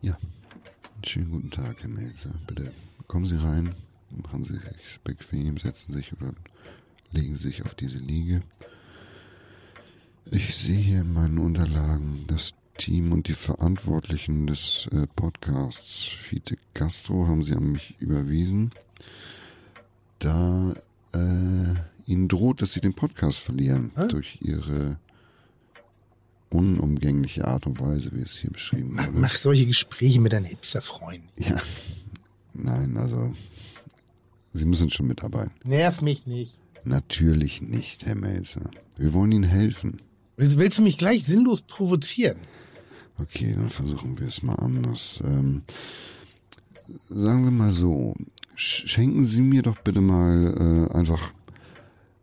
Ja, schönen guten Tag, Herr Melzer. Bitte kommen Sie rein, machen Sie sich bequem, setzen sich oder legen Sie sich auf diese Liege. Ich sehe hier in meinen Unterlagen das Team und die Verantwortlichen des äh, Podcasts Fiete Castro haben sie an mich überwiesen, da äh, ihnen droht, dass sie den Podcast verlieren Hä? durch ihre unumgängliche Art und Weise, wie es hier beschrieben Mach, wurde. mach solche Gespräche mit deinen Hipster-Freunden. Ja, nein, also Sie müssen schon mitarbeiten. Nerv mich nicht. Natürlich nicht, Herr Melzer. Wir wollen Ihnen helfen. Willst, willst du mich gleich sinnlos provozieren? Okay, dann versuchen wir es mal anders. Ähm, sagen wir mal so, sch- schenken Sie mir doch bitte mal äh, einfach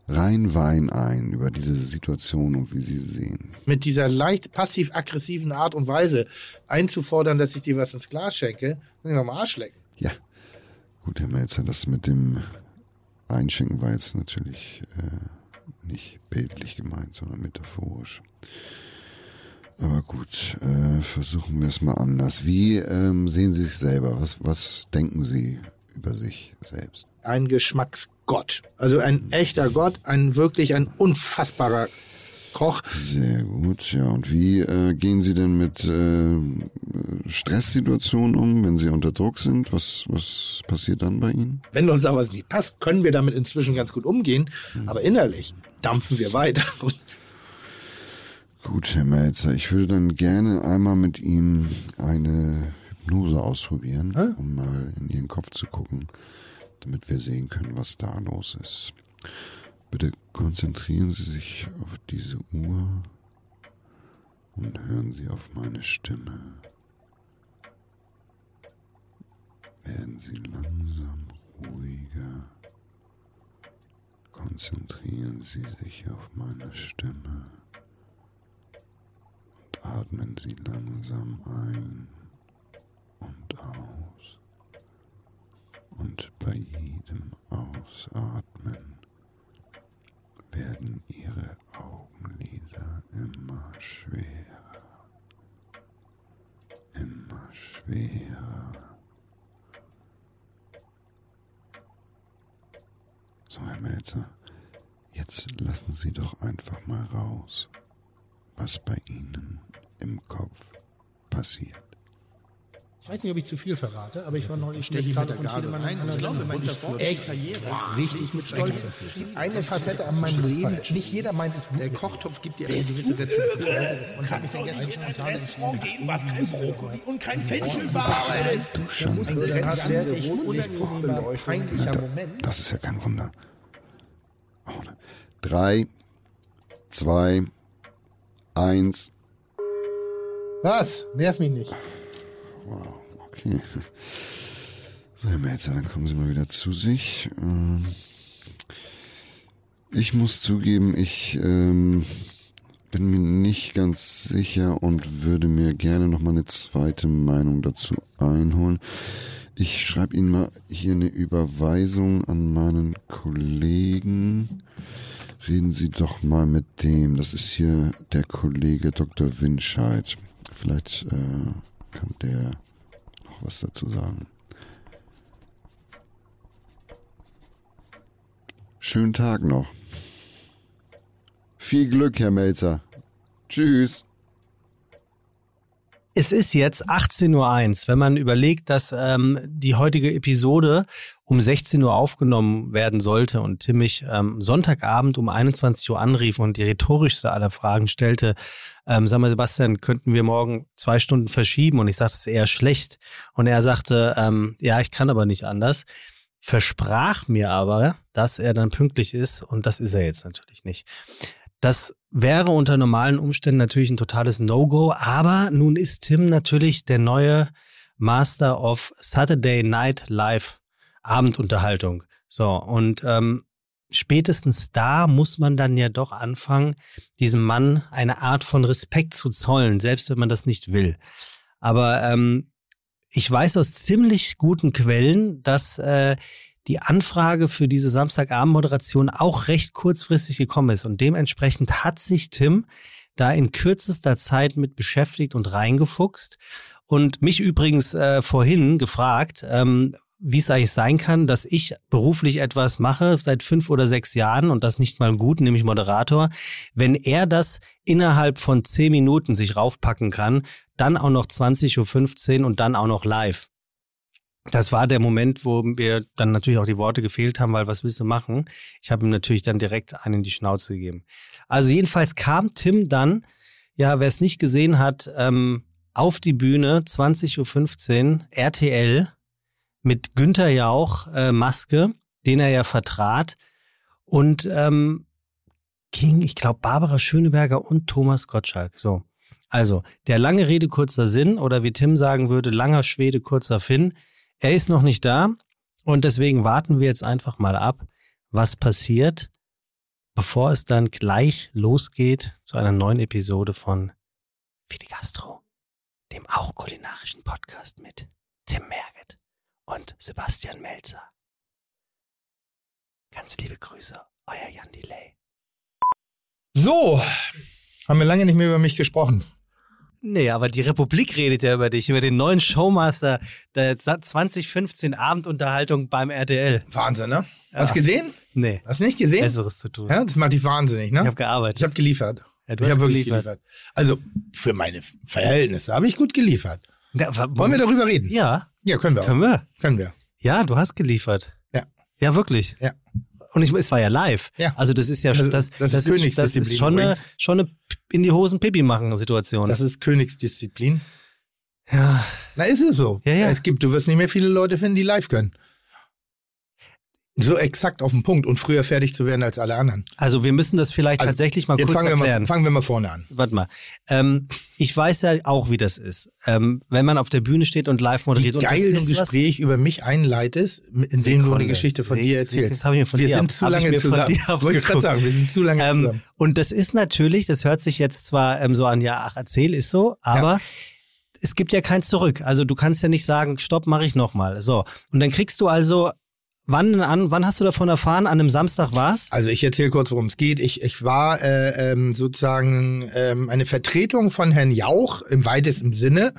rein Wein ein über diese Situation und wie Sie sehen. Mit dieser leicht passiv-aggressiven Art und Weise einzufordern, dass ich dir was ins Glas schenke, muss ich mal am Arsch lecken. Ja, gut, Herr Melzer, das mit dem Einschenken war jetzt natürlich äh, nicht bildlich gemeint, sondern metaphorisch. Aber gut, äh, versuchen wir es mal anders. Wie ähm, sehen Sie sich selber? Was, was denken Sie über sich selbst? Ein Geschmacksgott. Also ein echter Gott, ein wirklich ein unfassbarer Koch. Sehr gut, ja. Und wie äh, gehen Sie denn mit äh, Stresssituationen um, wenn Sie unter Druck sind? Was, was passiert dann bei Ihnen? Wenn uns aber was nicht passt, können wir damit inzwischen ganz gut umgehen. Aber innerlich dampfen wir weiter. Gut, Herr Melzer, ich würde dann gerne einmal mit Ihnen eine Hypnose ausprobieren, Hä? um mal in Ihren Kopf zu gucken, damit wir sehen können, was da los ist. Bitte konzentrieren Sie sich auf diese Uhr und hören Sie auf meine Stimme. Werden Sie langsam ruhiger. Konzentrieren Sie sich auf meine Stimme und atmen Sie langsam ein und aus. Und bei jedem Ausatmen werden Ihre Augenlider immer schwerer, immer schwerer. So, Herr Melzer, jetzt lassen Sie doch einfach mal raus, was bei Ihnen im Kopf passiert. Ich weiß nicht, ob ich zu viel verrate, aber ich war neulich gerade mit der von Tiedemann rein in und ich glaube, meine Sport- Echt Karriere richtig mit Stolz. Eine Facette an meinem Leben, nicht jeder meint es gut. Der Kochtopf gibt dir eine gewisse Rezeptur. Und ich habe mich dann gestern spontan entschieden. gehen, was kein Brokkoli und kein Fenchel war. Du Schande. Ein grenzwertig, unangenehmer, peinlicher Moment. Das ist ja kein Wunder. Oh. Drei, zwei, eins. Was? Nerv mich nicht. Okay. So, Herr Melzer, dann kommen Sie mal wieder zu sich. Ähm, Ich muss zugeben, ich ähm, bin mir nicht ganz sicher und würde mir gerne noch mal eine zweite Meinung dazu einholen. Ich schreibe Ihnen mal hier eine Überweisung an meinen Kollegen. Reden Sie doch mal mit dem. Das ist hier der Kollege Dr. Winscheid. Vielleicht äh, kann der noch was dazu sagen. Schönen Tag noch. Viel Glück, Herr Melzer. Tschüss. Es ist jetzt 18.01 Uhr. Wenn man überlegt, dass ähm, die heutige Episode um 16 Uhr aufgenommen werden sollte und Tim mich ähm, Sonntagabend um 21 Uhr anrief und die rhetorischste aller Fragen stellte, ähm, sag mal Sebastian, könnten wir morgen zwei Stunden verschieben? Und ich sagte, es ist eher schlecht. Und er sagte, ähm, ja, ich kann aber nicht anders. Versprach mir aber, dass er dann pünktlich ist und das ist er jetzt natürlich nicht. Das wäre unter normalen Umständen natürlich ein totales No-Go, aber nun ist Tim natürlich der neue Master of Saturday Night Live Abendunterhaltung. So, und ähm, spätestens da muss man dann ja doch anfangen, diesem Mann eine Art von Respekt zu zollen, selbst wenn man das nicht will. Aber ähm, ich weiß aus ziemlich guten Quellen, dass äh, die Anfrage für diese Samstagabend-Moderation auch recht kurzfristig gekommen ist. Und dementsprechend hat sich Tim da in kürzester Zeit mit beschäftigt und reingefuchst. und mich übrigens äh, vorhin gefragt, ähm, wie es eigentlich sein kann, dass ich beruflich etwas mache seit fünf oder sechs Jahren und das nicht mal gut, nämlich Moderator, wenn er das innerhalb von zehn Minuten sich raufpacken kann, dann auch noch 20.15 Uhr und dann auch noch live. Das war der Moment, wo mir dann natürlich auch die Worte gefehlt haben, weil was willst du machen? Ich habe ihm natürlich dann direkt einen in die Schnauze gegeben. Also jedenfalls kam Tim dann, ja, wer es nicht gesehen hat, ähm, auf die Bühne 20.15 Uhr, RTL, mit Günther Jauch äh, Maske, den er ja vertrat. Und ähm, ging, ich glaube, Barbara Schöneberger und Thomas Gottschalk. So. Also, der lange Rede, kurzer Sinn, oder wie Tim sagen würde, langer Schwede, kurzer Finn. Er ist noch nicht da und deswegen warten wir jetzt einfach mal ab, was passiert, bevor es dann gleich losgeht zu einer neuen Episode von Fide Gastro, dem auch kulinarischen Podcast mit Tim Merget und Sebastian Melzer. Ganz liebe Grüße, euer Jan Delay. So, haben wir lange nicht mehr über mich gesprochen. Nee, aber die Republik redet ja über dich, über den neuen Showmaster der 2015 Abendunterhaltung beim RTL. Wahnsinn, ne? Hast du gesehen? Nee, Hast du nicht gesehen? Besseres zu tun. Ja, das macht dich wahnsinnig, ne? Ich habe gearbeitet. Ich habe geliefert. Ja, du ich hast habe wirklich geliefert. Also für meine Verhältnisse habe ich gut geliefert. Ja, Wollen wir darüber reden? Ja, Ja, können wir auch. können wir. Können wir. Ja, du hast geliefert. Ja. Ja, wirklich. Ja. Und ich, es war ja live. Ja. Also das ist ja Also, das, das ist Königsdisziplin das ist schon eine, schon eine in die Hosen Pipi machen Situation. Das ist Königsdisziplin. ja. Na, ist es so. Ja, ja. Es gibt, du wirst nicht mehr viele Leute finden, die live können. So exakt auf den Punkt und früher fertig zu werden als alle anderen. Also wir müssen das vielleicht Also, tatsächlich mal Jetzt kurz fangen wir erklären. mal, fangen wir mal vorne an. Warte mal. Ähm, ich weiß ja auch, wie das ist. Ähm, wenn man auf der Bühne steht und live Wie moderiert. und das geil du ein Gespräch über mich einleitest, in dem du eine Geschichte von Se- dir erzählst. das ich mir von wir dir sind ab- zu lange zusammen. dir Wollte ich gerade sagen, wir sind zu lange Ähm, zusammen. und das ist natürlich, das hört sich jetzt zwar ähm, so an, ja, ach, erzähl, ist so, aber es gibt ja kein Zurück. Also du kannst ja nicht sagen, stopp, mache ich nochmal. So. Und dann kriegst du also, wann an, wann hast du davon erfahren? An einem Samstag war's? Also ich erzähle kurz, worum es geht. Ich, ich war äh, ähm, sozusagen ähm, eine Vertretung von Herrn Jauch im weitesten Sinne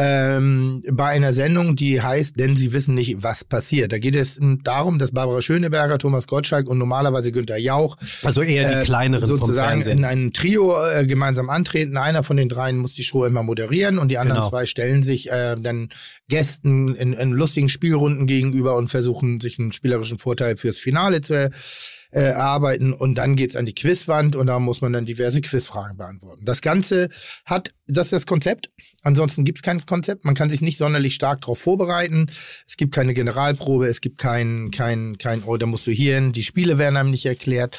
ähm, bei einer Sendung, die heißt, denn sie wissen nicht, was passiert. Da geht es ähm, darum, dass Barbara Schöneberger, Thomas Gottschalk und normalerweise Günther Jauch Also eher die äh, kleineren sozusagen in einem Trio äh, gemeinsam antreten. Einer von den dreien muss die Show immer moderieren und die anderen Genau. zwei stellen sich äh, dann Gästen in, in lustigen Spielrunden gegenüber und versuchen sich einen spielerischen Vorteil fürs Finale zu äh, erarbeiten. Und dann geht's an die Quizwand und da muss man dann diverse Quizfragen beantworten. Das Ganze hat, das ist das Konzept. Ansonsten gibt's kein Konzept. Man kann sich nicht sonderlich stark darauf vorbereiten. Es gibt keine Generalprobe, es gibt kein, kein, kein, oh, da musst du hier hin. Die Spiele werden einem nicht erklärt.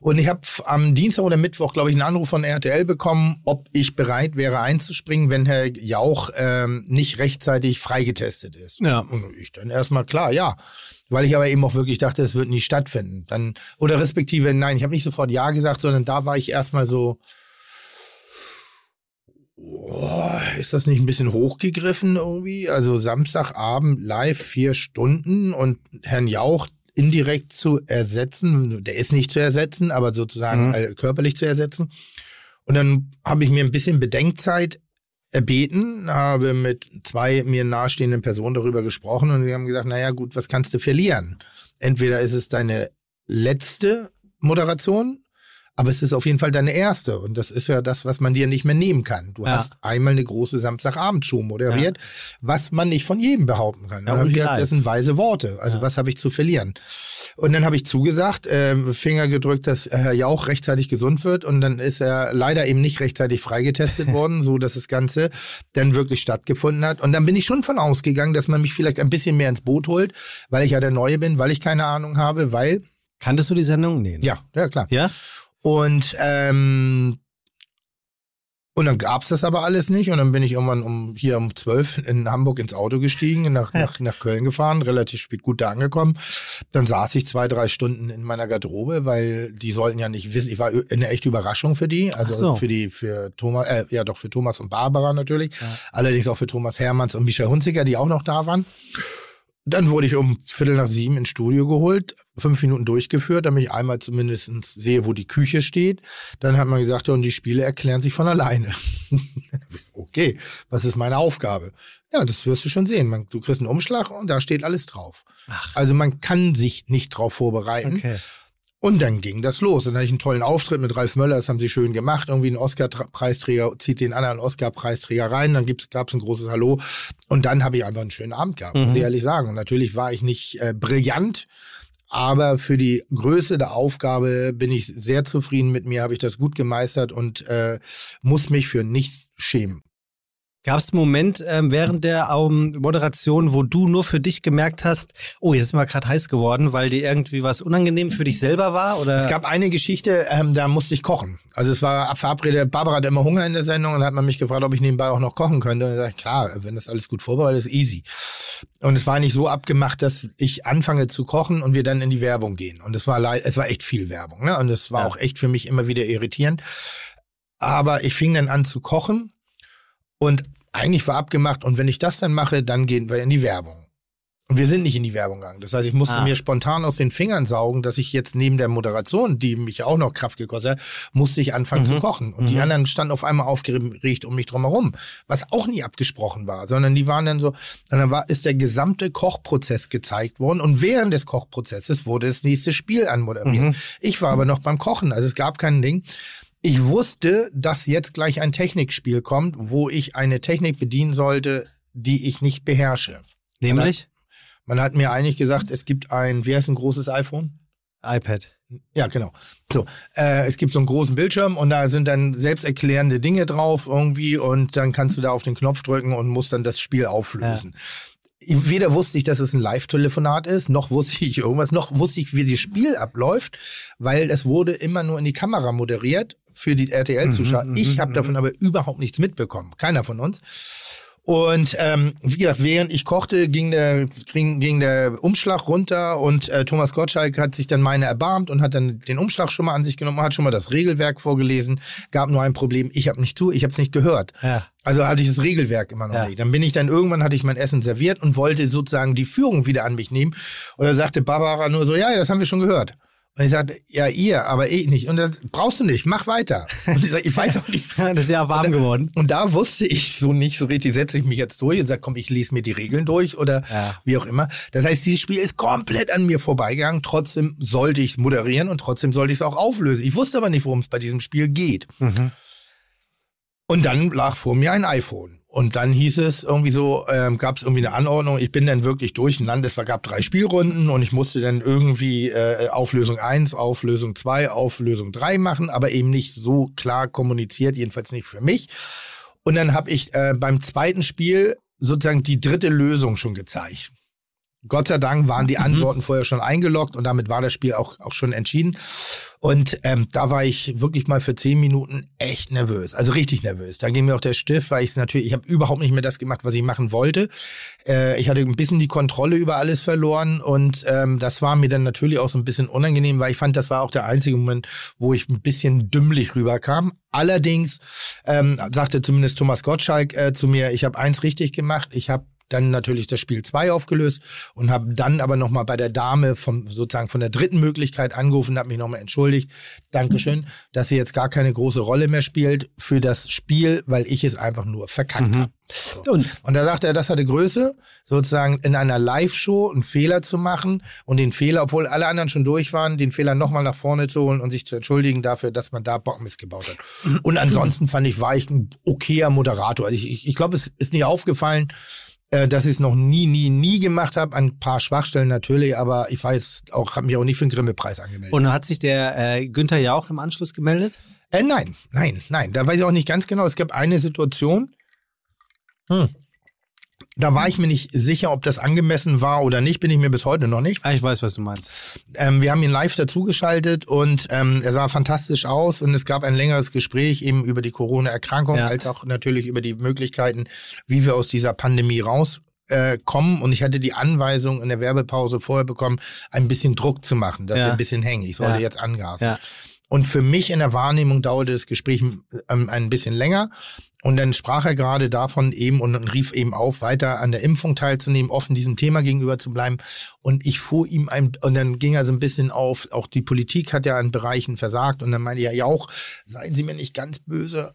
Und ich habe am Dienstag oder Mittwoch, glaube ich, einen Anruf von RTL bekommen, ob ich bereit wäre einzuspringen, wenn Herr Jauch ähm, nicht rechtzeitig freigetestet ist. Ja. Und ich dann erstmal klar, ja. Weil ich aber eben auch wirklich dachte, es wird nie stattfinden. Dann, oder respektive, nein, ich habe nicht sofort Ja gesagt, sondern da war ich erstmal so, oh, ist das nicht ein bisschen hochgegriffen irgendwie? Also Samstagabend live vier Stunden und Herrn Jauch indirekt zu ersetzen, der ist nicht zu ersetzen, aber sozusagen Mhm. körperlich zu ersetzen. Und dann habe ich mir ein bisschen Bedenkzeit erbeten, habe mit zwei mir nahestehenden Personen darüber gesprochen und die haben gesagt, naja gut, was kannst du verlieren? Entweder ist es deine letzte Moderation, aber es ist auf jeden Fall deine erste und das ist ja das, was man dir nicht mehr nehmen kann. Du Ja. hast einmal eine große Samstagabendshow moderiert, was man nicht von jedem behaupten kann. Ja, gesagt, das sind weise Worte. Also Ja. was habe ich zu verlieren? Und dann habe ich zugesagt, ähm, Finger gedrückt, dass Herr Jauch rechtzeitig gesund wird. Und dann ist er leider eben nicht rechtzeitig freigetestet worden, so dass das Ganze dann wirklich stattgefunden hat. Und dann bin ich schon von ausgegangen, dass man mich vielleicht ein bisschen mehr ins Boot holt, weil ich ja der Neue bin, weil ich keine Ahnung habe, weil, Kanntest du die Sendung? Nee. ne? ja, ja klar. Ja? Und ähm, und dann gab's das aber alles nicht. Und dann bin ich irgendwann um hier um zwölf in Hamburg ins Auto gestiegen, nach, nach, nach Köln gefahren, relativ spät gut da angekommen. Dann saß ich zwei, drei Stunden in meiner Garderobe, weil die sollten ja nicht wissen, ich war eine echte Überraschung für die. Also so. für die, für Thomas, äh, ja doch für Thomas und Barbara natürlich. Ja. Allerdings auch für Thomas Hermanns und Michel Hunziker, die auch noch da waren. Dann wurde ich um Viertel nach sieben ins Studio geholt, fünf Minuten durchgeführt, damit ich einmal zumindest sehe, wo die Küche steht. Dann hat man gesagt, und die Spiele erklären sich von alleine. okay, was ist meine Aufgabe? Ja, das wirst du schon sehen. Man, du kriegst einen Umschlag und da steht alles drauf. Ach. Also man kann sich nicht drauf vorbereiten. Okay. Und dann ging das los. Dann hatte ich einen tollen Auftritt mit Ralf Möller, das haben sie schön gemacht. Irgendwie ein Oscar-Preisträger zieht den anderen Oscar-Preisträger rein, dann gab es ein großes Hallo. Und dann habe ich einfach einen schönen Abend gehabt, muss ich ehrlich sagen. Und natürlich war ich nicht äh, brillant, aber für die Größe der Aufgabe bin ich sehr zufrieden mit mir, habe ich das gut gemeistert und äh, muss mich für nichts schämen. Gab es einen Moment ähm, während der ähm, Moderation, wo du nur für dich gemerkt hast, oh, jetzt ist mal gerade heiß geworden, weil dir irgendwie was unangenehm für dich selber war? Oder? Es gab eine Geschichte, ähm, da musste ich kochen. Also es war verabredet, Barbara hatte immer Hunger in der Sendung und hat man mich gefragt, ob ich nebenbei auch noch kochen könnte. Und ich sagte, klar, wenn das alles gut vorbereitet ist, easy. Und es war nicht so abgemacht, dass ich anfange zu kochen und wir dann in die Werbung gehen. Und es war es war echt viel Werbung. Ne? Und es war Ja. auch echt für mich immer wieder irritierend. Aber ich fing dann an zu kochen und eigentlich war abgemacht, und wenn ich das dann mache, dann gehen wir in die Werbung. Und wir sind nicht in die Werbung gegangen. Das heißt, ich musste Ah. mir spontan aus den Fingern saugen, dass ich jetzt neben der Moderation, die mich ja auch noch Kraft gekostet hat, musste ich anfangen Mhm. zu kochen. Und die anderen standen auf einmal aufgeregt um mich drumherum, was auch nie abgesprochen war, sondern die waren dann so, und dann war, ist der gesamte Kochprozess gezeigt worden und während des Kochprozesses wurde das nächste Spiel anmoderiert. Mhm. Ich war aber noch beim Kochen, also es gab kein Ding. Ich wusste, dass jetzt gleich ein Technikspiel kommt, wo ich eine Technik bedienen sollte, die ich nicht beherrsche. Nämlich Man hat mir eigentlich gesagt, es gibt ein, wie heißt ein großes iPhone? iPad. Ja, genau. So, äh, es gibt so einen großen Bildschirm und da sind dann selbsterklärende Dinge drauf irgendwie und dann kannst du da auf den Knopf drücken und musst dann das Spiel auflösen. Weder wusste ich, dass es ein Live-Telefonat ist, noch wusste ich irgendwas, noch wusste ich, wie das Spiel abläuft, weil es wurde immer nur in die Kamera moderiert für die RTL-Zuschauer. Mhm, ich mhm, habe davon aber überhaupt nichts mitbekommen. Keiner von uns. Und ähm, wie gesagt, während ich kochte, ging der, ging, ging der Umschlag runter und äh, Thomas Gottschalk hat sich dann meine erbarmt und hat dann den Umschlag schon mal an sich genommen, hat schon mal das Regelwerk vorgelesen. Gab nur ein Problem, ich habe nicht zu, ich habe es nicht gehört. Ja. Also hatte ich das Regelwerk immer noch Ja. nicht. Dann bin ich dann irgendwann hatte ich mein Essen serviert und wollte sozusagen die Führung wieder an mich nehmen. Und da sagte Barbara nur so, ja, das haben wir schon gehört. Und ich sagte, ja, ihr, aber ich nicht. Und das brauchst du nicht, mach weiter. Und ich, sag, ich weiß auch nicht. Das ist ja warm geworden. Und da wusste ich so nicht so richtig, setze ich mich jetzt durch und sage, komm, ich lese mir die Regeln durch oder Ja. wie auch immer. Das heißt, dieses Spiel ist komplett an mir vorbeigegangen. Trotzdem sollte ich es moderieren und trotzdem sollte ich es auch auflösen. Ich wusste aber nicht, worum es bei diesem Spiel geht. Mhm. Und dann lag vor mir ein iPhone. Und dann hieß es irgendwie so, ähm, gab es irgendwie eine Anordnung. Ich bin dann wirklich durcheinander. Es gab drei Spielrunden und ich musste dann irgendwie äh, Auflösung 1, Auflösung 2, Auflösung 3 machen, aber eben nicht so klar kommuniziert, jedenfalls nicht für mich. Und dann habe ich äh, beim zweiten Spiel sozusagen die dritte Lösung schon gezeigt. Gott sei Dank waren die Antworten vorher schon eingeloggt und damit war das Spiel auch, auch schon entschieden. Und ähm, da war ich wirklich mal für zehn Minuten echt nervös, also richtig nervös. Da ging mir auch der Stift, weil ich natürlich, ich habe überhaupt nicht mehr das gemacht, was ich machen wollte. Äh, ich hatte ein bisschen die Kontrolle über alles verloren und ähm, das war mir dann natürlich auch so ein bisschen unangenehm, weil ich fand, das war auch der einzige Moment, wo ich ein bisschen dümmlich rüberkam. Allerdings ähm, sagte zumindest Thomas Gottschalk äh, zu mir, ich habe eins richtig gemacht, ich habe dann natürlich das Spiel 2 aufgelöst und habe dann aber nochmal bei der Dame vom sozusagen von der dritten Möglichkeit angerufen, habe mich nochmal entschuldigt. Dankeschön, dass sie jetzt gar keine große Rolle mehr spielt für das Spiel, weil ich es einfach nur verkackt habe. Und Und da sagt er, das hatte Größe, sozusagen in einer Live-Show einen Fehler zu machen und den Fehler, obwohl alle anderen schon durch waren, den Fehler nochmal nach vorne zu holen und sich zu entschuldigen dafür, dass man da Bockmist gebaut hat. Und ansonsten fand ich, war ich ein okayer Moderator. Also ich, ich, ich glaube, es ist nie aufgefallen, äh, dass ich es noch nie, nie, nie gemacht habe. Ein paar Schwachstellen natürlich, aber ich jetzt auch, habe mich auch nicht für den Grimme-Preis angemeldet. Und hat sich der äh, Günther Jauch im Anschluss gemeldet? Äh, nein, nein, nein. Da weiß ich auch nicht ganz genau. Es gab eine Situation. Hm. Da war ich mir nicht sicher, ob das angemessen war oder nicht. Bin ich mir bis heute noch nicht. Ah, ich weiß, was du meinst. Ähm, wir haben ihn live dazugeschaltet und ähm, er sah fantastisch aus und es gab ein längeres Gespräch eben über die Corona-Erkrankung, Ja. als auch natürlich über die Möglichkeiten, wie wir aus dieser Pandemie raus äh, kommen und ich hatte die Anweisung in der Werbepause vorher bekommen, ein bisschen Druck zu machen, dass Ja. wir ein bisschen hängen. Ich sollte Ja. jetzt angasen. Ja. Und für mich in der Wahrnehmung dauerte das Gespräch ähm, ein bisschen länger. Und dann sprach er gerade davon eben und rief eben auf, weiter an der Impfung teilzunehmen, offen diesem Thema gegenüber zu bleiben. Und ich fuhr ihm ein, und dann ging er so ein bisschen auf, auch die Politik hat ja an Bereichen versagt. Und dann meinte er, ja auch, seien Sie mir nicht ganz böse.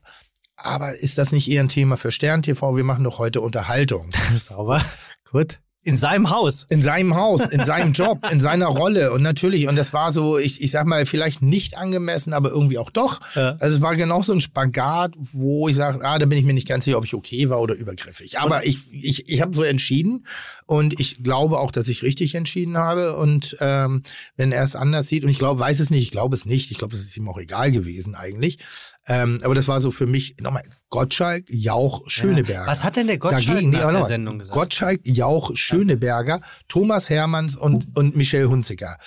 Aber ist das nicht eher ein Thema für Stern TV? Wir machen doch heute Unterhaltung. Sauber. Gut. In seinem Haus. In seinem Haus, in seinem Job, in seiner Rolle. Und natürlich, und das war so, ich, ich sag mal, vielleicht nicht angemessen, aber irgendwie auch doch. Ja. Also es war genau so ein Spagat, wo ich sage, ah, da bin ich mir nicht ganz sicher, ob ich okay war oder übergriffig. Aber ich, ich, ich habe so entschieden und ich glaube auch, dass ich richtig entschieden habe. Und ähm, wenn er es anders sieht, und ich glaube, weiß es nicht, ich glaube es nicht, ich glaube, es ist ihm auch egal gewesen eigentlich. Ähm, aber das war so für mich, nochmal, Gottschalk, Jauch, Schöneberger. Was hat denn der Gottschalk Dagegen, nach nee, der mal. Sendung gesagt? Gottschalk, Jauch, Schöneberger, Thomas Hermanns und, und Michelle Hunziker.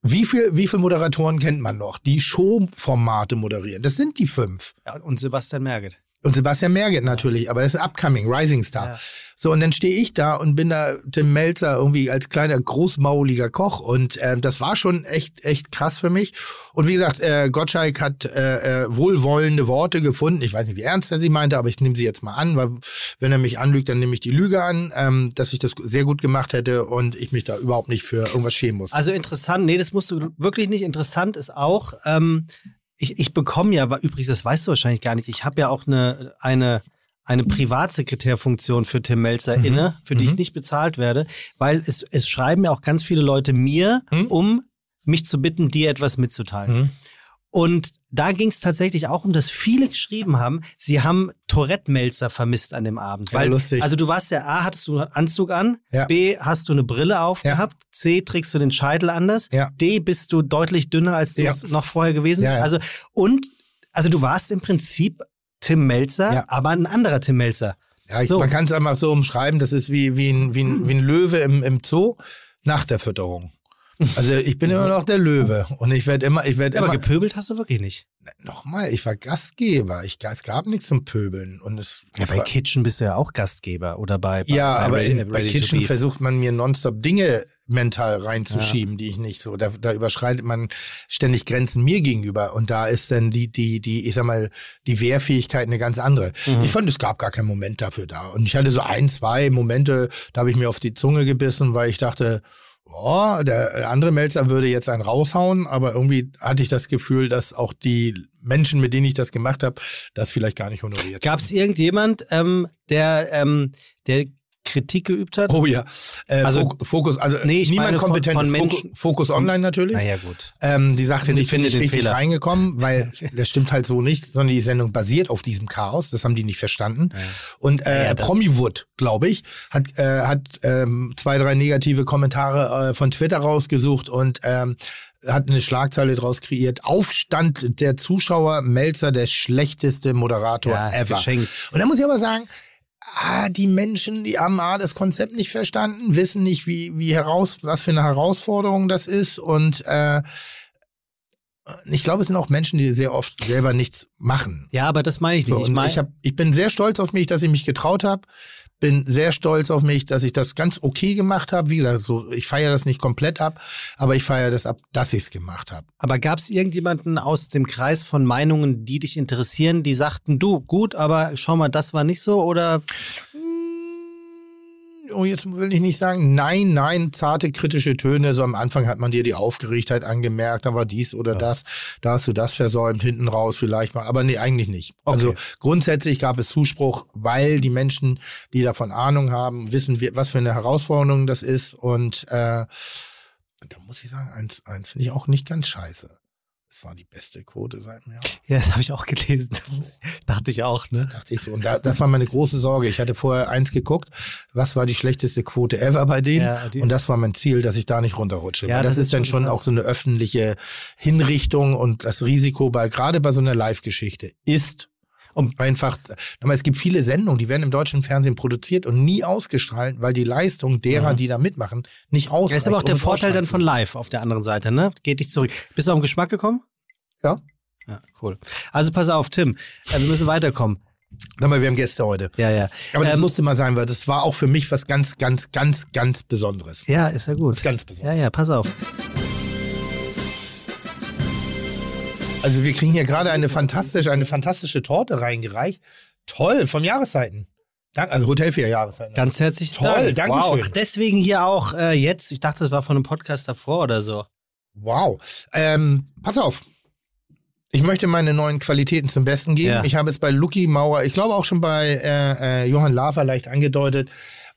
Wie viel, wie viel Moderatoren kennt man noch, die Showformate moderieren? Das sind die fünf. Ja, und Sebastian Merget. Und Sebastian Merget natürlich, aber das ist Upcoming, Rising Star. Ja. So, und dann stehe ich da und bin da Tim Melzer irgendwie als kleiner, großmauliger Koch. Und ähm, das war schon echt, echt krass für mich. Und wie gesagt, äh, Gottschalk hat äh, äh, wohlwollende Worte gefunden. Ich weiß nicht, wie ernst er sie meinte, aber ich nehme sie jetzt mal an, weil wenn er mich anlügt, dann nehme ich die Lüge an, ähm, dass ich das sehr gut gemacht hätte und ich mich da überhaupt nicht für irgendwas schämen muss. Also interessant, nee, das musst du wirklich nicht. Interessant ist auch, ähm, ich, ich bekomme ja, übrigens, das weißt du wahrscheinlich gar nicht, ich habe ja auch eine, eine, eine Privatsekretärfunktion für Tim Melzer Mhm. inne, für die ich Mhm. nicht bezahlt werde, weil es, es schreiben ja auch ganz viele Leute mir, Mhm. um mich zu bitten, dir etwas mitzuteilen. Und da ging es tatsächlich auch um, dass viele geschrieben haben, sie haben Tourette-Melzer vermisst an dem Abend. Ja, Weil, lustig. Also du warst ja A, hattest du einen Anzug an, Ja. B, hast du eine Brille aufgehabt, C, trägst du den Scheitel anders, Ja. D, bist du deutlich dünner, als du Ja. es noch vorher gewesen bist. Ja, ja. Also, und, also du warst im Prinzip Tim Melzer, Ja. aber ein anderer Tim Melzer. Ja, ich, So. man kann es einfach so umschreiben, das ist wie, wie, ein, wie, ein, wie ein Löwe im, im Zoo nach der Fütterung. Also ich bin immer noch der Löwe und ich werde immer, ich werde Ja, aber immer, gepöbelt hast du wirklich nicht. nochmal, ich war Gastgeber, ich, es gab nichts zum Pöbeln und es, Ja, bei war, Kitchen bist du ja auch Gastgeber oder bei, bei ja, bei aber Ready- in, bei Kitchen versucht man mir nonstop Dinge mental reinzuschieben, die ich nicht so, da, da überschreitet man ständig Grenzen mir gegenüber und da ist dann die, die, die, ich sag mal, die Wehrfähigkeit eine ganz andere. Mhm. Ich fand, es gab gar keinen Moment dafür da und ich hatte so ein, zwei Momente, da habe ich mir auf die Zunge gebissen, weil ich dachte, Oh, der andere Melzer würde jetzt einen raushauen, aber irgendwie hatte ich das Gefühl, dass auch die Menschen, mit denen ich das gemacht habe, das vielleicht gar nicht honoriert. Gab es irgendjemand, ähm, der, ähm, der Kritik geübt hat? Oh ja. Äh, Also- Fok- Fokus, also Nee, ich niemand meine von- kompetent. von Fokus, Fokus Online natürlich. Naja, gut. Ähm, die Sachen Finde- finde finde ich richtig Fehler. reingekommen, weil das stimmt halt so nicht, sondern die Sendung basiert auf diesem Chaos. Das haben die nicht verstanden. Und äh, Ja, Promiwood, glaube ich, hat, äh, hat ähm, zwei, drei negative Kommentare äh, von Twitter rausgesucht und ähm, hat eine Schlagzeile draus kreiert. Aufstand der Zuschauer, Melzer, der schlechteste Moderator Ja, ever. geschenkt. Und da muss ich aber sagen, ah, die Menschen, die haben A, das Konzept nicht verstanden, wissen nicht, wie, wie heraus, was für eine Herausforderung das ist. Und äh, ich glaube, es sind auch Menschen, die sehr oft selber nichts machen. Ja, aber das meine ich So, nicht. Ich und meine, ich, hab, ich bin sehr stolz auf mich, dass ich mich getraut habe. Bin sehr stolz auf mich, dass ich das ganz okay gemacht habe. Wie gesagt, so, ich feiere das nicht komplett ab, aber ich feiere das ab, dass ich es gemacht habe. aber gab es irgendjemanden aus dem Kreis von Meinungen, die dich interessieren, die sagten, du, gut, aber schau mal, das war nicht so oder Oh, jetzt will ich nicht sagen, nein, nein, zarte kritische Töne. So am Anfang hat man dir die Aufgeregtheit angemerkt, dann war dies oder das, da hast du das versäumt, hinten raus vielleicht mal. Aber nee, eigentlich nicht. Also grundsätzlich gab es Zuspruch, weil die Menschen, die davon Ahnung haben, wissen, was für eine Herausforderung das ist. Und äh, da muss ich sagen, eins, eins finde ich auch nicht ganz scheiße. Es war die beste Quote seit einem Jahr. Ja, das habe ich auch gelesen. Das dachte ich auch, ne? Dachte ich so. Und da, das war meine große Sorge. Ich hatte vorher eins geguckt, was war die schlechteste Quote ever bei denen? Ja, und das war mein Ziel, dass ich da nicht runterrutsche. Ja, Weil das, das ist ist dann schon schon krass. auch so eine öffentliche Hinrichtung und das Risiko bei, gerade bei so einer Live-Geschichte ist Um- einfach, es gibt viele Sendungen, die werden im deutschen Fernsehen produziert und nie ausgestrahlt, weil die Leistung derer, Mhm. die da mitmachen, nicht ausreicht. Das ist aber auch der Vorteil dann von live auf der anderen Seite, ne? Geht dich zurück. Bist du auf den Geschmack gekommen? Ja. Ja, cool. Also pass auf, Tim, äh, wir müssen weiterkommen. Sag mal, wir haben Gäste heute. Ja, ja. Aber das Ähm, musste mal sein, weil das war auch für mich was ganz, ganz, ganz, ganz Besonderes. Ja, ist ja gut. Ganz besonders. Ja, ja, pass auf. Also wir kriegen hier gerade eine fantastische, eine fantastische Torte reingereicht. Toll, vom Jahreszeiten. Dank, also Hotel für Jahreszeiten. Ganz herzlich Toll, Dank. danke wow. schön. Ach, deswegen hier auch äh, jetzt. Ich dachte, das war von einem Podcast davor oder so. Wow. Ähm, pass auf. Ich möchte meine neuen Qualitäten zum Besten geben. Ja. Ich habe es bei Lucky Mauer, ich glaube auch schon bei äh, äh, Johann Lafer leicht angedeutet.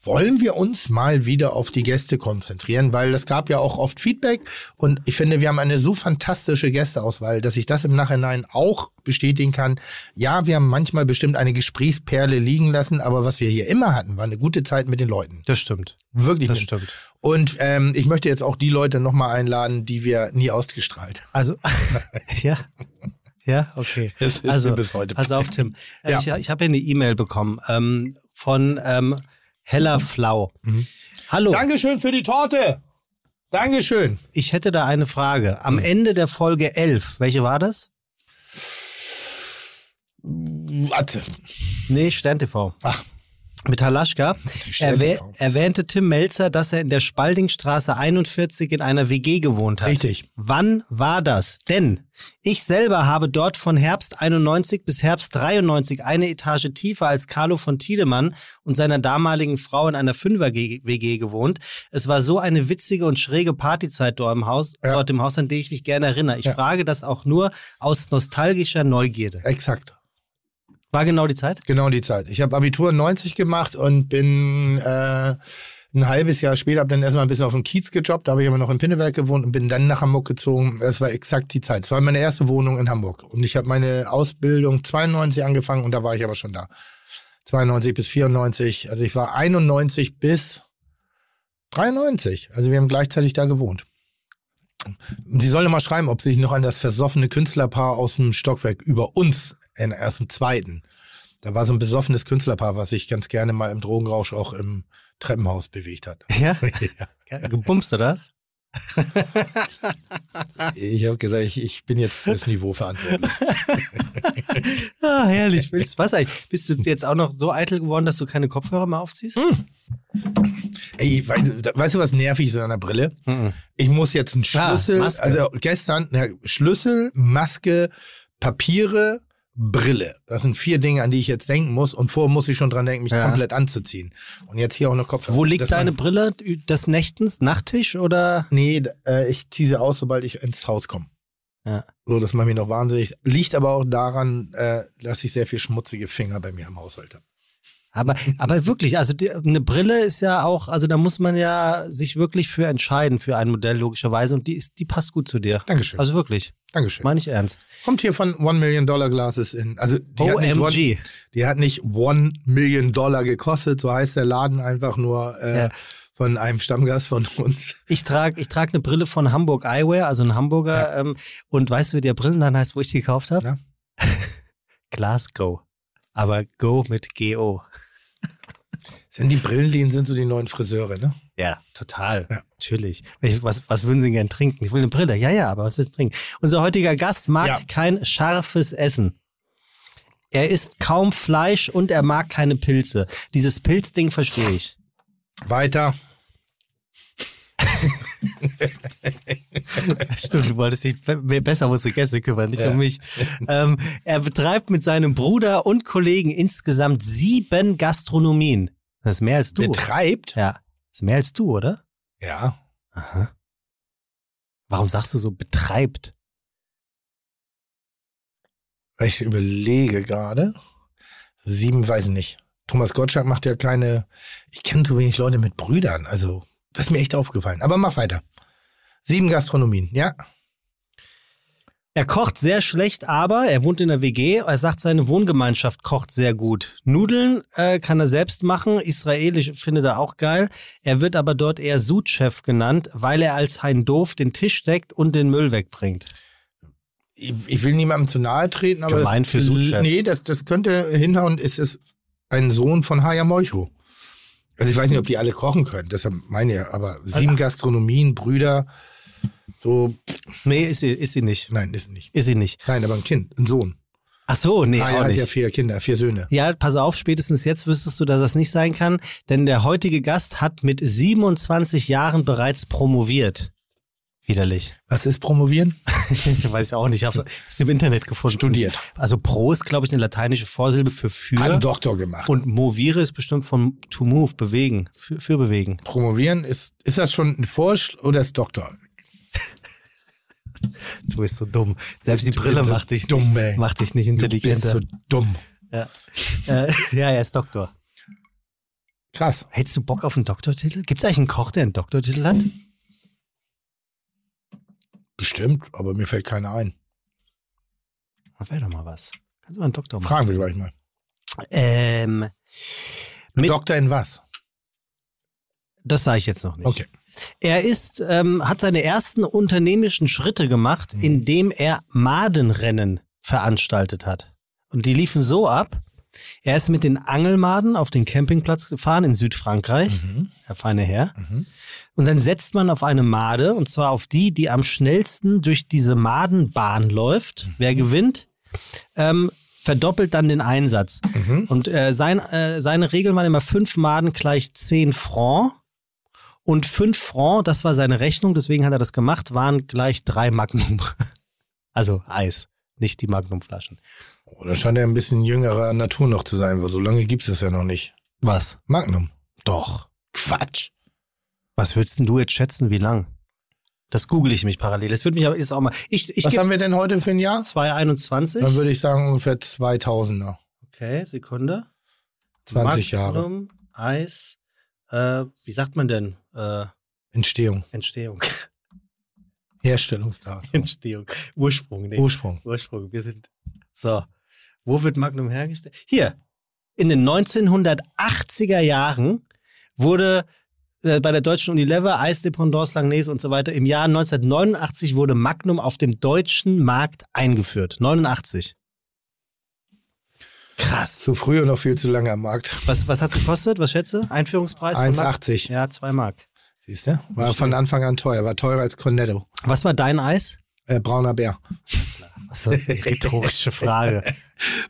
Wollen wir uns mal wieder auf die Gäste konzentrieren, weil es gab ja auch oft Feedback und ich finde, wir haben eine so fantastische Gästeauswahl, dass ich das im Nachhinein auch bestätigen kann. Ja, wir haben manchmal bestimmt eine Gesprächsperle liegen lassen, aber was wir hier immer hatten, war eine gute Zeit mit den Leuten. Das stimmt. Wirklich. Das stimmt. Und ähm, ich möchte jetzt auch die Leute nochmal einladen, die wir nie ausgestrahlt haben. Also, ja. Ja, okay. Also, bis heute pass auf, Tim. Äh, Ja. Ich, ich habe ja eine E-Mail bekommen ähm, von ähm, Hella Flau. Mhm. Hallo, Dankeschön für die Torte. Dankeschön. ich hätte da eine Frage. Am Mhm. Ende der Folge 11, welche war das? Warte. Nee, Stern TV. Ach, Mit Halaschka erwäh erwähnte Tim Melzer, dass er in der Spaldingstraße 41 in einer WG gewohnt hat. Richtig. Wann war das? Denn ich selber habe dort von Herbst 91 bis Herbst 93 eine Etage tiefer als Carlo von Tiedemann und seiner damaligen Frau in einer Fünfer-WG gewohnt. Es war so eine witzige und schräge Partyzeit dort im Haus, Ja. dort im Haus, an die ich mich gerne erinnere. Ich Ja. frage das auch nur aus nostalgischer Neugierde. exakt. War genau die Zeit? Genau die Zeit. Ich habe Abitur 90 gemacht und bin äh, ein halbes Jahr später, habe dann erstmal ein bisschen auf dem Kiez gejobbt, da habe ich aber noch in Pinneberg gewohnt und bin dann nach Hamburg gezogen. Das war exakt die Zeit. Es war meine erste Wohnung in Hamburg. Und ich habe meine Ausbildung 92 angefangen und da war ich aber schon da. 92 bis 94. Also ich war 91 bis 93. Also wir haben gleichzeitig da gewohnt. Sie sollen mal schreiben, ob sich noch an das versoffene Künstlerpaar aus dem Stockwerk über uns, in, erst im zweiten. Da war so ein besoffenes Künstlerpaar, was sich ganz gerne mal im Drogenrausch auch im Treppenhaus bewegt hat. Ja? ja. Gebumst du das? Ich habe gesagt, ich, ich bin jetzt für das Niveau verantwortlich. Ah, herrlich. Willst, was eigentlich? Bist du jetzt auch noch so eitel geworden, dass du keine Kopfhörer mehr aufziehst? Ey, weißt, du- weißt du, was nervig ist an der Brille? Mhm. Ich muss jetzt einen Ah, Schlüssel, Maske. also gestern, ja, Schlüssel, Maske, Papiere, Brille. Das sind vier Dinge, an die ich jetzt denken muss. Und vorher muss ich schon dran denken, mich Ja. komplett anzuziehen. Und jetzt hier auch noch Kopfhörer. Wo liegt deine Brille? Des Nächtens? Nachttisch oder? Nee, äh, ich ziehe sie aus, sobald ich ins Haus komme. Ja. So, das macht mich noch wahnsinnig. Liegt aber auch daran, äh, dass ich sehr viel schmutzige Finger bei mir im Haushalt habe. Aber, aber wirklich, also die, eine Brille ist ja auch, also da muss man ja sich wirklich für entscheiden, für ein Modell logischerweise. Und die, ist, die passt gut zu dir. Dankeschön. Also wirklich, Dankeschön. meine ich ernst. Kommt hier von One Million Dollar Glasses in. Also die hat, nicht one, OMG. die hat nicht One Million Dollar gekostet, so heißt der Laden einfach nur äh, Ja. von einem Stammgast von uns. Ich trage ich trag eine Brille von Hamburg Eyewear, also ein Hamburger. Ähm, und weißt du, wie der Brillenladen heißt, wo ich die gekauft habe? Ja. Glasgow. Aber Go mit G-O. Sind die Brillenläden sind so die neuen Friseure, ne? Ja, total. Ja. Natürlich. Was, was würden Sie gern trinken? Ich will eine Brille. Ja, ja, aber was willst du trinken? Unser heutiger Gast mag Ja. kein scharfes Essen. Er isst kaum Fleisch und er mag keine Pilze. Dieses Pilzding verstehe ich. Weiter. Stimmt, du wolltest dich be- besser um unsere Gäste kümmern, nicht Ja. um mich. ähm, er betreibt mit seinem Bruder und Kollegen insgesamt sieben Gastronomien. Das ist mehr als du. Betreibt. ja, das ist mehr als du, oder? Ja. Aha. Warum sagst du so betreibt? Ich überlege gerade. Sieben, weiß ich nicht. Thomas Gottschalk macht ja keine. Ich kenne zu wenig Leute mit Brüdern. Also, das ist mir echt aufgefallen. Aber mach weiter. Sieben Gastronomien, ja. Er kocht sehr schlecht, aber er wohnt in der WG. Er sagt, seine Wohngemeinschaft kocht sehr gut. Nudeln äh, kann er selbst machen. Israelisch findet er auch geil. Er wird aber dort eher Sud-Chef genannt, weil er als Hein Doof den Tisch deckt und den Müll wegbringt. Ich, ich will niemandem zu nahe treten, aber. Gemein das, für Sous-Chef. Nee, das, das könnte hinhauen. Es ist ein Sohn von Haya Moicho. Also, ich weiß nicht, ob die alle kochen können. Deshalb meine ich, aber sieben Gastronomien, Brüder. So, Nee, ist sie, ist sie nicht. nein, ist nicht. Ist sie nicht. Nein, aber ein Kind, ein Sohn. Ach so, nee, Haya auch hat nicht. ja vier Kinder, vier Söhne. Ja, pass auf, spätestens jetzt wüsstest du, dass das nicht sein kann, denn der heutige Gast hat mit 27 Jahren bereits promoviert. Widerlich. Was ist promovieren? Weiß ich auch nicht. Ich habe es im Internet gefunden. Studiert. Also pro ist, glaube ich, eine lateinische Vorsilbe für für. Hat einen Doktor gemacht. Und movire ist bestimmt von to move, bewegen, für, für bewegen. promovieren, ist, ist das schon ein Forsch oder ist Doktor? Du bist so dumm. Selbst die Du Brille macht dich, dumm, nicht, ey. macht dich nicht Du bist intelligenter. so dumm. ja. Äh, ja, er ist Doktor. Krass. Hättest du Bock auf einen Doktortitel? Gibt es eigentlich einen Koch, der einen Doktortitel hat? Bestimmt, aber mir fällt keiner ein. Das wäre doch mal was. Kannst du mal einen Doktor machen? Fragen wir gleich mal. Ähm, mit, Doktor in was? das sage ich jetzt noch nicht. Okay. Er ist, ähm, hat seine ersten unternehmerischen Schritte gemacht, Mhm. indem er Madenrennen veranstaltet hat. Und die liefen so ab. Er ist mit den Angelmaden auf den Campingplatz gefahren in Südfrankreich, Mhm. der feine Herr. Mhm. Und dann setzt man auf eine Made, und zwar auf die, die am schnellsten durch diese Madenbahn läuft. Mhm. Wer gewinnt, ähm, verdoppelt dann den Einsatz. Mhm. Und äh, sein, äh, seine Regeln waren immer fünf Maden gleich zehn Franc. Und fünf Franc, das war seine Rechnung, deswegen hat er das gemacht, waren gleich drei Magnum. Also Eis, nicht die Magnumflaschen. Oh, da scheint er ein bisschen jüngerer Natur noch zu sein, weil so lange gibt es ja noch nicht. Was? Magnum. Doch. Quatsch. Was würdest denn du jetzt schätzen, wie lang? Das google ich mich parallel. Das würde mich aber jetzt auch mal. Ich, ich Was haben wir denn heute für ein Jahr? 221. Dann würde ich sagen ungefähr 2000er. Okay, Sekunde. 20 Jahre. Magnum, Eis, äh, wie sagt man denn? Äh, Entstehung. Entstehung. Herstellungstag. Entstehung. Ursprung. Nee. Ursprung. Ursprung. Wir sind. So. Wo wird Magnum hergestellt? Hier. In den 1980er Jahren wurde äh, bei der deutschen Unilever, Eisdependance, Langnese und so weiter, im Jahr 1989 wurde Magnum auf dem deutschen Markt eingeführt. 89. Krass. Zu früh und noch viel zu lange am Markt. Was, was hat's gekostet? Was schätze? Einführungspreis? von Magnum? 1,80. Ja, zwei Mark. Siehst du? War von Anfang an teuer. War teurer als Cornetto. Was war dein Eis? Äh, brauner Bär. Achso, rhetorische Frage.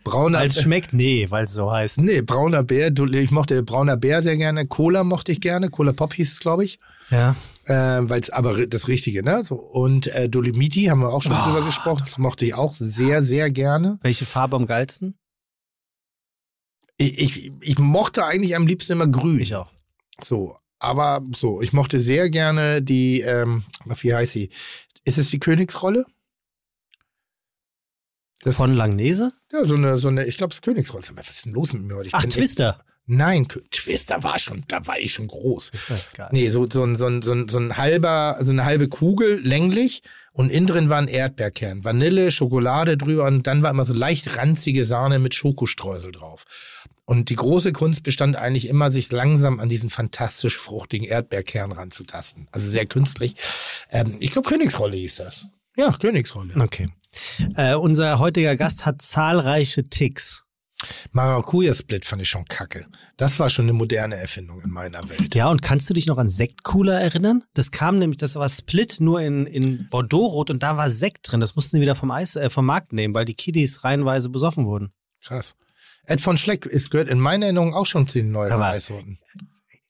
Brauner es schmeckt? Nee, weil es so heißt. Nee, brauner Bär. Du, ich mochte brauner Bär sehr gerne. Cola mochte ich gerne. Cola Pop hieß es, glaube ich. Ja. Äh, Weil es aber das Richtige, ne? So, und äh, Dolomiti haben wir auch schon Oh. drüber gesprochen. Das mochte ich auch sehr, sehr gerne. Welche Farbe am geilsten? Ich, ich, ich mochte eigentlich am liebsten immer grün. Ich auch. So, aber so, ich mochte sehr gerne die, ähm, wie heißt sie? Ist es die Königsrolle? Das, Von Langnese? ja, so eine, so eine, ich glaube, es ist Königsrolle. Was ist denn los mit mir heute? Ach, Twister. Nein, Twister war schon, da war ich schon groß. Ist das geil. Nee, so, so, ein, so, ein, so, ein, so ein halber, so eine halbe Kugel länglich und innen drin war ein Erdbeerkern. Vanille, Schokolade drüber und dann war immer so leicht ranzige Sahne mit Schokostreusel drauf. Und die große Kunst bestand eigentlich immer, sich langsam an diesen fantastisch fruchtigen Erdbeerkern ranzutasten. Also sehr künstlich. Ähm, ich glaube, Königsrolle hieß das. Ja, Königsrolle. Okay. Äh, unser heutiger Gast hat zahlreiche Ticks. Maracuja-Split fand ich schon kacke. Das war schon eine moderne Erfindung in meiner Welt. Ja, und kannst du dich noch an Sektcooler erinnern? Das kam nämlich, das war Split nur in, in Bordeaux-Rot und da war Sekt drin. Das mussten die wieder vom, Eis, äh, vom Markt nehmen, weil die Kiddies reihenweise besoffen wurden. Krass. Ed von Schleck ist, gehört in meiner Erinnerung auch schon zu den neuen Eissorten.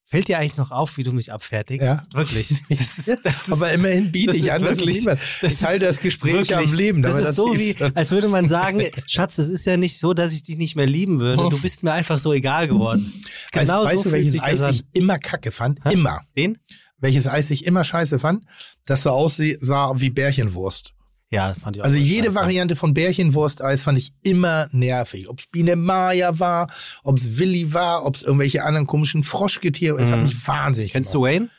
Fällt dir eigentlich noch auf, wie du mich abfertigst? Ja. Wirklich. Das ist, das ist, Aber immerhin biete ich an, dass wirklich- es niemand. das Ich halte das Gespräch wirklich, am Leben. Das ist so wie, als würde man sagen, Schatz, es ist ja nicht so, dass ich dich nicht mehr lieben würde. Du bist mir einfach so egal geworden. Genau weißt, weißt so du, welches Eis ich immer kacke fand? Hä? Immer. Den? Welches Eis ich immer scheiße fand? Das so aussah wie Bärchenwurst. Ja, fand ich auch Also jede scheiße. Variante von Bärchenwursteis fand ich immer nervig. Ob es Biene Maya war, ob es Willi war, ob es irgendwelche anderen komischen Froschgetiere. Es hat Mhm. mich wahnsinnig Kennst du gemacht. Wayne?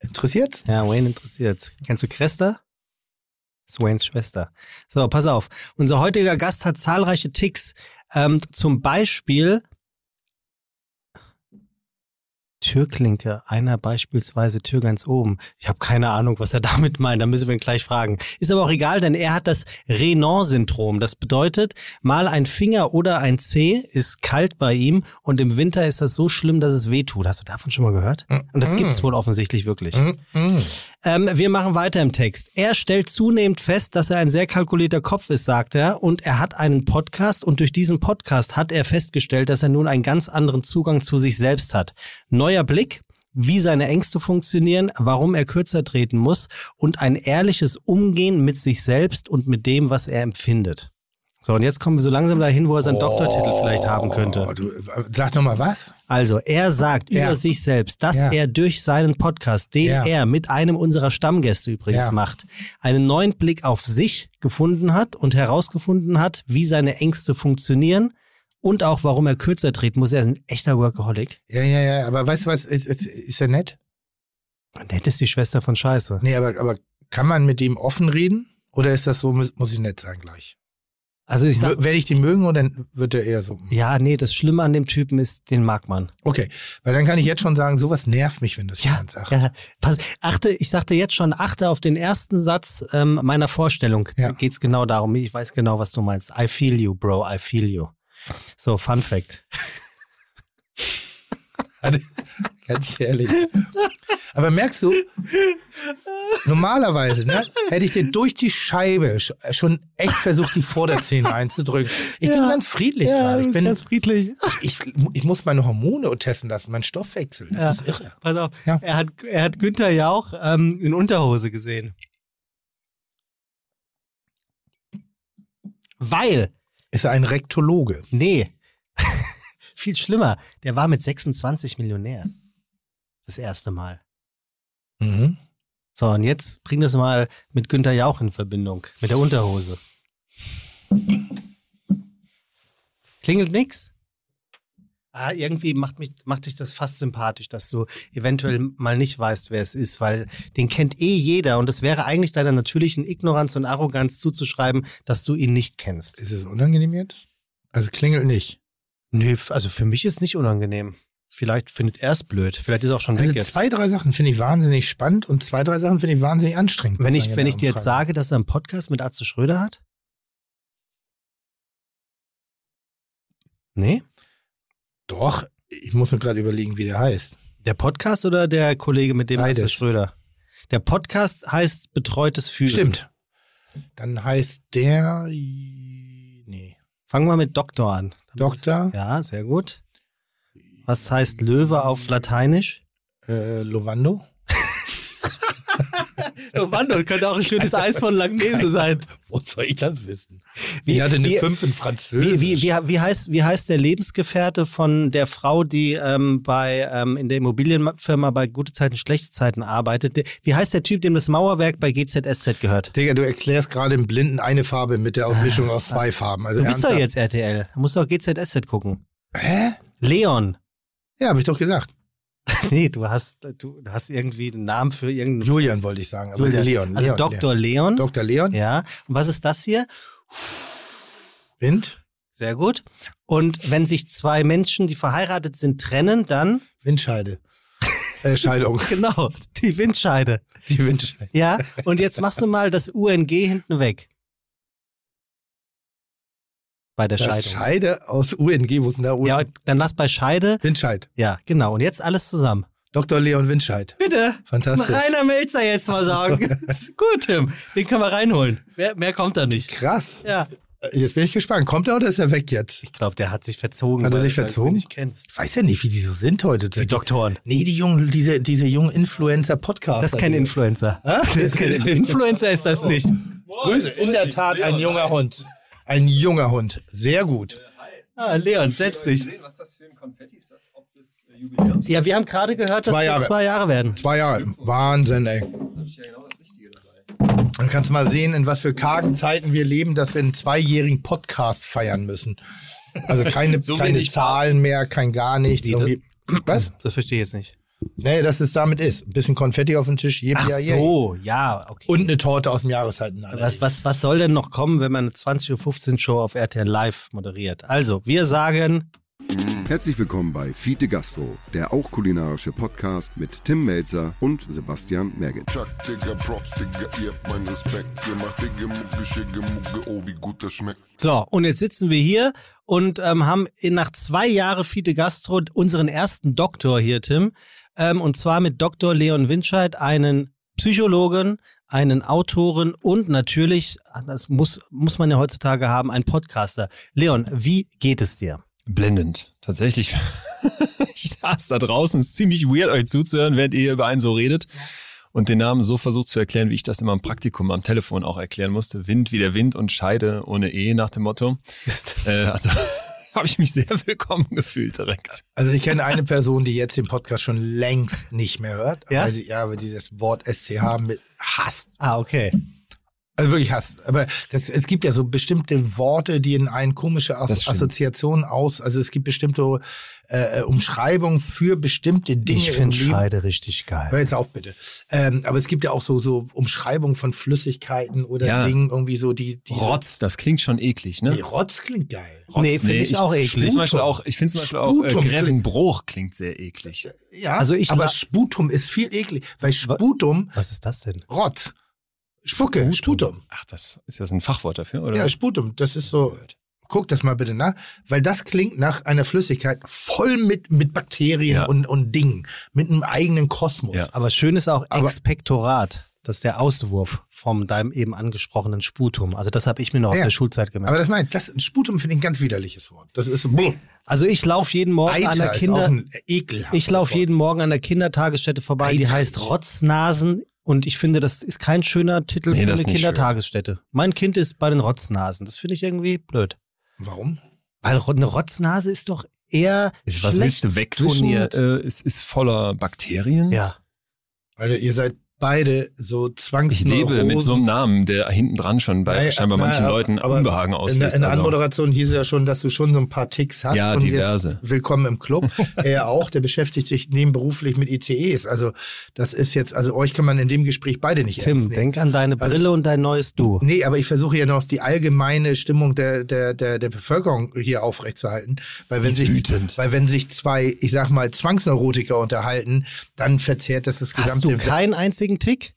Interessiert's? Ja, Wayne interessiert. Kennst du Cresta? Das ist Waynes Schwester. So, pass auf. Unser heutiger Gast hat zahlreiche Ticks. Ähm, zum Beispiel Türklinke, einer beispielsweise Tür ganz oben. Ich habe keine Ahnung, was er damit meint. Da müssen wir ihn gleich fragen. Ist aber auch egal, denn er hat das Renan-Syndrom. Das bedeutet, mal ein Finger oder ein Zeh ist kalt bei ihm und im Winter ist das so schlimm, dass es weh tut. Hast du davon schon mal gehört? Und das gibt's wohl offensichtlich wirklich. Ähm, wir machen weiter im Text. Er stellt zunehmend fest, dass er ein sehr kalkulierter Kopf ist, sagt er. Und er hat einen Podcast und durch diesen Podcast hat er festgestellt, dass er nun einen ganz anderen Zugang zu sich selbst hat. Neuer Blick. wie seine Ängste funktionieren, warum er kürzer treten muss und ein ehrliches Umgehen mit sich selbst und mit dem, was er empfindet. So, und jetzt kommen wir so langsam dahin, wo er seinen Doktortitel vielleicht haben könnte. Oh, du, sag nochmal was? Also, er sagt Ja. über sich selbst, dass Ja. er durch seinen Podcast, den Ja. er mit einem unserer Stammgäste übrigens macht, einen neuen Blick auf sich gefunden hat und herausgefunden hat, wie seine Ängste funktionieren und auch, warum er kürzer treten muss. Er ist ein echter Workaholic. Ja, ja, ja, aber weißt du was, ist, ist, ist er nett? Nett ist die Schwester von Scheiße. Nee, aber, aber kann man mit ihm offen reden? Oder ist das so, mu- muss ich nett sein gleich? Also ich sag, Werde ich den mögen oder wird er eher so? ja, nee, das Schlimme an dem Typen ist, den mag man. Okay, weil dann kann ich jetzt schon sagen, sowas nervt mich, wenn das Ja, jemand sagt. ja. Pass, achte, ich sagte jetzt schon, achte auf den ersten Satz ähm, meiner Vorstellung. Ja. Da geht's genau darum. Ich weiß genau, was du meinst. I feel you, bro, I feel you. So, Fun Fact. Ganz ehrlich. Aber merkst du, normalerweise ne, hätte ich dir durch die Scheibe sch- schon echt versucht, die Vorderzähne einzudrücken. Ich bin Ja. ganz friedlich Ja, gerade. Ich, bin, ganz friedlich. ich, ich muss meine Hormone testen lassen, meinen Stoffwechsel. Das Ja. ist irre. Pass auf, Ja. er, hat, er hat Günther Jauch ähm, in Unterhose gesehen. Weil, Ist er ein Rektologe? nee, viel schlimmer, der war mit 26 Millionär. Das erste Mal. Mhm. So, und jetzt bring das mal mit Günther Jauch in Verbindung, mit der Unterhose. Klingelt nix? Ah, irgendwie macht, mich, macht dich das fast sympathisch, dass du eventuell mal nicht weißt, wer es ist, weil den kennt eh jeder und es wäre eigentlich deiner natürlichen Ignoranz und Arroganz zuzuschreiben, dass du ihn nicht kennst. Ist es unangenehm jetzt? Also klingelt nicht. Nö, f- also für mich ist nicht unangenehm. Vielleicht findet er es blöd. Vielleicht ist er auch schon Also weg jetzt. zwei, drei Sachen finde ich wahnsinnig spannend und zwei, drei Sachen finde ich wahnsinnig anstrengend. Wenn ich, wenn ich dir jetzt sage, dass er einen Podcast mit Atze Schröder hat? Nee? Doch, ich muss mir gerade überlegen, wie der heißt. Der Podcast oder der Kollege mit dem Atze Beides. Schröder? Der Podcast heißt Betreutes Fühlen. Stimmt. Dann heißt der. Fangen wir mit Doktor an. Doktor Ja, sehr gut. Was heißt Löwe auf Lateinisch? äh, Lovando. Oh Mann, das könnte auch ein schönes Eis von Langnese sein. Wo soll ich das wissen? Wie- ich hatte eine wie- 5 in Französisch. Wie, wie, wie, wie, heißt, wie heißt der Lebensgefährte von der Frau, die ähm, bei, ähm, in der Immobilienfirma bei gute Zeiten, schlechte Zeiten arbeitet? Wie heißt der Typ, dem das Mauerwerk bei GZSZ gehört? Digga, du erklärst gerade im Blinden eine Farbe mit der Mischung aus zwei Farben. Also Du bist doch ernsthaft. jetzt RTL. Du musst doch GZSZ gucken. Hä? Leon. Ja, habe ich doch gesagt. Nee, du hast, du hast irgendwie den Namen für irgendeinen. Julian wollte ich sagen, aber Julian. Leon. Also Leon, Dr. Leon. Leon. Dr. Leon. Ja. Und was ist das hier? Wind. Sehr gut. Und wenn sich zwei Menschen, die verheiratet sind, trennen, dann Windscheide. äh, Scheidung. genau die Windscheide. Die Windscheide. Ja. Und jetzt machst du mal das UNG hinten weg. Bei der Das Scheidung. Scheide aus UNG, wo ist denn da UNG? Ja, dann lass bei Scheide. Windscheid. Ja, genau. Und jetzt alles zusammen. Dr. Leon Windscheid. Bitte. Fantastisch. Rainer Melzer jetzt mal sagen. Gut, Tim. Den können wir reinholen. Mehr, mehr kommt da nicht. Krass. Ja. Äh, Jetzt bin ich gespannt. Kommt er oder ist er weg jetzt? Ich glaube, der hat sich verzogen. Hat er sich verzogen? kennst. Weiß ja nicht, wie die so sind heute. Die Doktoren. Nee, die jungen, diese, diese jungen Influencer-Podcaster. Das ist kein Influencer. Das ist kein Influencer ist das nicht. Grüße. In der Tat ein junger Hund. Ein junger Hund. Sehr gut. Ah, Leon, setz dich. Was das für ein Konfetti ist, das ob des äh, Jubiläums. Ja, wir haben gerade gehört, dass Zwei wir zwei Jahre werden. Zwei Jahre. Wahnsinn, ey. Da habe ich ja genau das Richtige dabei. Dann kannst du mal sehen, in was für kargen Zeiten wir leben, dass wir einen zweijährigen Podcast feiern müssen. Also keine, So keine Zahlen mehr, kein gar nichts. Was? Das verstehe ich jetzt nicht. Nee, dass es damit ist. Ein bisschen Konfetti auf den Tisch. Yippie, Ach yay. so, ja, okay. Und eine Torte aus dem Jahreszeitenladen. Was, was, was soll denn noch kommen, wenn man eine 20.15 Uhr Show auf RTL Live moderiert? Also, wir sagen, Herzlich willkommen bei Fiete Gastro, der auch kulinarische Podcast mit Tim Melzer und Sebastian Merget. Chuck, Digga, Props, Digga, ihr habt meinen Respekt. Ihr macht Digga, Mucke, Schicke, Mucke, oh, wie gut das schmeckt. so, und jetzt sitzen wir hier und ähm, haben nach zwei Jahren Fiete Gastro unseren ersten Doktor hier, Tim. Ähm, und zwar mit Dr. Leon Winscheid, einen Psychologen, einen Autoren und natürlich, das muss, muss man ja heutzutage haben, einen Podcaster. Leon, wie geht es dir? Blendend. Tatsächlich ich saß da draußen, es ist ziemlich weird, euch zuzuhören, während ihr über einen so redet. Und den Namen so versucht zu erklären, wie ich das immer im Praktikum am Telefon auch erklären musste. Wind wie der Wind und Scheide ohne E nach dem Motto. äh, also habe ich mich sehr willkommen gefühlt direkt. Also ich kenne eine Person, die jetzt den Podcast schon längst nicht mehr hört. Ja? Weil sie, ja, aber dieses Wort SCH mit hasst. Ah, okay. Also wirklich hasst. Aber das, es gibt ja so bestimmte Worte, die in eine komische As Das stimmt. Assoziation aus. Also es gibt bestimmte äh, Umschreibungen für bestimmte Dinge Ich finde. Scheide richtig Hör geil. jetzt auf, bitte. Ähm, aber es gibt ja auch so, so Umschreibungen von Flüssigkeiten oder Ja. Dingen, irgendwie so, die. die Rotz, das klingt schon eklig, ne? Nee, Rotz klingt geil. Rotz, Nee, finde ich auch Ich finde eklig. zum Beispiel auch, ich finde zum Beispiel auch äh, Sputum Grevenbruch klingt sehr eklig. Ja, Also ich aber Sputum ist viel eklig, weil Sputum, Was ist das denn? Rotz, Spucke, Sputum. Ach, das ist das ein Fachwort dafür, oder? Ja, Sputum, das ist so. Guck das mal bitte nach, weil das klingt nach einer Flüssigkeit voll mit, mit Bakterien Ja. und, und Dingen, mit einem eigenen Kosmos. Ja. Aber schön ist auch Aber- Expektorat. Das ist der Auswurf vom deinem eben angesprochenen Sputum. Also das habe ich mir noch aus Ja. der Schulzeit gemerkt. Aber das meint, das Sputum finde ich ein ganz widerliches Wort. Das ist so, also ich laufe jeden Morgen Eiter an der ist auch Kinder, ich laufe jeden Morgen an der Kindertagesstätte vorbei, die Eitrig. heißt Rotznasen. Und ich finde, das ist kein schöner Titel Nee, für eine Kindertagesstätte. Mein Kind ist bei den Rotznasen. Das finde ich irgendwie blöd. Warum? Weil eine Rotznase ist doch eher Ist, was willst du toniert. Äh, es ist voller Bakterien. Ja. Alter, ihr seid beide so Ich Zwangsneurosen. lebe mit so einem Namen, der hinten dran schon bei Naja, scheinbar manchen naja, Leuten aber Unbehagen In der, auslöst. in der Also, Anmoderation hieß es ja schon, dass du schon so ein paar Ticks hast. Ja, und diverse. Jetzt willkommen im Club. er auch, der beschäftigt sich nebenberuflich mit ICEs. Also das ist jetzt, also euch kann man in dem Gespräch beide nicht Tim, ernst nehmen. denk an deine Also- Brille und dein neues Du. Nee, aber ich versuche ja noch die allgemeine Stimmung der, der, der, der Bevölkerung hier aufrechtzuerhalten. Weil wenn, sich, wütend. weil wenn sich zwei, ich sag mal, Zwangsneurotiker unterhalten, dann verzerrt das das Hast gesamte... du keinen einzigen Tick?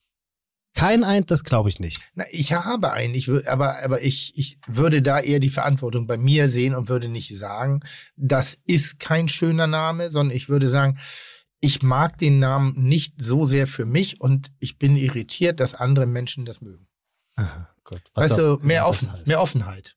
Kein ein, das glaube ich nicht. Na, ich habe einen, ich, aber, aber ich, ich würde da eher die Verantwortung bei mir sehen und würde nicht sagen, das ist kein schöner Name, sondern ich würde sagen, ich mag den Namen nicht so sehr für mich und ich bin irritiert, dass andere Menschen das mögen. Gut. weißt du, mehr, offen, mehr Offenheit.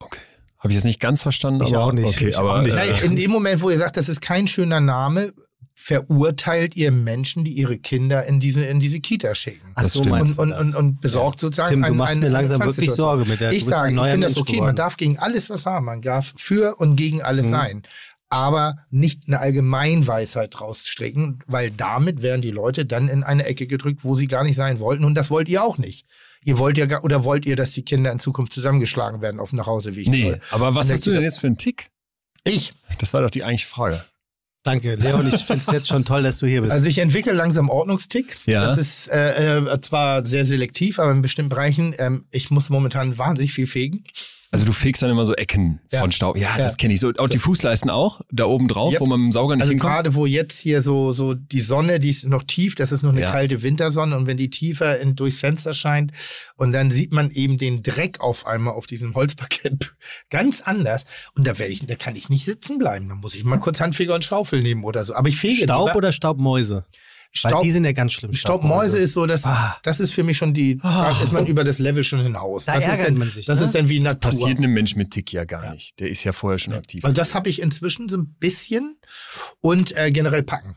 okay. Habe ich jetzt nicht ganz verstanden, Ich aber auch nicht. okay, Ich auch aber nicht. äh, Nein, in dem Moment, wo ihr sagt, das ist kein schöner Name, verurteilt ihr Menschen, die ihre Kinder in diese, in diese Kita schicken. Ach Das so, Und, und, das? und, und besorgt sozusagen Tim, du ein- machst ein- mir langsam wirklich. Sorge mit der. Ich sage, ich finde das okay. geworden. Man darf gegen alles was sagen. Man darf für und gegen alles Mhm. sein. Aber nicht eine Allgemeinweisheit draus stricken, weil damit werden die Leute dann in eine Ecke gedrückt, wo sie gar nicht sein wollten. Und das wollt ihr auch nicht. Ihr wollt ja gar, oder wollt ihr, dass die Kinder in Zukunft zusammengeschlagen werden auf dem Nachhauseweg? nee, aber was hast du denn jetzt für einen Tick? Ich. Das war doch die eigentliche Frage. Danke, Leon. Ich finde es jetzt schon toll, dass du hier bist. Also ich entwickle langsam Ordnungstick. Ja. Das ist äh, äh, zwar sehr selektiv, aber in bestimmten Bereichen. Ähm, ich muss momentan wahnsinnig viel fegen. Also du fegst dann immer so Ecken Ja. von Staub. Ja, Ja. das kenne ich so. Auch die Fußleisten auch, da oben drauf, Yep. wo man mit dem Sauger nicht Also hinkommt. gerade wo jetzt hier so, so die Sonne, die ist noch tief, das ist noch eine Ja. kalte Wintersonne und wenn die tiefer in, durchs Fenster scheint und dann sieht man eben den Dreck auf einmal auf diesem Holzparkett ganz anders und da, ich, da kann ich nicht sitzen bleiben. Da muss ich mal kurz Handfeger und Schaufel nehmen oder so. Aber ich fege Staub lieber. oder Staubmäuse? Weil Staub, die sind ja ganz schlimm. Staubmäuse ist so, dass, Ah. das ist für mich schon die, da ist man über das Level schon hinaus. Da das ist ärgert dann, man sich, Das ne? ist dann wie Das Natur. passiert einem Mensch mit Tick ja gar nicht. Der ist ja vorher schon aktiv. Also das habe ich inzwischen so ein bisschen und äh, generell packen.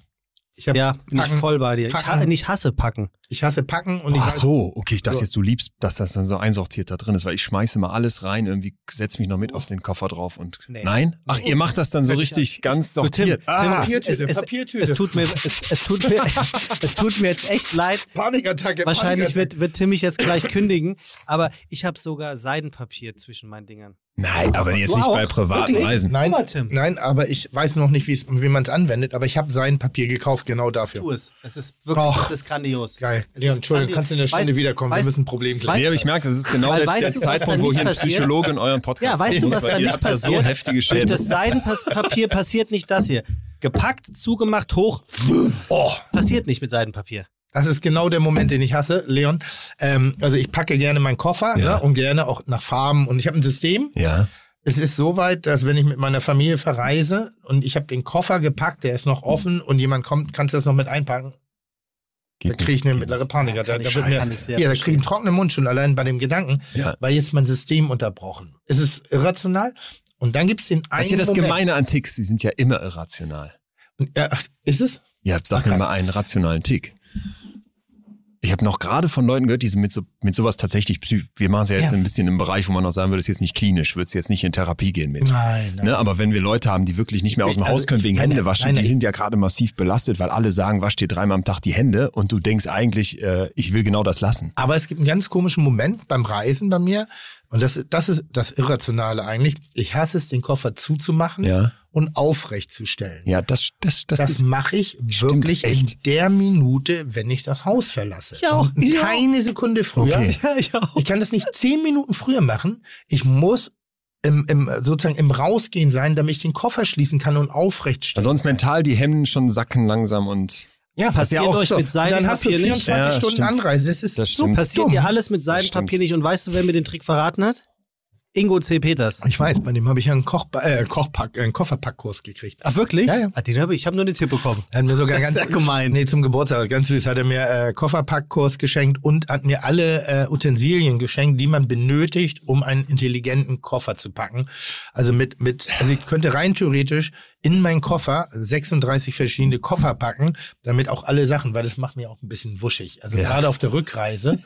Ich, hab Ja, bin ich voll bei dir. Ich, ha ich hasse packen. ich hasse packen und ich Ach so, okay, ich dachte So. jetzt, du liebst, dass das dann so einsortiert da drin ist, weil ich schmeiße mal alles rein, irgendwie setz mich noch mit auf den Koffer drauf und Nee. nein? Ach, ihr macht das dann so richtig ganz Du, Tim, sortiert. Tim, Ah, Papiertüte, es, es, Papiertüte. Es tut mir, es, es, tut mir, es tut mir jetzt echt leid. Panikattacke. Wahrscheinlich Panikattacke. wird, wird Tim mich jetzt gleich kündigen, aber ich habe sogar Seidenpapier zwischen meinen Dingern. Nein, aber jetzt nicht auch? bei privaten Wirklich? Reisen. Nein, Guck mal, Tim. nein, aber ich weiß noch nicht, wie man es anwendet, aber ich habe sein Papier gekauft, genau dafür. Tu es. Es ist wirklich, Och. es ist grandios. Geil. Es Ja, ist Entschuldigung, grandi- kannst du in der Stunde Weißt- wiederkommen. Wir weißt- müssen ein Problem klären. Nee, aber ich merke, das ist genau Weil der, weißt der du, Zeitpunkt, wo hier ein passiert? Psychologe in euren Podcast Ja, weißt du, was ihr nicht habt ja so passiert? heftige Durch Schäden. das Seidenpapier passiert nicht das hier. Gepackt, zugemacht, hoch. Oh, Passiert nicht mit Seidenpapier. Das ist genau der Moment, den ich hasse, Leon. Ähm, also ich packe gerne meinen Koffer Ja. ne, und gerne auch nach Farben und ich habe ein System. Ja. Es ist so weit, dass wenn ich mit meiner Familie verreise und ich habe den Koffer gepackt, der ist noch offen und jemand kommt, kannst du das noch mit einpacken? Da kriege ich eine mittlere Panik. Da, da, kann ich- wird mir, ja, da kriege ich einen trockenen Mund schon allein bei dem Gedanken, Ja. weil jetzt mein System unterbrochen. Es ist irrational Und dann gibt's den einen Das ist ja das Moment. Gemeine an Ticks, die sind ja immer irrational. Und, ja, ist es? Ja, sag Ach, mir mal einen rationalen Tick. Ich habe noch gerade von Leuten gehört, die sind mit, so, mit sowas tatsächlich, psy- wir machen es ja jetzt Ja. ein bisschen im Bereich, wo man noch sagen würde, es ist jetzt nicht klinisch, würde es jetzt nicht in Therapie gehen mit. Nein, nein. Ne, aber wenn wir Leute haben, die wirklich nicht mehr aus dem Also, Haus können wegen Händewaschen, nein, die sind ja gerade massiv belastet, weil alle sagen, wasch dir dreimal am Tag die Hände und du denkst eigentlich, äh, ich will genau das lassen. Aber es gibt einen ganz komischen Moment beim Reisen bei mir. Und das, das ist das Irrationale eigentlich. Ich hasse es, den Koffer zuzumachen Ja. und aufrecht zu stellen. Ja, das, das, das, Das mache ich wirklich echt. in der Minute, wenn ich das Haus verlasse. Ich auch, Und keine Sekunde früher. Okay. Ja, ich auch. Ich kann das nicht zehn Minuten früher machen. Ich muss im, im, sozusagen im Rausgehen sein, damit ich den Koffer schließen kann und aufrecht stellen. sonst mental die Hemden schon sacken langsam und ja, passiert euch mit Und Dann hast du Seidenpapier nicht? 24 Ja, Stunden stimmt. Anreise. Das ist Das so stimmt. Passiert dir alles mit Seidenpapier nicht und weißt du, wer mir den Trick verraten hat? Ingo C. Peters. Ich weiß, bei dem habe ich ja einen, Koch, äh, Kochpack, einen Kofferpackkurs gekriegt. Ach wirklich? Ja, ja. Ah, den habe ich, ich habe nur den Tipp bekommen. Er hat mir sogar Das ganz ist gemein. Nee, zum Geburtstag, ganz süß, hat er mir äh, Kofferpackkurs geschenkt und hat mir alle äh, Utensilien geschenkt, die man benötigt, um einen intelligenten Koffer zu packen. Also mit, mit, also ich könnte rein theoretisch in meinen Koffer 36 verschiedene Koffer packen, damit auch alle Sachen, weil das macht mir auch ein bisschen wuschig. Also Ja. gerade auf der Rückreise,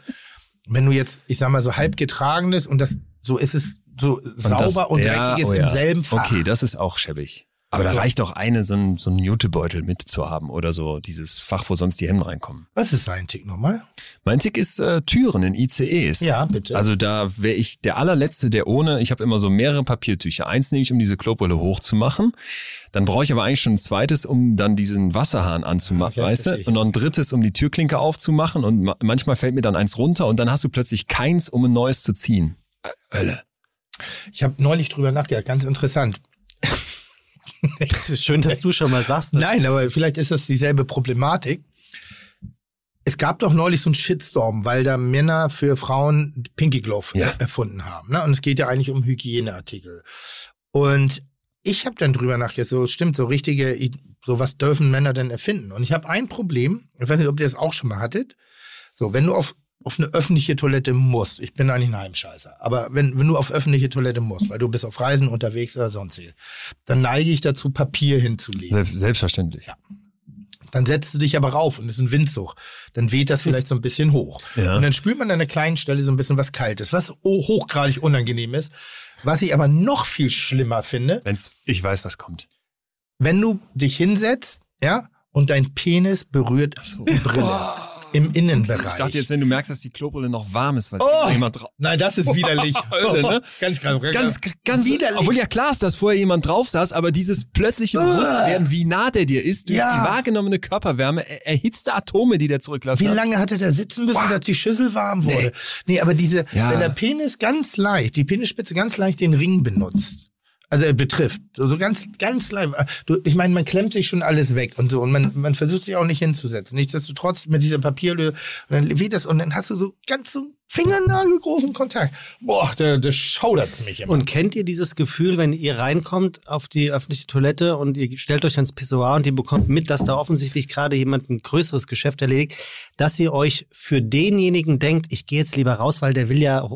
wenn du jetzt, ich sag mal, so halb getragenes und das, so ist es so sauber und, ja, dreckig ist oh ja. im selben Fach. Okay, das ist auch schäbig. Aber da reicht doch eine, so ein, so Jutebeutel mitzuhaben oder so, dieses Fach, wo sonst die Hemden reinkommen. Was ist sein Tick nochmal? Mein Tick ist äh, Türen in ICEs. Ja, bitte. Also da wäre ich der allerletzte, der ohne, ich habe immer so mehrere Papiertücher. Eins nehme ich, um diese Klobrille hochzumachen. Dann brauche ich aber eigentlich schon ein zweites, um dann diesen Wasserhahn anzumachen, Ja, weißt du? Und noch ein drittes, um die Türklinke aufzumachen. Und ma manchmal fällt mir dann eins runter und dann hast du plötzlich keins, um ein neues zu ziehen. Hölle. Ich habe neulich drüber nachgedacht, ganz interessant. Es ist schön, dass du schon mal sagst. ne? Nein, aber vielleicht ist das dieselbe Problematik. Es gab doch neulich so einen Shitstorm, weil da Männer für Frauen Pinky Glove Ja. äh, erfunden haben. Ne? Und es geht ja eigentlich um Hygieneartikel. Und ich habe dann drüber nachgedacht, so stimmt, so richtige, so was dürfen Männer denn erfinden? Und ich habe ein Problem, ich weiß nicht, ob ihr das auch schon mal hattet. So, wenn du auf, auf eine öffentliche Toilette musst, ich bin eigentlich ein Heimscheißer, aber wenn, wenn du auf öffentliche Toilette musst, weil du bist auf Reisen unterwegs oder sonst wie, dann neige ich dazu, Papier hinzulegen. Selbst, selbstverständlich. Dann setzt du dich aber rauf und es ist ein Windzug. Dann weht das vielleicht so ein bisschen hoch. Ja. Und dann spürt man an einer kleinen Stelle so ein bisschen was Kaltes, was hochgradig unangenehm ist. Was ich aber noch viel schlimmer finde, Wenn's, ich weiß, was kommt. wenn du dich hinsetzt, ja, und dein Penis berührt die Brille im Innenbereich. Ich dachte jetzt, wenn du merkst, dass die Klobrille noch warm ist, weil Oh! jemand drauf. Nein, das ist widerlich. Hölle, ne? Ganz klar. Ganz, ganz, Widerlich. obwohl ja klar ist, dass vorher jemand drauf saß, aber dieses plötzliche Bewusstwerden, wie nah der dir ist, durch Ja. die wahrgenommene Körperwärme, er- erhitzte Atome, die der zurücklassen Wie hat. lange hat er da sitzen müssen, dass die Schüssel warm wurde? Nee, aber diese, Ja. wenn der Penis ganz leicht, die Penisspitze ganz leicht den Ring benutzt, also er betrifft, so, so ganz, ganz leicht. Ich meine, man klemmt sich schon alles weg und so und man, man versucht sich auch nicht hinzusetzen. Nichtsdestotrotz mit dieser Papierlöhe und dann weht das und dann hast du so ganz so fingernagelgroßen Kontakt. Boah, der, der schaudert's mich immer. Und kennt ihr dieses Gefühl, wenn ihr reinkommt auf die öffentliche Toilette und ihr stellt euch ans Pissoir und ihr bekommt mit, dass da offensichtlich gerade jemand ein größeres Geschäft erledigt, dass ihr euch für denjenigen denkt, ich gehe jetzt lieber raus, weil der will ja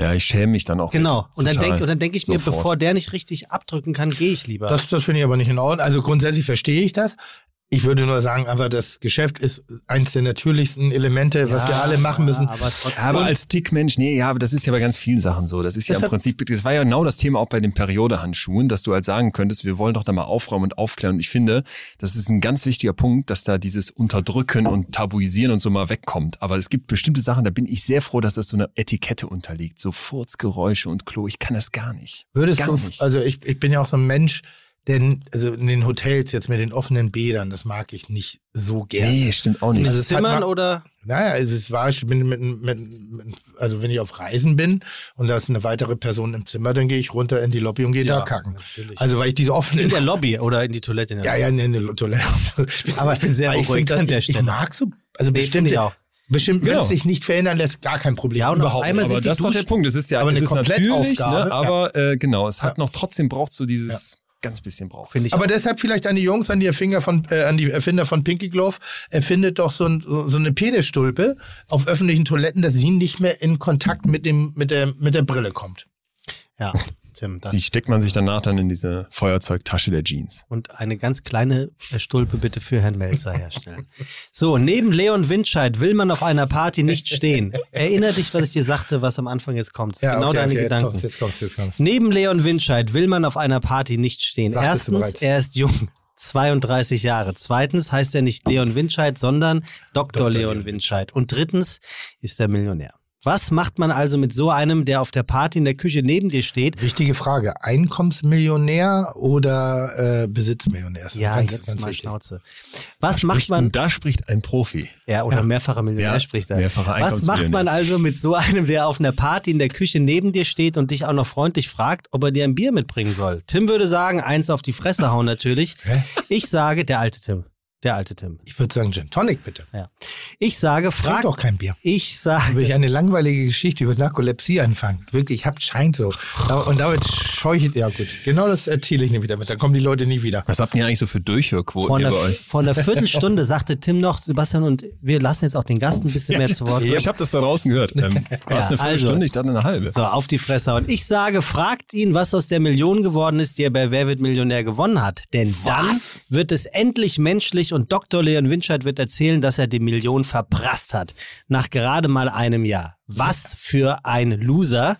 Ja, ich schäme mich dann auch. genau. mit. Und dann denk, und dann denke ich mir, Sofort. bevor der nicht richtig abdrücken kann, gehe ich lieber. Das, das finde ich aber nicht in Ordnung. Also grundsätzlich verstehe ich das. Ich würde nur sagen, einfach das Geschäft ist eins der natürlichsten Elemente, was wir alle machen müssen. Aber trotzdem. Aber als Dickmensch, nee, ja, aber das ist ja bei ganz vielen Sachen so. Das ist ja im Prinzip, das war ja genau das Thema auch bei den Periodehandschuhen, dass du halt sagen könntest, wir wollen doch da mal aufräumen und aufklären. Und ich finde, das ist ein ganz wichtiger Punkt, dass da dieses Unterdrücken und Tabuisieren und so mal wegkommt. Aber es gibt bestimmte Sachen, da bin ich sehr froh, dass das so eine Etikette unterliegt. So Furzgeräusche und Klo, ich kann das gar nicht. Würdest Gar du, nicht. also ich, ich bin ja auch so ein Mensch, der, also in den Hotels jetzt mit den offenen Bädern, das mag ich nicht so gerne. Nee, stimmt auch nicht. Also es Zimmern mal- oder? Naja, also es war, ich bin mit, mit, mit, also wenn ich auf Reisen bin und da ist eine weitere Person im Zimmer, dann gehe ich runter in die Lobby und gehe da kacken. natürlich. Also weil ich diese offenen In der Lobby oder in die Toilette. In der Ja, Lobby. ja, in der Toilette. Aber ich bin sehr beruhigt an der ich, Stelle. Ich mag so, also Nee, finde ich auch. bestimmt, wenn Genau. es sich nicht verändern lässt, gar kein Problem. Ja, und überhaupt einmal nicht. Aber das ist doch der Punkt. Das ist ja aber es eine ist natürlich, Komplettaufgabe, ne? ja. aber äh, genau, es hat Ja. noch trotzdem braucht so dieses ganz bisschen braucht. Finde ich Aber deshalb vielleicht an die Jungs, an die Erfinder von, äh, an die Erfinder von Pinky Glove, erfindet doch so, ein, so, so eine Penisstulpe auf öffentlichen Toiletten, dass sie nicht mehr in Kontakt mit dem, mit der, mit der Brille kommt. Ja. Tim. Das Die steckt man sich danach dann in diese Feuerzeugtasche der Jeans. und eine ganz kleine äh, Stulpe bitte für Herrn Melzer herstellen. So, neben Leon Windscheid will man auf einer Party nicht stehen. Erinner dich, was ich dir sagte, was am Anfang jetzt kommt. Ja, genau okay, deine okay, jetzt Gedanken. kommt's, jetzt kommt's, jetzt kommt's. Neben Leon Windscheid will man auf einer Party nicht stehen. Sagtest Erstens, er ist jung. 32 Jahre. Zweitens heißt er nicht Leon Windscheid, sondern Dr. Dr. Leon Leon Windscheid. Und drittens ist er Millionär. Was macht man also mit so einem, der auf der Party in der Küche neben dir steht? Wichtige Frage. Einkommensmillionär oder äh, Besitzmillionär? Ist Ja, ganz, jetzt ganz mal wichtig. Schnauze. Was Da macht spricht, man? Da spricht ein Profi. Ja, oder Ja. mehrfacher Millionär Ja, spricht er. mehrfacher Was macht man also mit so einem, der auf einer Party in der Küche neben dir steht und dich auch noch freundlich fragt, ob er dir ein Bier mitbringen soll? Tim würde sagen, eins auf die Fresse hauen natürlich. Hä? Ich sage, der alte Tim. Der alte Tim. Ich würde sagen Gin Tonic, bitte. Ja. Ich sage, Trink frag doch kein Bier. Ich Dann würde sage, ich eine langweilige Geschichte über Narkolepsie anfangen. Wirklich, ich hab scheint so. Und damit scheuche ja gut. Genau das erzähle ich nicht wieder mit. Dann kommen die Leute nie wieder. Was habt ihr eigentlich so für Durchhörquoten hier einer, bei euch? vor einer Viertelstunde sagte Tim noch, Sebastian, und wir lassen jetzt auch den Gast ein bisschen mehr zu Wort kommen. Ich habe das da draußen gehört. Ähm, war es Ja, eine Viertelstunde? also. ich dachte eine halbe. So, auf die Fresse. Und ich sage, fragt ihn, was aus der Million geworden ist, die er bei Wer wird Millionär gewonnen hat. Denn dann wird es endlich menschlich und Dr. Leon Winscheid wird erzählen, dass er die Million verprasst hat. Nach gerade mal einem Jahr. Was für ein Loser,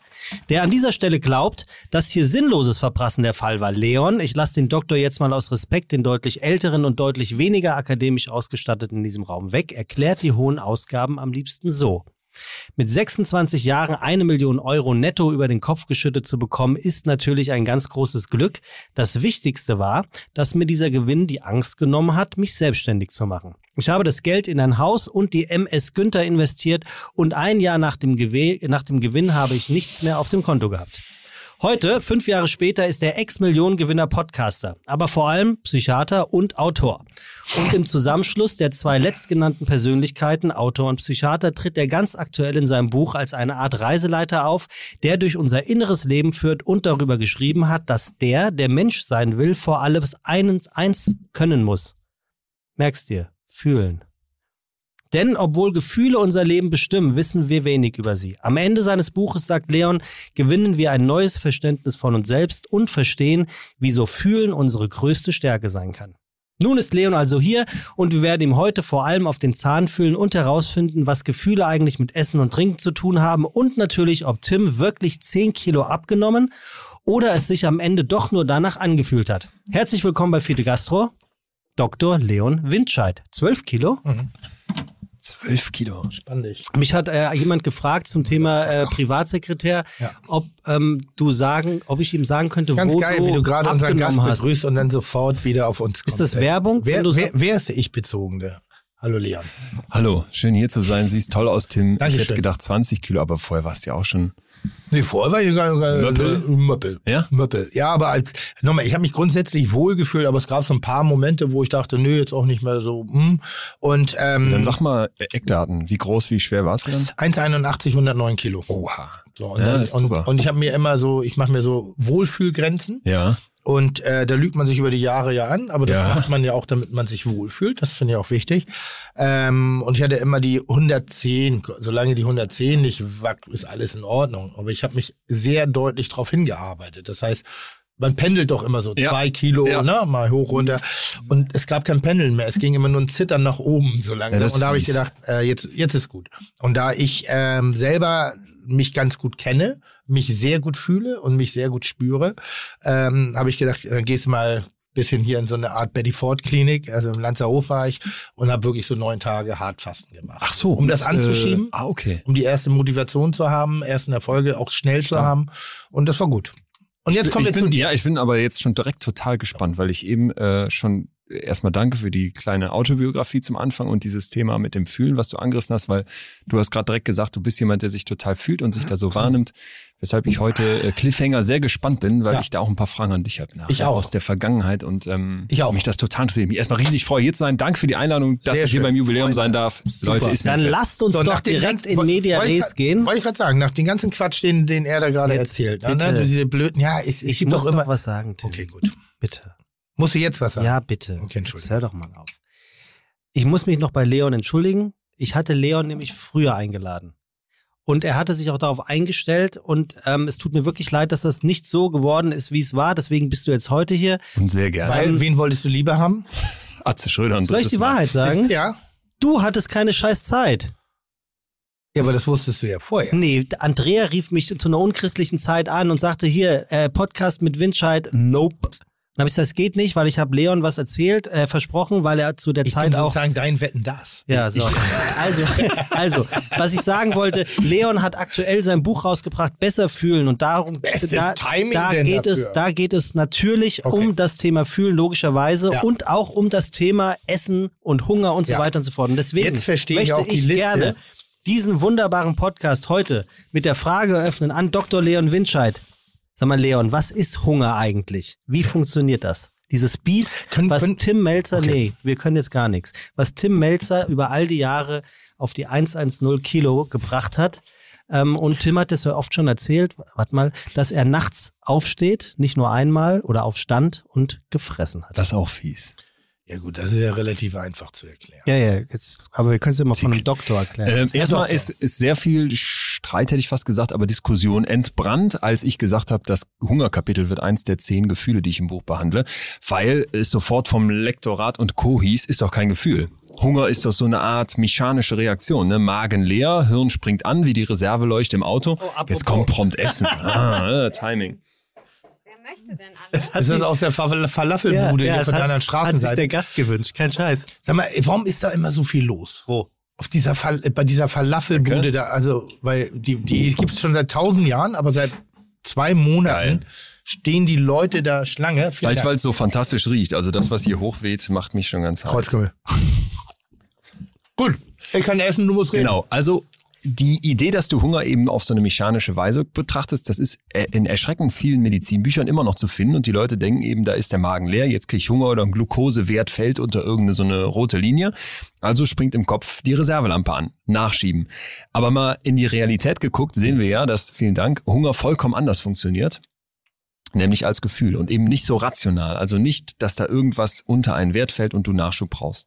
der an dieser Stelle glaubt, dass hier sinnloses Verprassen der Fall war. Leon, ich lasse den Doktor jetzt mal aus Respekt den deutlich älteren und deutlich weniger akademisch ausgestatteten in diesem Raum weg, erklärt die hohen Ausgaben am liebsten so. Mit 26 Jahren eine Million Euro netto über den Kopf geschüttet zu bekommen, ist natürlich ein ganz großes Glück. Das Wichtigste war, dass mir dieser Gewinn die Angst genommen hat, mich selbstständig zu machen. Ich habe das Geld in ein Haus und die MS Günther investiert und ein Jahr nach dem, Gewe nach dem Gewinn habe ich nichts mehr auf dem Konto gehabt. Heute, fünf Jahre später, ist er Ex-Millionengewinner Podcaster, aber vor allem Psychiater und Autor. Und im Zusammenschluss der zwei letztgenannten Persönlichkeiten, Autor und Psychiater, tritt er ganz aktuell in seinem Buch als eine Art Reiseleiter auf, der durch unser inneres Leben führt und darüber geschrieben hat, dass der, der Mensch sein will, vor allem eins, eins können muss. Merkst dir, fühlen. Denn obwohl Gefühle unser Leben bestimmen, wissen wir wenig über sie. Am Ende seines Buches sagt Leon, gewinnen wir ein neues Verständnis von uns selbst und verstehen, wieso Fühlen unsere größte Stärke sein kann. Nun ist Leon also hier und wir werden ihm heute vor allem auf den Zahn fühlen und herausfinden, was Gefühle eigentlich mit Essen und Trinken zu tun haben und natürlich, ob Tim wirklich 10 Kilo abgenommen oder es sich am Ende doch nur danach angefühlt hat. Herzlich willkommen bei Fide Gastro, Dr. Leon Windscheid. 12 Kilo? Zwölf Kilo. Spannend. Mich hat äh, jemand gefragt zum Thema äh, Privatsekretär, Ja. ob ähm, du sagen, ob ich ihm sagen könnte, Ganz wo geil, du wie du gerade unseren Gast hast. begrüßt und dann sofort wieder auf uns kommst. das ey. Werbung, Wer, wer, wer ist der Ich-Bezogene? Hallo Leon. Hallo, schön hier zu sein. Siehst toll aus, Tim. Ich Dankeschön. hätte gedacht 20 Kilo, aber vorher warst du ja auch schon. Nee, vorher war ich gar, gar, Möppel? Möppel. Ja? Möppel. Ja, aber als, nochmal, ich habe mich grundsätzlich wohl gefühlt, aber es gab so ein paar Momente, wo ich dachte, nö, jetzt auch nicht mehr so, hm. Und, ähm, Dann sag mal äh, Eckdaten. Wie groß, wie schwer warst du dann? 1,81, 109 Kilo. Oha. So, und, Ja, dann, und, super. und ich habe mir immer so, ich mache mir so Wohlfühlgrenzen Ja. Und äh, da lügt man sich über die Jahre ja an, aber das Ja. macht man ja auch, damit man sich wohlfühlt. Das finde ich auch wichtig. Ähm, und ich hatte immer die 110. Solange die 110 nicht wackt, ist alles in Ordnung. Aber ich habe mich sehr deutlich darauf hingearbeitet. Das heißt, man pendelt doch immer so Ja. zwei Kilo, Ja. ne, mal hoch runter. Und es gab kein Pendeln mehr. Es ging immer nur ein Zittern nach oben so lange. Ja, und da habe ich gedacht, äh, jetzt, jetzt ist gut. Und da ich ähm, selber mich ganz gut kenne, mich sehr gut fühle und mich sehr gut spüre, ähm, habe ich gedacht, dann gehst du mal bisschen hier in so eine Art Betty Ford Klinik, also im Lanzerhof war ich und habe wirklich so neun Tage Hartfasten gemacht. Ach so. Um das und, anzuschieben, Äh, ah, okay. um die erste Motivation zu haben, ersten Erfolge auch schnell zu Stark. haben und das war gut. Und jetzt kommen wir zu bin, dir. Ja, ich bin aber jetzt schon direkt total gespannt, weil ich eben äh, schon erstmal danke für die kleine Autobiografie zum Anfang und dieses Thema mit dem Fühlen, was du angerissen hast, weil du hast gerade direkt gesagt, du bist jemand, der sich total fühlt und sich da so wahrnimmt, weshalb ich heute äh, Cliffhanger sehr gespannt bin, weil Ja. ich da auch ein paar Fragen an dich habe. Ich auch. Aus der Vergangenheit und ähm, Ich auch. mich das total interessiert. Mich erstmal riesig freue, hier zu sein. Danke für die Einladung, dass Sehr ich hier schön. beim Jubiläum sein darf. Leute, ist mir Dann fest. lasst uns So, doch direkt ganzen- in Media ich Res gehen. Wollte ich gerade sagen, nach dem ganzen Quatsch, den, den er da gerade erzählt. Ne? bitte. Diese blöden, ja, es, es Ich gibt muss doch immer. was sagen, Tim. Okay, gut. Bitte. Musst du jetzt was sagen? Ja, bitte. Okay, Entschuldigung. Jetzt hör doch mal auf. Ich muss mich noch bei Leon entschuldigen. Ich hatte Leon nämlich früher eingeladen. Und er hatte sich auch darauf eingestellt und ähm, es tut mir wirklich leid, dass das nicht so geworden ist, wie es war. Deswegen bist du jetzt heute hier. Und sehr gerne. Weil, wen wolltest du lieber haben? Atze Schröder und Soll ich die Mal. Wahrheit sagen? Ja. Du hattest keine scheiß Zeit. Ja, aber das wusstest du ja vorher. Nee, Andrea rief mich zu einer unchristlichen Zeit an und sagte hier, äh, Podcast mit Windscheid, nope. Dann habe ich gesagt, das geht nicht, weil ich habe Leon was erzählt, äh, versprochen, weil er zu der Ich Zeit bin auch sozusagen dein Wetten das. Ja, so. Also, also, was ich sagen wollte, Leon hat aktuell sein Buch rausgebracht, Besser fühlen und darum Bestes da, Timing da geht es, dafür? da geht es natürlich Okay. um das Thema fühlen logischerweise Ja. und auch um das Thema Essen und Hunger und so Ja. weiter und so fort. Und deswegen Jetzt verstehe ich möchte auch die Liste. gerne diesen wunderbaren Podcast heute mit der Frage eröffnen an Dr. Leon Winscheid. Sag mal, Leon, was ist Hunger eigentlich? Wie funktioniert das? Dieses Bies, Können- was können- Tim Melzer, Okay. nee, wir können jetzt gar nichts. Was Tim Melzer über all die Jahre auf die 110 Kilo gebracht hat. Ähm, und Tim hat das ja oft schon erzählt, warte mal, dass er nachts aufsteht, nicht nur einmal oder aufstand und gefressen hat. Das ist auch fies. Ja gut, das ist ja relativ einfach zu erklären. Ja, ja, jetzt, aber wir können es ja mal von einem Doktor erklären. Ähm, erstmal Doktor. ist, ist sehr viel Streit, hätte ich fast gesagt, aber Diskussion entbrannt, als ich gesagt habe, das Hungerkapitel wird eins der zehn Gefühle, die ich im Buch behandle, weil es sofort vom Lektorat und Co. hieß, ist doch kein Gefühl. Hunger ist doch so eine Art mechanische Reaktion. Ne? Magen leer, Hirn springt an wie die Reserveleuchte im Auto. apropos. Jetzt kommt prompt Essen. Ah, äh, Timing. Denn alles? Ist das aus der Fa- Falafelbude hier es von hat, der anderen hat sich Straßenseite? der Gast gewünscht, kein Scheiß. Sag mal, warum ist da immer so viel los? Wo? Auf dieser Fall, bei dieser Falafelbude Okay. da, also, weil die, die gibt es schon seit tausend Jahren, aber seit zwei Monaten Geil. stehen die Leute da Schlange. Vielleicht, weil es so fantastisch riecht. Also das, was hier hochweht, macht mich schon ganz heiß. Kreuzkümmel. Gut, ich kann essen, du musst reden. Genau, also die Idee, dass du Hunger eben auf so eine mechanische Weise betrachtest, das ist äh, in erschreckend vielen Medizinbüchern immer noch zu finden und die Leute denken eben, da ist der Magen leer, jetzt krieg ich Hunger oder ein Glukosewert fällt unter irgendeine so eine rote Linie. Also springt im Kopf die Reservelampe an, nachschieben. Aber mal in die Realität geguckt, sehen wir ja, dass, vielen Dank, Hunger vollkommen anders funktioniert. Nämlich als Gefühl und eben nicht so rational. Also nicht, dass da irgendwas unter einen Wert fällt und du Nachschub brauchst.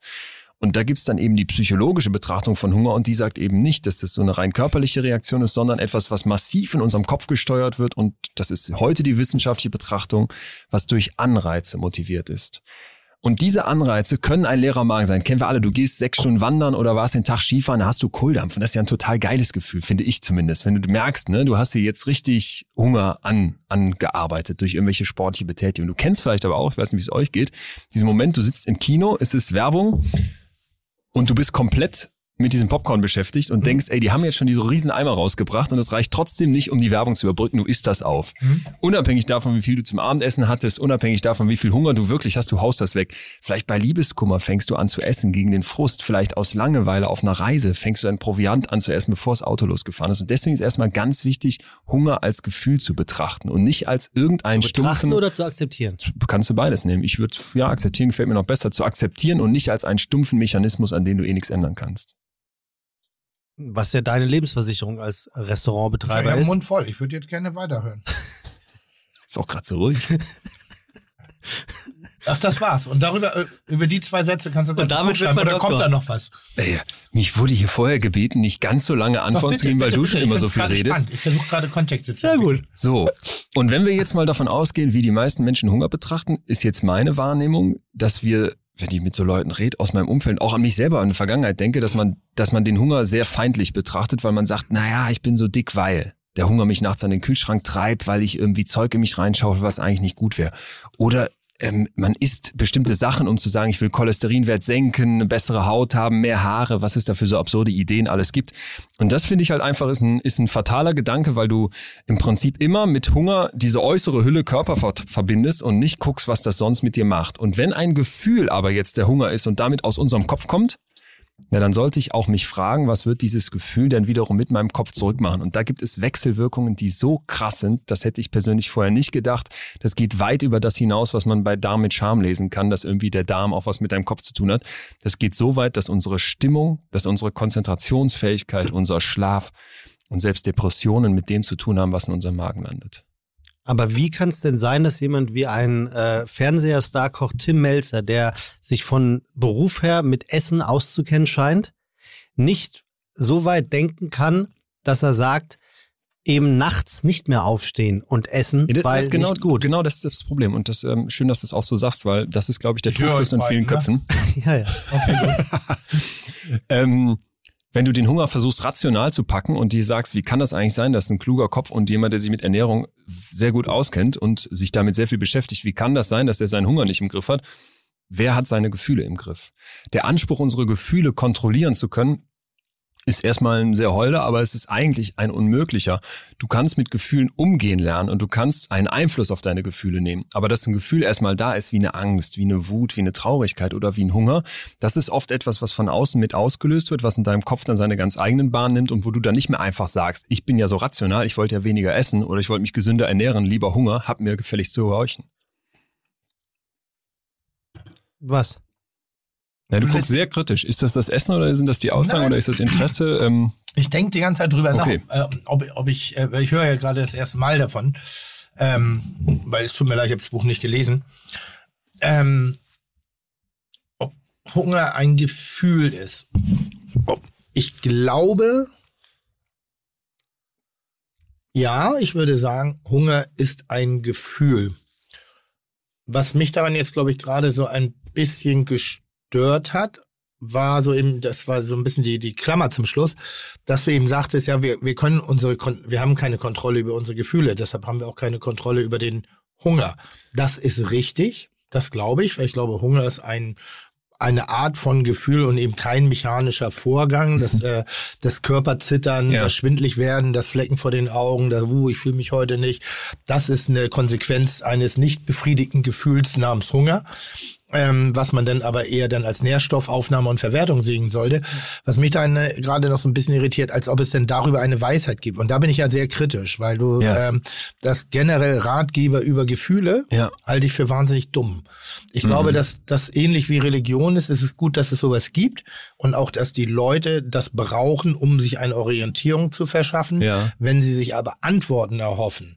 Und da gibt's dann eben die psychologische Betrachtung von Hunger und die sagt eben nicht, dass das so eine rein körperliche Reaktion ist, sondern etwas, was massiv in unserem Kopf gesteuert wird und das ist heute die wissenschaftliche Betrachtung, was durch Anreize motiviert ist. Und diese Anreize können ein leerer Magen sein. Kennen wir alle. Du gehst sechs Stunden wandern oder warst den Tag Skifahren, da hast du Kohldampf. Und das ist ja ein total geiles Gefühl, finde ich zumindest. Wenn du merkst, ne, du hast dir jetzt richtig Hunger an, angearbeitet durch irgendwelche sportliche Betätigung. Du kennst vielleicht aber auch, ich weiß nicht, wie es euch geht, diesen Moment, du sitzt im Kino, es ist Werbung und du bist komplett mit diesem Popcorn beschäftigt und denkst, ey, die haben jetzt schon diese riesen Eimer rausgebracht und es reicht trotzdem nicht, um die Werbung zu überbrücken. Du isst das auf. Unabhängig davon, wie viel du zum Abendessen hattest, unabhängig davon, wie viel Hunger du wirklich hast, du haust das weg. Vielleicht bei Liebeskummer fängst du an zu essen gegen den Frust. Vielleicht aus Langeweile auf einer Reise fängst du dein Proviant an zu essen, bevor das Auto losgefahren ist. Und deswegen ist erstmal ganz wichtig, Hunger als Gefühl zu betrachten und nicht als irgendeinen Zu betrachten stumpfen oder zu akzeptieren? kannst du beides nehmen. Ich würde, ja, akzeptieren gefällt mir noch besser. Zu akzeptieren und nicht als einen stumpfen Mechanismus, an dem du eh nichts ändern kannst. Was ja deine Lebensversicherung als Ich Restaurantbetreiber habe den ist. Mund voll. Ich würde jetzt gerne weiterhören. Ist auch gerade so ruhig. Ach, das war's. Und darüber, äh, über die zwei Sätze kannst du ganz Und damit wird man Oder kommt da noch was? Ey, mich wurde hier vorher gebeten, nicht ganz so lange Antworten zu geben, weil du schon Ich immer so viel gerade redest. spannend. Ich versuche gerade Kontexte zu Sehr gut. So, und wenn wir jetzt mal davon ausgehen, wie die meisten Menschen Hunger betrachten, ist jetzt meine Wahrnehmung, dass wir, wenn ich mit so Leuten rede, aus meinem Umfeld, auch an mich selber in der Vergangenheit denke, dass man, dass man den Hunger sehr feindlich betrachtet, weil man sagt, naja, ich bin so dick, weil der Hunger mich nachts an den Kühlschrank treibt, weil ich irgendwie Zeug in mich reinschaue, was eigentlich nicht gut wäre. Oder ähm, man isst bestimmte Sachen, um zu sagen, ich will Cholesterinwert senken, eine bessere Haut haben, mehr Haare, was es da für so absurde Ideen alles gibt. Und das finde ich halt einfach ist ein, ist ein fataler Gedanke, weil du im Prinzip immer mit Hunger diese äußere Hülle Körper ver verbindest und nicht guckst, was das sonst mit dir macht. Und wenn ein Gefühl aber jetzt der Hunger ist und damit aus unserem Kopf kommt, ja, dann sollte ich auch mich fragen, was wird dieses Gefühl denn wiederum mit meinem Kopf zurückmachen? Und da gibt es Wechselwirkungen, die so krass sind, das hätte ich persönlich vorher nicht gedacht. Das geht weit über das hinaus, was man bei Darm mit Charme lesen kann, dass irgendwie der Darm auch was mit deinem Kopf zu tun hat. Das geht so weit, dass unsere Stimmung, dass unsere Konzentrationsfähigkeit, unser Schlaf und selbst Depressionen mit dem zu tun haben, was in unserem Magen landet. Aber wie kann es denn sein, dass jemand wie ein äh, Fernsehstar-Koch Tim Melzer, der sich von Beruf her mit Essen auszukennen scheint, nicht so weit denken kann, dass er sagt, eben nachts nicht mehr aufstehen und essen, Ja, das weil ist genau, nicht gut. genau das ist das Problem. Und das ähm, schön, dass du es auch so sagst, weil das ist, glaube ich, der euch in vielen ne? Köpfen. Ja, ja. ähm, wenn du den Hunger versuchst rational zu packen und dir sagst, wie kann das eigentlich sein, dass ein kluger Kopf und jemand, der sich mit Ernährung sehr gut auskennt und sich damit sehr viel beschäftigt, wie kann das sein, dass er seinen Hunger nicht im Griff hat? Wer hat seine Gefühle im Griff? Der Anspruch, unsere Gefühle kontrollieren zu können, ist erstmal ein sehr holder, aber es ist eigentlich ein unmöglicher. Du kannst mit Gefühlen umgehen lernen und du kannst einen Einfluss auf deine Gefühle nehmen. Aber dass ein Gefühl erstmal da ist, wie eine Angst, wie eine Wut, wie eine Traurigkeit oder wie ein Hunger, das ist oft etwas, was von außen mit ausgelöst wird, was in deinem Kopf dann seine ganz eigenen Bahn nimmt und wo du dann nicht mehr einfach sagst, ich bin ja so rational, ich wollte ja weniger essen oder ich wollte mich gesünder ernähren, lieber Hunger, hab mir gefälligst zu gehorchen. Was? Ja, du Du guckst sehr kritisch. Ist das das Essen oder sind das die Aussagen Nein. oder ist das Interesse? Ähm, Ich denke die ganze Zeit drüber Okay. nach, äh, ob, ob ich, äh, ich höre ja gerade das erste Mal davon, ähm, weil es tut mir leid, ich habe das Buch nicht gelesen. Ähm, ob Hunger ein Gefühl ist. Ob, ich glaube, ja, ich würde sagen, Hunger ist ein Gefühl. Was mich daran jetzt, glaube ich, gerade so ein bisschen gestört hat, war so eben, das war so ein bisschen die, die Klammer zum Schluss, dass du eben sagtest, ja, wir, wir können unsere, wir haben keine Kontrolle über unsere Gefühle, deshalb haben wir auch keine Kontrolle über den Hunger. Das ist richtig, das glaube ich, weil ich glaube, Hunger ist ein, eine Art von Gefühl und eben kein mechanischer Vorgang, das, äh, das Körperzittern, Ja. das schwindlig werden, das Flecken vor den Augen, das, uh, ich fühle mich heute nicht, das ist eine Konsequenz eines nicht befriedigten Gefühls namens Hunger ähm, was man dann aber eher dann als Nährstoffaufnahme und Verwertung sehen sollte. Was mich dann äh, gerade noch so ein bisschen irritiert, als ob es denn darüber eine Weisheit gibt. Und da bin ich ja sehr kritisch, weil du Ja. ähm, das generell Ratgeber über Gefühle Ja. halte ich für wahnsinnig dumm. Ich glaube, dass das ähnlich wie Religion ist, ist es gut, dass es sowas gibt und auch, dass die Leute das brauchen, um sich eine Orientierung zu verschaffen. Ja. Wenn sie sich aber Antworten erhoffen,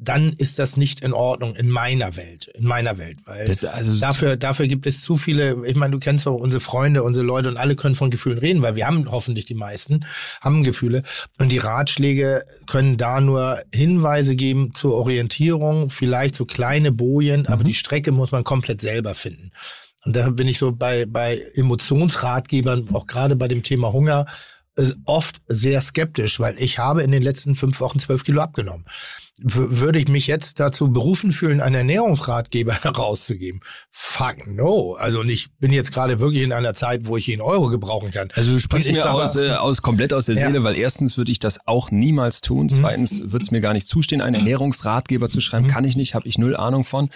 dann ist das nicht in Ordnung in meiner Welt, in meiner Welt, weil also- dafür, dafür gibt es zu viele, ich meine, du kennst doch unsere Freunde, unsere Leute und alle können von Gefühlen reden, weil wir haben hoffentlich die meisten, haben Gefühle und die Ratschläge können da nur Hinweise geben zur Orientierung, vielleicht so kleine Bojen, aber die Strecke muss man komplett selber finden. Und da bin ich so bei, bei Emotionsratgebern, auch gerade bei dem Thema Hunger, äh, oft sehr skeptisch, weil ich habe in den letzten fünf Wochen zwölf Kilo abgenommen. Würde ich mich jetzt dazu berufen fühlen, einen Ernährungsratgeber herauszugeben? Fuck no. Also ich bin jetzt gerade wirklich in einer Zeit, wo ich jeden Euro gebrauchen kann. Also du sprichst mir aus, äh, aus komplett aus der Ja. Seele, weil erstens würde ich das auch niemals tun. Zweitens würde es mir gar nicht zustehen, einen Ernährungsratgeber zu schreiben. Kann ich nicht, habe ich null Ahnung von.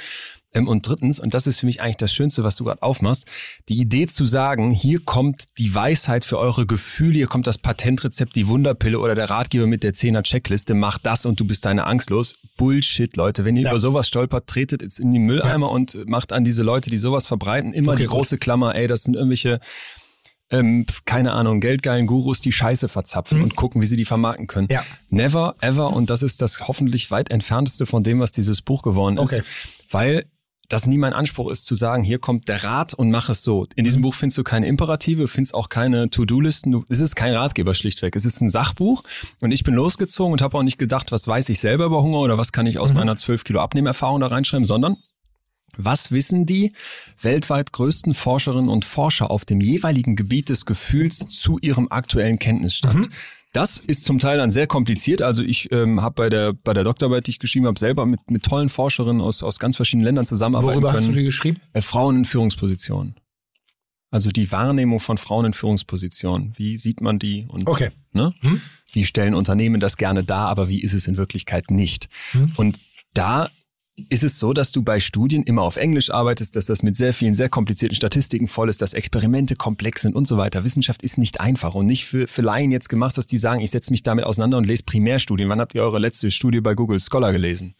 Ähm, und drittens, und das ist für mich eigentlich das Schönste, was du gerade aufmachst, die Idee zu sagen, hier kommt die Weisheit für eure Gefühle, hier kommt das Patentrezept, die Wunderpille oder der Ratgeber mit der 10er Checkliste, mach das und du bist deine Angst los. Bullshit, Leute. Wenn ihr Ja. über sowas stolpert, tretet jetzt in die Mülleimer und macht an diese Leute, die sowas verbreiten, immer Okay, die gut. große Klammer, ey, das sind irgendwelche ähm, keine Ahnung, geldgeilen Gurus, die Scheiße verzapfen und gucken, wie sie die vermarkten können. Mhm. Ja. Never, ever, und das ist das hoffentlich weit entfernteste von dem, was dieses Buch geworden ist. Okay. Weil das nie mein Anspruch ist, zu sagen, hier kommt der Rat und mach es so. In Mhm. diesem Buch findest du keine Imperative, findest auch keine To-Do-Listen. Es ist kein Ratgeber schlichtweg. Es ist ein Sachbuch und ich bin losgezogen und habe auch nicht gedacht, was weiß ich selber über Hunger oder was kann ich aus Mhm. meiner 12 Kilo Abnehmerfahrung da reinschreiben, sondern was wissen die weltweit größten Forscherinnen und Forscher auf dem jeweiligen Gebiet des Gefühls zu ihrem aktuellen Kenntnisstand? Mhm. Das ist zum Teil dann sehr kompliziert. Also ich ähm, habe bei der bei der Doktorarbeit, die ich geschrieben habe, selber mit mit tollen Forscherinnen aus aus ganz verschiedenen Ländern zusammenarbeiten Worüber hast können. du die geschrieben? Äh, Frauen in Führungspositionen. Also die Wahrnehmung von Frauen in Führungspositionen. Wie sieht man die? Und Okay. ne? Hm? Wie stellen Unternehmen das gerne dar, aber wie ist es in Wirklichkeit nicht? Hm? Und da ist es so, dass du bei Studien immer auf Englisch arbeitest, dass das mit sehr vielen, sehr komplizierten Statistiken voll ist, dass Experimente komplex sind und so weiter. Wissenschaft ist nicht einfach und nicht für, für Laien jetzt gemacht, dass die sagen, ich setze mich damit auseinander und lese Primärstudien. Wann habt ihr eure letzte Studie bei Google Scholar gelesen?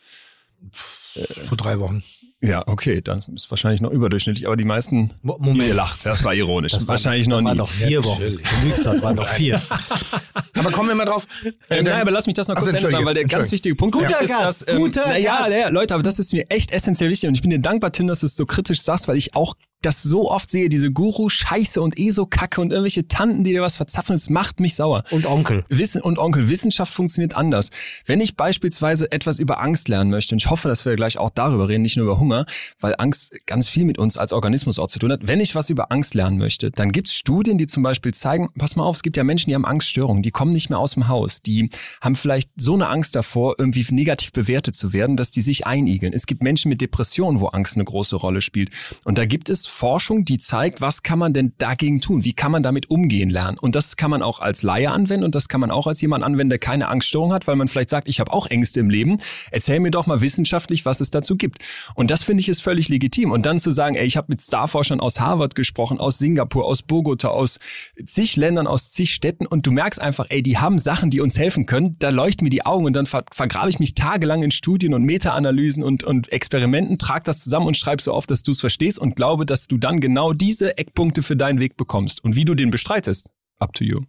Vor drei Wochen. Ja, okay, das ist wahrscheinlich noch überdurchschnittlich, aber die meisten Mo- Moment. Ihr lacht, das war ironisch. Das war, wahrscheinlich das noch waren nie. noch vier Wochen. Du lügst, das waren noch vier. Aber kommen wir mal drauf. Äh, dann- nein, aber lass mich das noch kurz Ende sagen, weil der ganz wichtige Punkt Guter ist, Gast, dass, ähm, guter naja, Gast. naja, Leute, aber das ist mir echt essentiell wichtig und ich bin dir dankbar, Tim, dass du es so kritisch sagst, weil ich auch das so oft sehe, diese Guru-Scheiße und ESO-Kacke und irgendwelche Tanten, die dir was verzapfen, es macht mich sauer. Und Onkel. Wissen und Onkel, Wissenschaft funktioniert anders. Wenn ich beispielsweise etwas über Angst lernen möchte, und ich hoffe, dass wir gleich auch darüber reden, nicht nur über Hunger, weil Angst ganz viel mit uns als Organismus auch zu tun hat. Wenn ich was über Angst lernen möchte, dann gibt es Studien, die zum Beispiel zeigen, pass mal auf, es gibt ja Menschen, die haben Angststörungen, die kommen nicht mehr aus dem Haus, die haben vielleicht so eine Angst davor, irgendwie negativ bewertet zu werden, dass die sich einigeln. Es gibt Menschen mit Depressionen, wo Angst eine große Rolle spielt. Und da gibt es Forschung, die zeigt, was kann man denn dagegen tun? Wie kann man damit umgehen lernen? Und das kann man auch als Laie anwenden und das kann man auch als jemand anwenden, der keine Angststörung hat, weil man vielleicht sagt, ich habe auch Ängste im Leben. Erzähl mir doch mal wissenschaftlich, was es dazu gibt. Und das finde ich ist völlig legitim. Und dann zu sagen, ey, ich habe mit Starforschern aus Harvard gesprochen, aus Singapur, aus Bogota, aus zig Ländern, aus zig Städten und du merkst einfach, ey, die haben Sachen, die uns helfen können. Da leuchten mir die Augen und dann ver vergrabe ich mich tagelang in Studien und Meta-Analysen und, und Experimenten, trag das zusammen und schreib so auf, dass du es verstehst und glaube, dass du dann genau diese Eckpunkte für deinen Weg bekommst. Und wie du den bestreitest, up to you.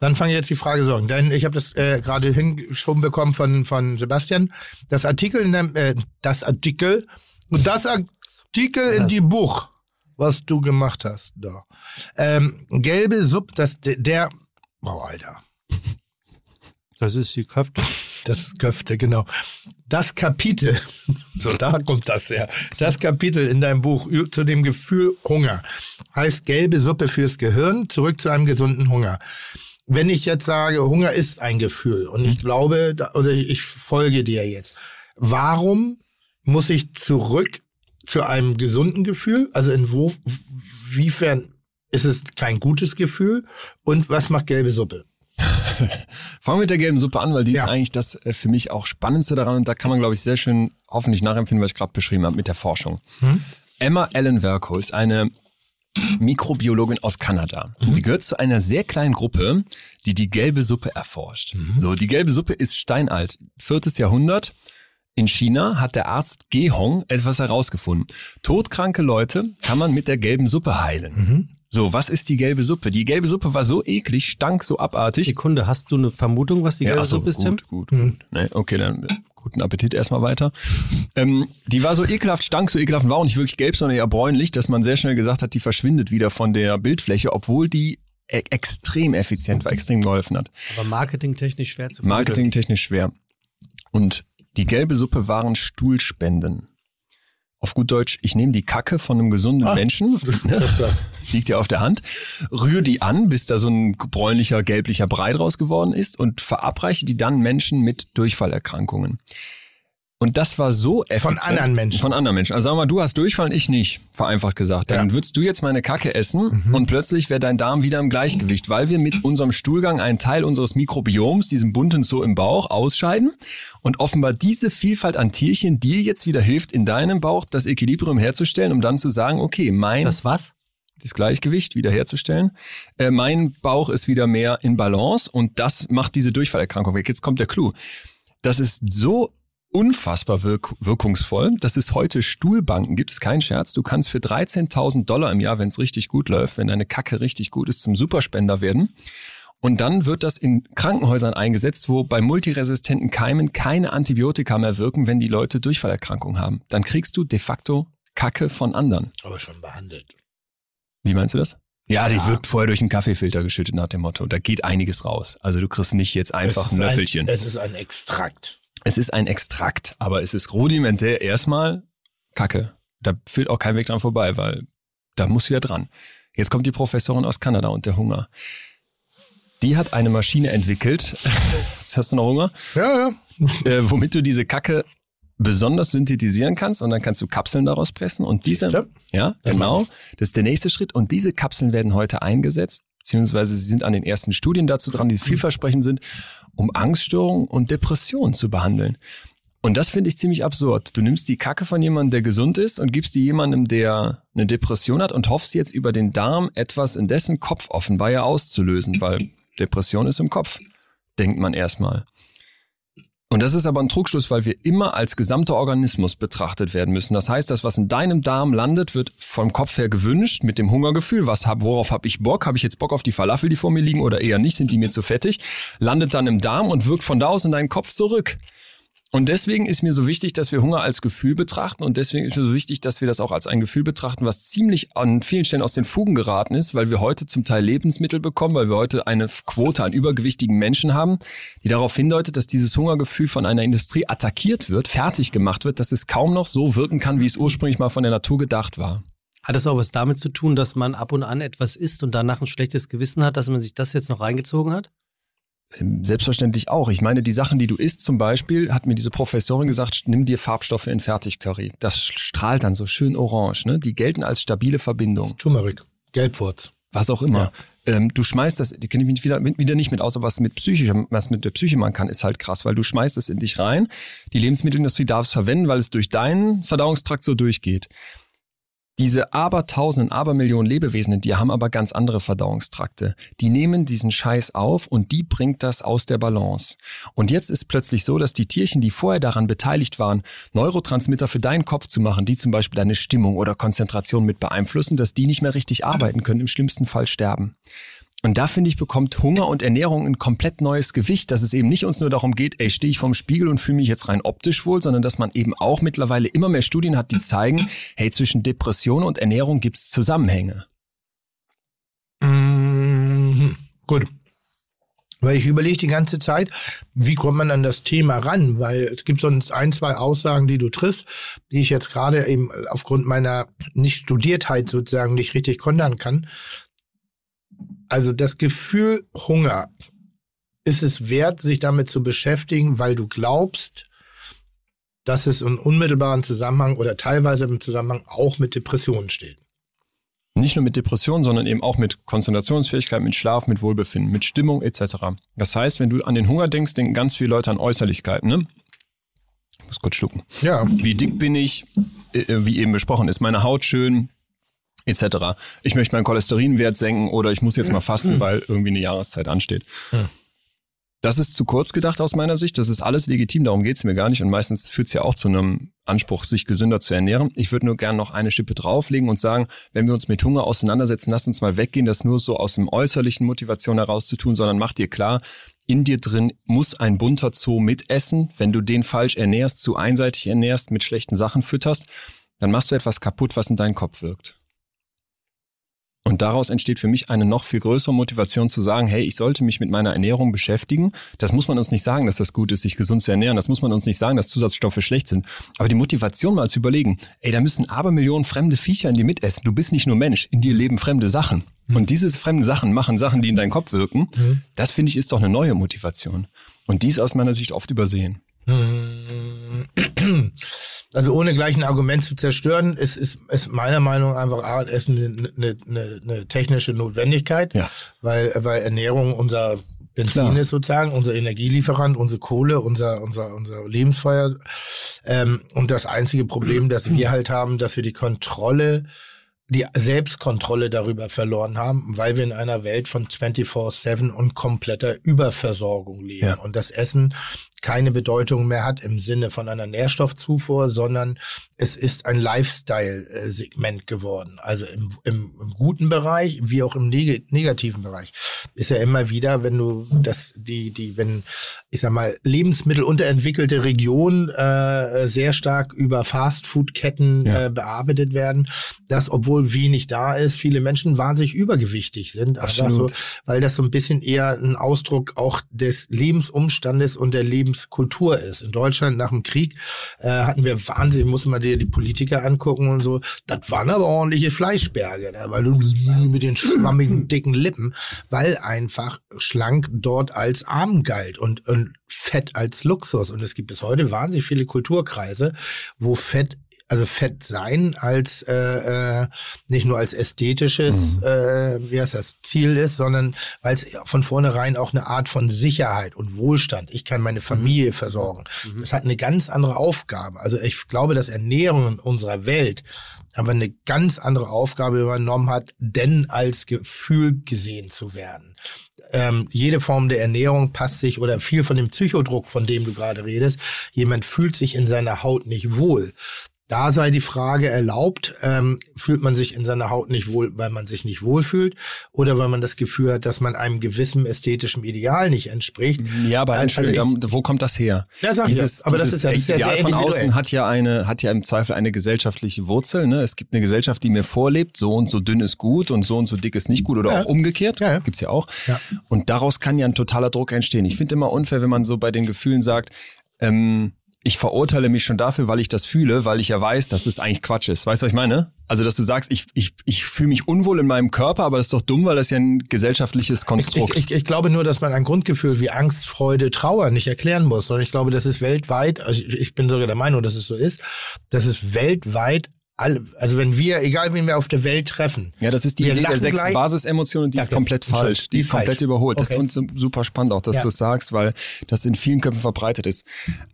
Dann fange ich jetzt die Frage so an. Denn ich habe das äh, gerade hingeschoben bekommen von, von Sebastian. Das Artikel in dem, äh, das Artikel, und das Artikel in die Buch, was du gemacht hast, da. Ähm, gelbe Sub, das, der, der, oh, Alter. Das ist die Köfte. Das ist Köfte, genau. Das Kapitel, so da kommt das her. Das Kapitel in deinem Buch zu dem Gefühl Hunger heißt gelbe Suppe fürs Gehirn, zurück zu einem gesunden Hunger. Wenn ich jetzt sage, Hunger ist ein Gefühl und ich glaube, da- oder ich folge dir jetzt, warum muss ich zurück zu einem gesunden Gefühl? Also in wo, wiefern ist es kein gutes Gefühl? Und was macht gelbe Suppe? Fangen wir mit der gelben Suppe an, weil die Ja. ist eigentlich das äh, für mich auch Spannendste daran und da kann man, glaube ich, sehr schön hoffentlich nachempfinden, was ich gerade beschrieben habe mit der Forschung. Hm? Emma Ellen Verco ist eine Mikrobiologin aus Kanada. Mhm. Die gehört zu einer sehr kleinen Gruppe, die die gelbe Suppe erforscht. Mhm. So, die gelbe Suppe ist steinalt. Viertes Jahrhundert. In China hat der Arzt Ge Hong etwas herausgefunden. Todkranke Leute kann man mit der gelben Suppe heilen. Mhm. So, was ist die gelbe Suppe? Die gelbe Suppe war so eklig, stank so abartig. Sekunde, hast du eine Vermutung, was die gelbe so, Suppe ist, Tim? gut, gut, gut. Nee, okay, dann guten Appetit erstmal weiter. Ähm, die war so ekelhaft, stank so ekelhaft und war auch nicht wirklich gelb, sondern eher bräunlich, dass man sehr schnell gesagt hat, die verschwindet wieder von der Bildfläche, obwohl die e extrem effizient war, extrem geholfen hat. Aber marketingtechnisch schwer zu vermitteln. Marketingtechnisch schwer. Und die gelbe Suppe waren Stuhlspenden. Auf gut Deutsch, ich nehme die Kacke von einem gesunden Menschen, ne, liegt ja auf der Hand, rühre die an, bis da so ein bräunlicher, gelblicher Brei draus geworden ist und verabreiche die dann Menschen mit Durchfallerkrankungen. Und das war so effizient. anderen Menschen. Von anderen Menschen. Also sag mal, du hast Durchfall und ich nicht, vereinfacht gesagt. Dann Ja. würdest du jetzt meine Kacke essen und plötzlich wäre dein Darm wieder im Gleichgewicht, weil wir mit unserem Stuhlgang einen Teil unseres Mikrobioms, diesem bunten Zoo im Bauch, ausscheiden und offenbar diese Vielfalt an Tierchen dir jetzt wieder hilft, in deinem Bauch das Equilibrium herzustellen, um dann zu sagen, okay, mein Das was? das Gleichgewicht wiederherzustellen. Äh, mein Bauch ist wieder mehr in Balance und das macht diese Durchfallerkrankung weg. Jetzt kommt der Clou. Das ist so unfassbar wirk wirkungsvoll, dass es heute Stuhlbanken gibt. Ist kein Scherz. Du kannst für 13.000 Dollar im Jahr, wenn es richtig gut läuft, wenn deine Kacke richtig gut ist, zum Superspender werden. Und dann wird das in Krankenhäusern eingesetzt, wo bei multiresistenten Keimen keine Antibiotika mehr wirken, wenn die Leute Durchfallerkrankungen haben. Dann kriegst du de facto Kacke von anderen. Aber schon behandelt. Wie meinst du das? Ja, die Ja. wird vorher durch einen Kaffeefilter geschüttet nach dem Motto. Da geht einiges raus. Also du kriegst nicht jetzt einfach ein Löffelchen. es ist ein Extrakt. Es ist ein Extrakt, aber es ist rudimentär erstmal Kacke. Da führt auch kein Weg dran vorbei, weil da muss wieder dran. Jetzt kommt die Professorin aus Kanada und der Hunger. Die hat eine Maschine entwickelt. Hast du noch Hunger? Ja, ja. äh, womit du diese Kacke besonders synthetisieren kannst und dann kannst du Kapseln daraus pressen und diese, Ja. ja, genau, das ist der nächste Schritt und diese Kapseln werden heute eingesetzt, beziehungsweise sie sind an den ersten Studien dazu dran, die vielversprechend sind, um Angststörungen und Depressionen zu behandeln. Und das finde ich ziemlich absurd. Du nimmst die Kacke von jemandem, der gesund ist und gibst die jemandem, der eine Depression hat und hoffst jetzt über den Darm etwas in dessen Kopf offenbar ja auszulösen, weil Depression ist im Kopf, denkt man erstmal. Und das ist aber ein Trugschluss, weil wir immer als gesamter Organismus betrachtet werden müssen. Das heißt, das, was in deinem Darm landet, wird vom Kopf her gewünscht mit dem Hungergefühl. Was hab, worauf habe ich Bock? Habe ich jetzt Bock auf die Falafel, die vor mir liegen oder eher nicht? Sind die mir zu fettig? Landet dann im Darm und wirkt von da aus in deinen Kopf zurück. Und deswegen ist mir so wichtig, dass wir Hunger als Gefühl betrachten und deswegen ist mir so wichtig, dass wir das auch als ein Gefühl betrachten, was ziemlich an vielen Stellen aus den Fugen geraten ist, weil wir heute zum Teil Lebensmittel bekommen, weil wir heute eine Quote an übergewichtigen Menschen haben, die darauf hindeutet, dass dieses Hungergefühl von einer Industrie attackiert wird, fertig gemacht wird, dass es kaum noch so wirken kann, wie es ursprünglich mal von der Natur gedacht war. Hat es auch was damit zu tun, dass man ab und an etwas isst und danach ein schlechtes Gewissen hat, dass man sich das jetzt noch reingezogen hat? Selbstverständlich auch. Ich meine, die Sachen, die du isst zum Beispiel, hat mir diese Professorin gesagt, nimm dir Farbstoffe in Fertigcurry. Das strahlt dann so schön orange. Ne? Die gelten als stabile Verbindung. Turmeric, Gelbwurz. Was auch immer. Ähm, du schmeißt das, die kenne ich mich wieder, wieder nicht mit aus, aber was mit psychisch, was mit der Psyche man kann, ist halt krass, weil du schmeißt es in dich rein. Die Lebensmittelindustrie darf es verwenden, weil es durch deinen Verdauungstrakt so durchgeht. Diese abertausenden, abermillionen Lebewesen in dir haben aber ganz andere Verdauungstrakte. Die nehmen diesen Scheiß auf und die bringt das aus der Balance. Und jetzt ist plötzlich so, dass die Tierchen, die vorher daran beteiligt waren, Neurotransmitter für deinen Kopf zu machen, die zum Beispiel deine Stimmung oder Konzentration mit beeinflussen, dass die nicht mehr richtig arbeiten können, im schlimmsten Fall sterben. Und da finde ich, bekommt Hunger und Ernährung ein komplett neues Gewicht, dass es eben nicht uns nur darum geht, ey, stehe ich vorm Spiegel und fühle mich jetzt rein optisch wohl, sondern dass man eben auch mittlerweile immer mehr Studien hat, die zeigen, hey, zwischen Depression und Ernährung gibt es Zusammenhänge. Mhm. Gut. Weil ich überlege die ganze Zeit, wie kommt man an das Thema ran? Weil es gibt sonst ein, zwei Aussagen, die du triffst, die ich jetzt gerade eben aufgrund meiner Nicht-Studiertheit sozusagen nicht richtig kontern kann. Also das Gefühl Hunger, ist es wert, sich damit zu beschäftigen, weil du glaubst, dass es in unmittelbaren Zusammenhang oder teilweise im Zusammenhang auch mit Depressionen steht. Nicht nur mit Depressionen, sondern eben auch mit Konzentrationsfähigkeit, mit Schlaf, mit Wohlbefinden, mit Stimmung etc. Das heißt, wenn du an den Hunger denkst, denken ganz viele Leute an Äußerlichkeiten. Ne? Ich muss kurz schlucken. Ja. Wie dick bin ich? Äh, Wie eben besprochen, ist meine Haut schön? Etc. Ich möchte meinen Cholesterinwert senken oder ich muss jetzt mal fasten, weil irgendwie eine Jahreszeit ansteht. Ja. Das ist zu kurz gedacht aus meiner Sicht. Das ist alles legitim, darum geht's mir gar nicht. Und meistens führt es ja auch zu einem Anspruch, sich gesünder zu ernähren. Ich würde nur gerne noch eine Schippe drauflegen und sagen, wenn wir uns mit Hunger auseinandersetzen, lass uns mal weggehen, das nur so aus dem äußerlichen Motivation heraus zu tun, sondern mach dir klar, in dir drin muss ein bunter Zoo mitessen. Wenn du den falsch ernährst, zu einseitig ernährst, mit schlechten Sachen fütterst, dann machst du etwas kaputt, was in deinen Kopf wirkt. Und daraus entsteht für mich eine noch viel größere Motivation zu sagen, hey, ich sollte mich mit meiner Ernährung beschäftigen. Das muss man uns nicht sagen, dass das gut ist, sich gesund zu ernähren. Das muss man uns nicht sagen, dass Zusatzstoffe schlecht sind. Aber die Motivation mal zu überlegen, ey, da müssen Abermillionen fremde Viecher in dir mitessen. Du bist nicht nur Mensch, in dir leben fremde Sachen. Und diese fremden Sachen machen Sachen, die in deinen Kopf wirken. Das finde ich ist doch eine neue Motivation. Und die ist aus meiner Sicht oft übersehen. Also ohne gleich ein Argument zu zerstören, ist, ist, ist meiner Meinung nach einfach A, Essen eine, eine, eine, eine technische Notwendigkeit, Ja. weil, weil Ernährung unser Benzin Klar. ist sozusagen, unser Energielieferant, unsere Kohle, unser, unser, unser Lebensfeuer. Ähm, und das einzige Problem, das wir halt haben, dass wir die Kontrolle, die Selbstkontrolle darüber verloren haben, weil wir in einer Welt von 24-7 und kompletter Überversorgung leben. Ja. Und das Essen keine Bedeutung mehr hat im Sinne von einer Nährstoffzufuhr, sondern es ist ein Lifestyle-Segment geworden. Also im, im, im guten Bereich wie auch im neg negativen Bereich. Ist ja immer wieder, wenn du das, die, die, wenn, ich sag mal, Lebensmittelunterentwickelte Regionen äh, sehr stark über Fastfood-Ketten Ja. äh, bearbeitet werden, dass, obwohl wenig da ist, viele Menschen wahnsinnig übergewichtig sind. So, weil das so ein bisschen eher ein Ausdruck auch des Lebensumstandes und der Lebenskultur ist. In Deutschland nach dem Krieg äh, hatten wir wahnsinnig, muss man dir die Politiker angucken und so, das waren aber ordentliche Fleischberge, da, weil du mit den schwammigen, dicken Lippen, weil einfach schlank dort als arm galt und, und Fett als Luxus. Und es gibt bis heute wahnsinnig viele Kulturkreise, wo Fett also Fett sein als äh, äh, nicht nur als ästhetisches, Mhm. äh, wie heißt das, Ziel ist, sondern weil es von vornherein auch eine Art von Sicherheit und Wohlstand. Ich kann meine Familie versorgen. Das hat eine ganz andere Aufgabe. Also ich glaube, dass Ernährung in unserer Welt aber eine ganz andere Aufgabe übernommen hat, denn als Gefühl gesehen zu werden. Ähm, jede Form der Ernährung passt sich oder viel von dem Psychodruck, von dem du gerade redest. Jemand fühlt sich in seiner Haut nicht wohl. Da sei die Frage erlaubt, ähm, fühlt man sich in seiner Haut nicht wohl, weil man sich nicht wohlfühlt oder weil man das Gefühl hat, dass man einem gewissen ästhetischen Ideal nicht entspricht. Ja, aber Also Entschuldigung, ich- wo kommt das her? Ja, sag ich ja. Aber das dieses ist ja- das ist ja Ideal sehr von individuell. außen hat ja eine, hat ja im Zweifel eine gesellschaftliche Wurzel. Ne? Es gibt eine Gesellschaft, die mir vorlebt, so und so dünn ist gut und so und so dick ist nicht gut oder Ja. auch umgekehrt. Ja, ja. Gibt's ja auch. Ja. Und daraus kann ja ein totaler Druck entstehen. Ich finde immer unfair, wenn man so bei den Gefühlen sagt, ähm, ich verurteile mich schon dafür, weil ich das fühle, weil ich ja weiß, dass es eigentlich Quatsch ist. Weißt du, was ich meine? Also, dass du sagst, ich, ich, ich fühle mich unwohl in meinem Körper, aber das ist doch dumm, weil das ja ein gesellschaftliches Ich, Konstrukt. ich, ich, ich glaube nur, dass man ein Grundgefühl wie Angst, Freude, Trauer nicht erklären muss. Und ich glaube, das ist weltweit, also ich, ich bin sogar der Meinung, dass es so ist, dass es weltweit alle, also wenn wir, egal wen wir auf der Welt treffen, Ja, das ist die Idee der sechs gleich. Basisemotionen, die Ja, ist komplett falsch. Entschuldigung, Die ist komplett falsch. überholt. Das Okay. ist uns super spannend auch, dass Ja. du es sagst, weil das in vielen Köpfen verbreitet ist.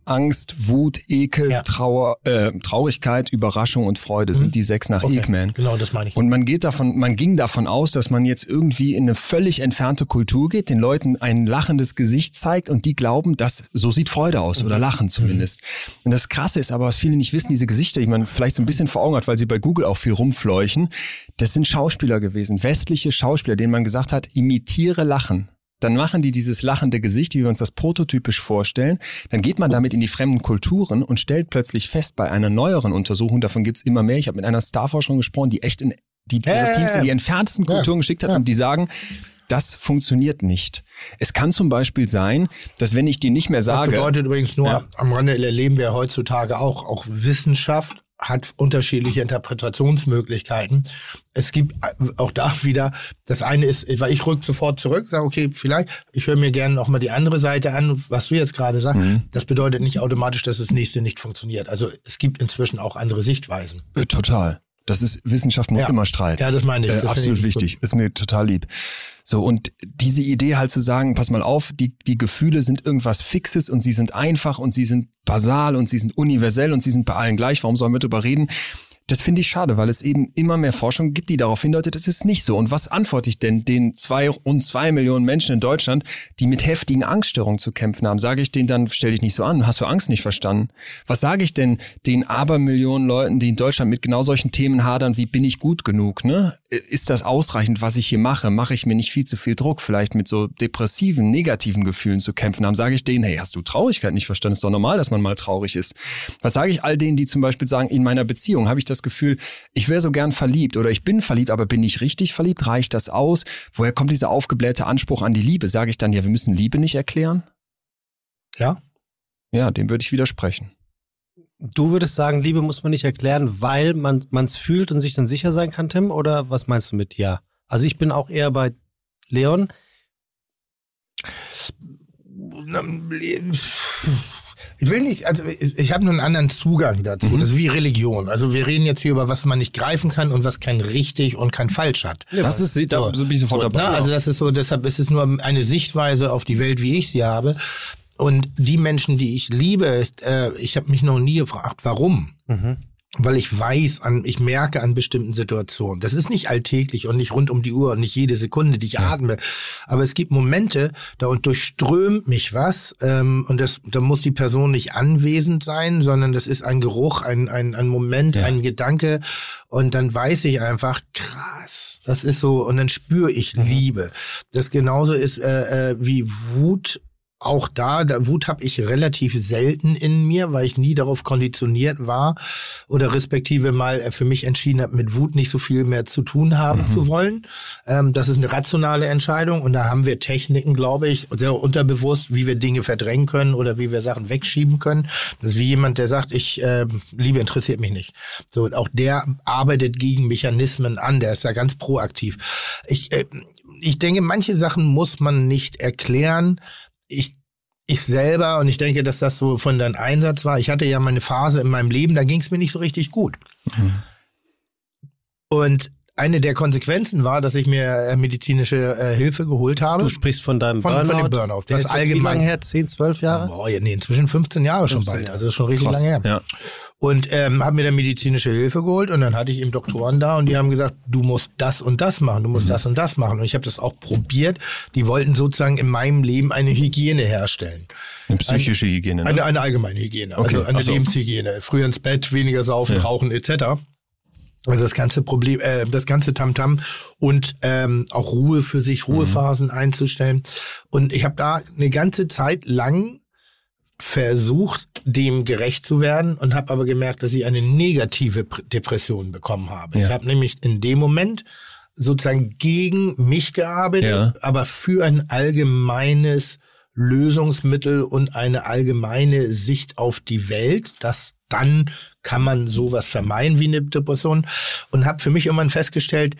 Angst, Wut, Ekel, Ja. Trauer, äh, Traurigkeit, Überraschung und Freude sind die sechs nach Okay. Ekman. Genau, das meine ich. Und man geht davon, man ging davon aus, dass man jetzt irgendwie in eine völlig entfernte Kultur geht, den Leuten ein lachendes Gesicht zeigt und die glauben, dass so sieht Freude aus Mhm. oder Lachen zumindest. Und das Krasse ist aber, was viele nicht wissen, diese Gesichter, die man vielleicht so ein bisschen vor Augen hat, weil sie bei Google auch viel rumfleuchen, das sind Schauspieler gewesen, westliche Schauspieler, denen man gesagt hat, imitiere Lachen. Dann machen die dieses lachende Gesicht, wie wir uns das prototypisch vorstellen. Dann geht man damit in die fremden Kulturen und stellt plötzlich fest, bei einer neueren Untersuchung, davon gibt's immer mehr, ich habe mit einer Starforscherin gesprochen, die echt in die ihre Teams in die entferntesten Kulturen geschickt hat und die sagen, das funktioniert nicht. Es kann zum Beispiel sein, dass wenn ich dir nicht mehr Das sage, bedeutet übrigens nur, Ja. am Rande erleben wir heutzutage auch, auch Wissenschaft hat unterschiedliche Interpretationsmöglichkeiten. Es gibt äh, auch da wieder, das eine ist, weil ich rück sofort zurück, sage, okay, vielleicht, ich höre mir gerne noch mal die andere Seite an, was du jetzt gerade sagst. Mhm. Das bedeutet nicht automatisch, dass das nächste nicht funktioniert. Also es gibt inzwischen auch andere Sichtweisen. äh, total. Das ist Wissenschaft muss Ja. immer streiten. Ja, das meine ich. Äh, Das absolut ich wichtig. Ist mir total lieb. So, und diese Idee halt zu sagen, pass mal auf, die, die Gefühle sind irgendwas Fixes und sie sind einfach und sie sind basal und sie sind universell und sie sind bei allen gleich. Warum sollen wir darüber reden? Das finde ich schade, weil es eben immer mehr Forschung gibt, die darauf hindeutet, es ist nicht so. Und was antworte ich denn den zwei und zwei Millionen Menschen in Deutschland, die mit heftigen Angststörungen zu kämpfen haben? Sage ich denen dann, stell dich nicht so an, hast du Angst nicht verstanden? Was sage ich denn den Abermillionen Leuten, die in Deutschland mit genau solchen Themen hadern, wie bin ich gut genug? Ne? Ist das ausreichend, was ich hier mache? Mache ich mir nicht viel zu viel Druck, vielleicht mit so depressiven, negativen Gefühlen zu kämpfen haben? Sage ich denen, hey, hast du Traurigkeit nicht verstanden? Ist doch normal, dass man mal traurig ist. Was sage ich all denen, die zum Beispiel sagen, in meiner Beziehung habe ich das Gefühl, ich wäre so gern verliebt oder ich bin verliebt, aber bin ich richtig verliebt? Reicht das aus? Woher kommt dieser aufgeblähte Anspruch an die Liebe? Sage ich dann, ja, wir müssen Liebe nicht erklären? Ja. Ja, dem würde ich widersprechen. Du würdest sagen, Liebe muss man nicht erklären, weil man es fühlt und sich dann sicher sein kann, Tim? Oder was meinst du mit ja? Also ich bin auch eher bei Leon. Ich will nicht, also ich, habe nur einen anderen Zugang dazu. Mhm. Das ist wie Religion. Also wir reden jetzt hier über was man nicht greifen kann und was kein richtig und kein falsch hat. das ist, da so bin ich sofort So, dabei. ne? Also das ist so, deshalb ist es nur eine Sichtweise auf die Welt, wie ich sie habe. Und die Menschen, die ich liebe, äh, ich habe mich noch nie gefragt, warum. Weil ich weiß, an, ich merke an bestimmten Situationen. Das ist nicht alltäglich und nicht rund um die Uhr und nicht jede Sekunde, die ich atme. Aber es gibt Momente, da und durchströmt mich was. Ähm, und das, da muss die Person nicht anwesend sein, sondern das ist ein Geruch, ein, ein, ein Moment, Ja. ein Gedanke. Und dann weiß ich einfach, krass, das ist so, und dann spüre ich Liebe. Das genauso ist äh, äh, wie Wut auch da, da Wut habe ich relativ selten in mir, weil ich nie darauf konditioniert war oder respektive mal äh, für mich entschieden habe, mit Wut nicht so viel mehr zu tun haben zu wollen. Ähm, das ist eine rationale Entscheidung und da haben wir Techniken, glaube ich, sehr unterbewusst, wie wir Dinge verdrängen können oder wie wir Sachen wegschieben können. Das ist wie jemand, der sagt, ich äh, Liebe interessiert mich nicht. So und auch der arbeitet gegen Mechanismen an, der ist ja ganz proaktiv. Ich äh, ich denke, manche Sachen muss man nicht erklären. Ich ich selber, und ich denke, dass das so von deinem Einsatz war, ich hatte ja meine Phase in meinem Leben, da ging es mir nicht so richtig gut. Und eine der Konsequenzen war, dass ich mir äh, medizinische äh, Hilfe geholt habe. Du sprichst von deinem Von- von Burnout. dem Burnout. Der Das ist jetzt wie allgemein- lange her? 10, 12 Jahre? Boah, ja, nee, inzwischen 15 Jahre schon 15 bald. Jahre. Also das ist schon richtig Krass. lange her. Ja. Und ähm, habe mir dann medizinische Hilfe geholt und dann hatte ich eben Doktoren da und die haben gesagt, du musst das und das machen, du musst Mhm. das und das machen. Und ich habe das auch probiert. Die wollten sozusagen in meinem Leben eine Hygiene herstellen. Eine psychische Hygiene. Ne? Eine, eine allgemeine Hygiene, Okay, also eine so. Lebenshygiene. Früher ins Bett, weniger saufen, Ja. rauchen etc. Also das ganze Problem, äh, das ganze Tamtam und ähm, auch Ruhe für sich, Mhm. Ruhephasen einzustellen. Und ich habe da eine ganze Zeit lang versucht, dem gerecht zu werden und habe aber gemerkt, dass ich eine negative Pr- Depression bekommen habe. Ja. Ich habe nämlich in dem Moment sozusagen gegen mich gearbeitet, Ja. aber für ein allgemeines Lösungsmittel und eine allgemeine Sicht auf die Welt, dass dann kann man sowas vermeiden wie eine Depression und habe für mich irgendwann festgestellt,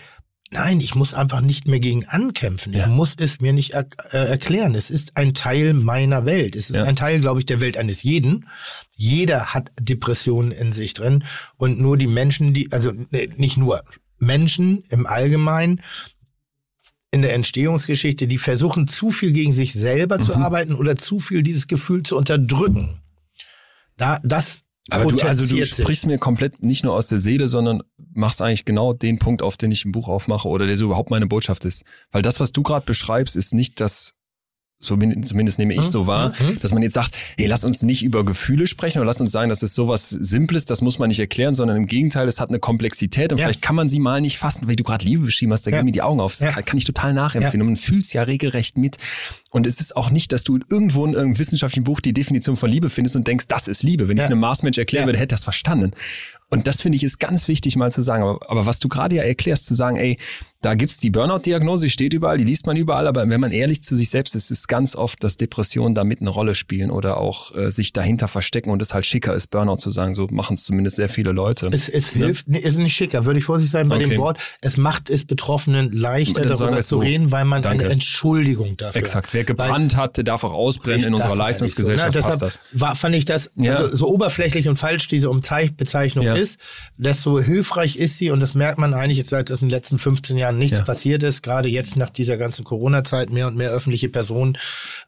nein, ich muss einfach nicht mehr gegen ankämpfen. Ich Ja. muss es mir nicht er äh, erklären. Es ist ein Teil meiner Welt. Es ist Ja. ein Teil, glaube ich, der Welt eines jeden. Jeder hat Depressionen in sich drin und nur die Menschen, die, also nee, nicht nur Menschen im Allgemeinen, in der Entstehungsgeschichte, die versuchen zu viel gegen sich selber zu Mhm. arbeiten oder zu viel dieses Gefühl zu unterdrücken. Da, das Aber du, also du sprichst mir komplett nicht nur aus der Seele, sondern machst eigentlich genau den Punkt, auf den ich im Buch aufmache oder der so überhaupt meine Botschaft ist. Weil das, was du gerade beschreibst, ist nicht das, so zumindest nehme ich so wahr, Mhm. dass man jetzt sagt, hey, lass uns nicht über Gefühle sprechen oder lass uns sagen, das ist sowas Simples, das muss man nicht erklären, sondern im Gegenteil, es hat eine Komplexität und Ja. vielleicht kann man sie mal nicht fassen, weil du gerade Liebe beschrieben hast, da Ja. gehen mir die Augen auf. Das Ja. kann, kann ich total nachempfinden und man fühlt es ja regelrecht mit. Und es ist auch nicht, dass du irgendwo in irgendeinem wissenschaftlichen Buch die Definition von Liebe findest und denkst, das ist Liebe. Wenn ich Ja. es einem Marsmensch erklären Ja. würde, hätte das verstanden. Und das finde ich ist ganz wichtig mal zu sagen. Aber, aber was du gerade ja erklärst, zu sagen, ey, da gibt's die Burnout-Diagnose, die steht überall, die liest man überall, aber wenn man ehrlich zu sich selbst ist, ist es ganz oft, dass Depressionen da mit eine Rolle spielen oder auch äh, sich dahinter verstecken und es halt schicker ist, Burnout zu sagen. So machen es zumindest sehr viele Leute. Es, es Ne? hilft, nee, ist nicht schicker, würde ich vorsichtig sein bei Okay. dem Wort. Es macht es Betroffenen leichter, Dann darüber es zu so. reden, weil man Danke. eine Entschuldigung dafür Exakt. Wer gebrannt hat, der darf auch ausbrennen in unserer Leistungsgesellschaft. So, ne? passt das. War, fand ich das, Ja. also so oberflächlich und falsch diese Umzeich- Bezeichnung Ja. ist, desto hilfreich ist sie und das merkt man eigentlich jetzt seit es den letzten 15 Jahren nichts Ja. passiert ist, gerade jetzt nach dieser ganzen Corona-Zeit mehr und mehr öffentliche Personen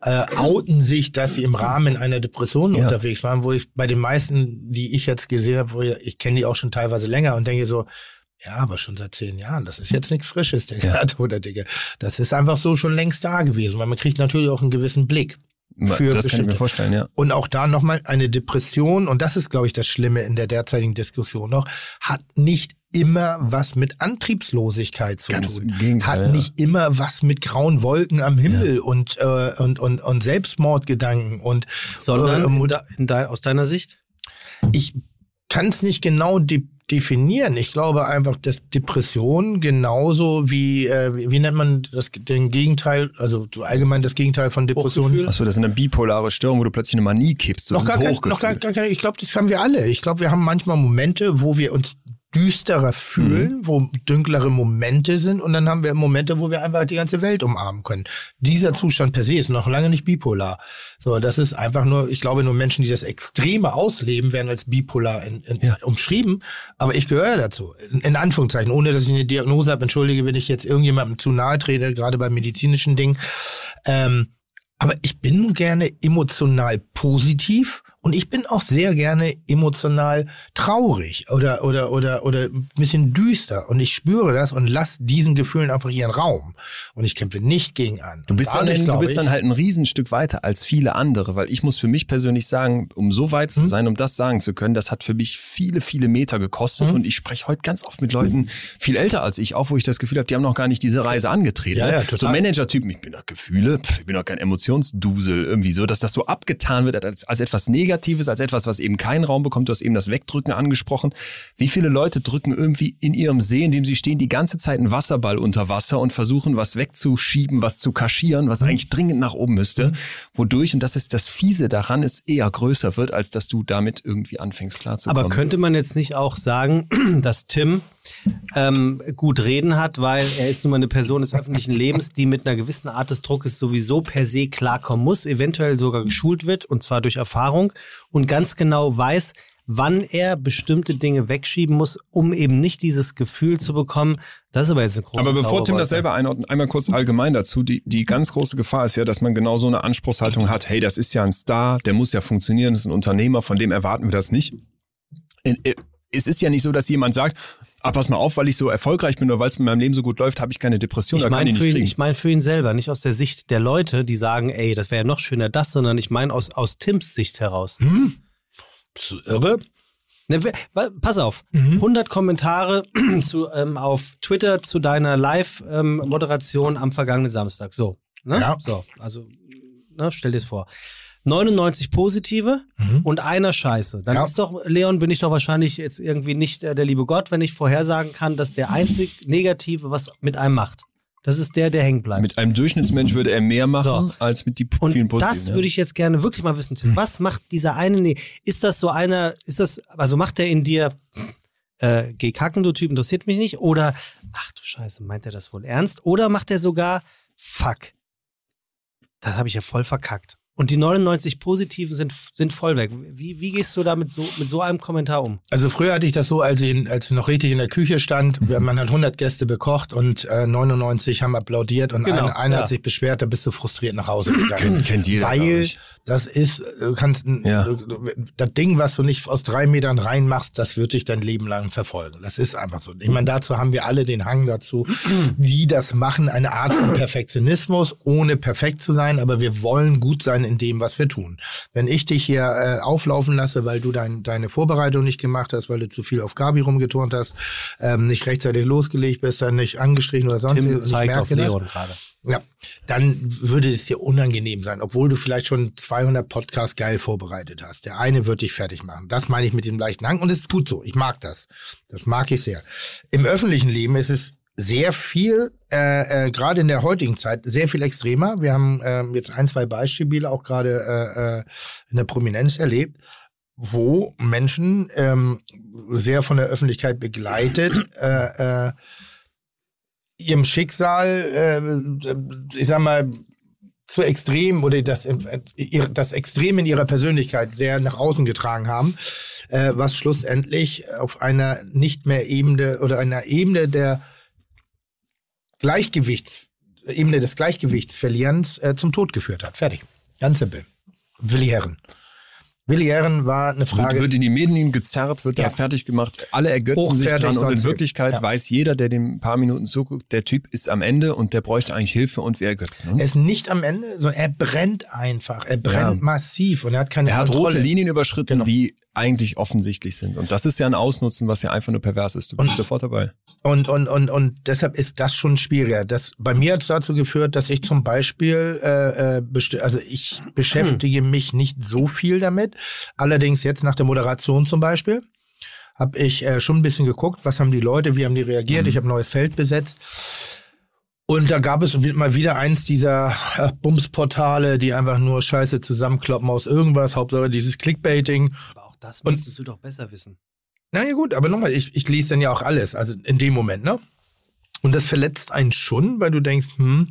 äh, outen sich, dass sie im Rahmen einer Depression Ja. unterwegs waren, wo ich bei den meisten, die ich jetzt gesehen habe, wo ich, ich kenne die auch schon teilweise länger und denke so, ja, aber schon seit zehn Jahren. Das ist jetzt nichts Frisches, der Ja. oder Digga. Das ist einfach so schon längst da gewesen, weil man kriegt natürlich auch einen gewissen Blick. Für das kann ich mir bestimmte- vorstellen, ja. Und auch da nochmal eine Depression, und das ist, glaube ich, das Schlimme in der derzeitigen Diskussion noch, hat nicht immer was mit Antriebslosigkeit zu Ganz tun. im Gegenteil, hat ja. nicht immer was mit grauen Wolken am Himmel und, äh, und, und, und Selbstmordgedanken und Sondern äh, in de, in de, aus deiner Sicht? ich kann es nicht genau de definieren. Ich glaube einfach, dass Depression genauso wie, äh, wie, nennt man das, den Gegenteil, also so allgemein das Gegenteil von Depression. Hochgefühl? Achso, das ist eine bipolare Störung, wo du plötzlich eine Manie kippst. So noch gar, kein, noch gar, gar keine, ich glaube, das haben wir alle. Ich glaube, wir haben manchmal Momente, wo wir uns düsterer fühlen, Mhm. wo dünklere Momente sind und dann haben wir Momente, wo wir einfach die ganze Welt umarmen können. Dieser Zustand per se ist noch lange nicht bipolar. So, das ist einfach nur, ich glaube, nur Menschen, die das Extreme ausleben, werden als bipolar in, in, Ja. umschrieben. Aber ich gehöre dazu. In, in Anführungszeichen, ohne dass ich eine Diagnose habe. Entschuldige, wenn ich jetzt irgendjemandem zu nahe trete, gerade bei medizinischen Dingen. Ähm, aber ich bin gerne emotional positiv und ich bin auch sehr gerne emotional traurig oder, oder, oder, oder ein bisschen düster. Und ich spüre das und lasse diesen Gefühlen einfach ihren Raum. Und ich kämpfe nicht gegen an. Du bist, Und dann, dadurch, du bist ich, dann halt ein Riesenstück weiter als viele andere, weil ich muss für mich persönlich sagen, um so weit zu Mhm. sein, um das sagen zu können, das hat für mich viele, viele Meter gekostet Mhm. und ich spreche heute ganz oft mit Leuten viel älter als ich, auch wo ich das Gefühl habe, die haben noch gar nicht diese Reise angetreten. Ja, ne? ja, so total. Manager-Typen, ich bin doch Gefühle, ich bin doch kein Emotionsdusel, irgendwie so, dass das so abgetan wird als, als etwas Negatives, als etwas, was eben keinen Raum bekommt. Du hast eben das Wegdrücken angesprochen. Wie viele Leute drücken irgendwie in ihrem See, in dem sie stehen, die ganze Zeit einen Wasserball unter Wasser und versuchen, was wegzuschieben, was zu kaschieren, was eigentlich dringend nach oben müsste, wodurch, und das ist das Fiese daran, es eher größer wird, als dass du damit irgendwie anfängst klarzukommen. Aber könnte man jetzt nicht auch sagen, dass Tim ähm, gut reden hat, weil er ist nun mal eine Person des öffentlichen Lebens, die mit einer gewissen Art des Druckes sowieso per se klarkommen muss, eventuell sogar geschult wird und zwar durch Erfahrung und ganz genau weiß, wann er bestimmte Dinge wegschieben muss, um eben nicht dieses Gefühl zu bekommen. Das ist aber jetzt eine große Aber bevor Tim das selber einordnet, einmal kurz allgemein dazu. Die, die ganz große Gefahr ist ja, dass man genau so eine Anspruchshaltung hat. Hey, das ist ja ein Star, der muss ja funktionieren, das ist ein Unternehmer, von dem erwarten wir das nicht. In- äh, Es ist ja nicht so, dass jemand sagt, ah, pass mal auf, weil ich so erfolgreich bin oder weil es mit meinem Leben so gut läuft, habe ich keine Depression, Ich meine ich für, ihn- ich mein für ihn selber, nicht aus der Sicht der Leute, die sagen, ey, das wäre ja noch schöner das, sondern ich meine aus, aus Tims Sicht heraus. Bist du irre? Ne, pass auf, Mhm. 100 Kommentare zu, ähm, auf Twitter zu deiner Live-Moderation am vergangenen Samstag. So, ne? Ja. So, also ne, stell dir es vor. 99 positive Mhm. und einer scheiße. Dann Ja. ist doch, Leon, bin ich doch wahrscheinlich jetzt irgendwie nicht äh, der liebe Gott, wenn ich vorhersagen kann, dass der einzig Negative was mit einem macht. Das ist der, der hängen bleibt. Mit einem Durchschnittsmensch würde er mehr machen als mit die Und vielen Positiven. das ja. würde ich jetzt gerne wirklich mal wissen, Tim. Was macht dieser eine? Nee, ist das so einer, ist das, also macht der in dir, äh, geh kacken, du Typ, interessiert mich nicht? Oder, ach du Scheiße, meint er das wohl ernst? Oder macht er sogar, fuck, das habe ich ja voll verkackt. Und die 99 Positiven sind, sind voll weg. Wie, wie gehst du da mit so, mit so einem Kommentar um? Also früher hatte ich das so, als ich, in, als ich noch richtig in der Küche stand, Mhm. man hat 100 Gäste bekocht und äh, 99 haben applaudiert und Genau, einer, einer ja. hat sich beschwert, da bist du frustriert nach Hause gegangen. Kennt jeder, Weil das ist, du kannst, Ja. das Ding, was du nicht aus drei Metern reinmachst, das wird dich dein Leben lang verfolgen. Das ist einfach so. Ich meine, dazu haben wir alle den Hang dazu, die das machen, eine Art von Perfektionismus, ohne perfekt zu sein, aber wir wollen gut sein in dem, was wir tun. Wenn ich dich hier äh, auflaufen lasse, weil du dein, deine Vorbereitung nicht gemacht hast, weil du zu viel auf Gabi rumgeturnt hast, ähm, nicht rechtzeitig losgelegt bist, dann nicht angestrichen oder sonst Tim zeigt merke auf das. Leon gerade. Ja, dann würde es dir unangenehm sein, obwohl du vielleicht schon 200 Podcasts geil vorbereitet hast. Der eine wird dich fertig machen. Das meine ich mit diesem leichten Hang und es ist gut so. Ich mag das. Das mag ich sehr. Im öffentlichen Leben ist es sehr viel, äh, äh, gerade in der heutigen Zeit, sehr viel extremer. Wir haben ähm, jetzt ein, zwei Beispiele auch gerade äh, äh, in der Prominenz erlebt, wo Menschen ähm, sehr von der Öffentlichkeit begleitet äh, äh, ihrem Schicksal, ich sag mal, zu extrem oder das, das Extrem in ihrer Persönlichkeit sehr nach außen getragen haben, was schlussendlich auf einer nicht mehr Ebene oder einer Ebene der Gleichgewichts, Ebene des Gleichgewichtsverlierens äh, zum Tod geführt hat. Fertig. Ganz simpel. Willi Herren. Willi Herren war eine Wird, Frage. wird in die Medien gezerrt, wird Ja. da fertig gemacht. Alle ergötzen sich dran und in Wirklichkeit ja. weiß jeder, der dem ein paar Minuten zuguckt, der Typ ist am Ende und der bräuchte eigentlich Hilfe und wir ergötzen uns. er ist nicht am Ende, sondern er brennt einfach. Er brennt Ja. massiv und er hat keine Er hat Kontrolle. rote Linien überschritten, Genau. die eigentlich offensichtlich sind. Und das ist ja ein Ausnutzen, was ja einfach nur pervers ist. Du bist Und- sofort dabei. Und, und, und, und deshalb ist das schon schwieriger. Das, bei mir hat es dazu geführt, dass ich zum Beispiel, äh, äh, also ich beschäftige mich nicht so viel damit. Allerdings jetzt nach der Moderation zum Beispiel habe ich äh, schon ein bisschen geguckt, was haben die Leute, wie haben die reagiert. Ich habe ein neues Feld besetzt. Und da gab es mal wieder eins dieser äh, Bumsportale, die einfach nur Scheiße zusammenkloppen aus irgendwas. Hauptsache dieses Clickbaiting. Das Und- müsstest du doch besser wissen. Na ja gut, aber nochmal, ich, ich lese dann ja auch alles, also in dem Moment, ne? Und das verletzt einen schon, weil du denkst, hm,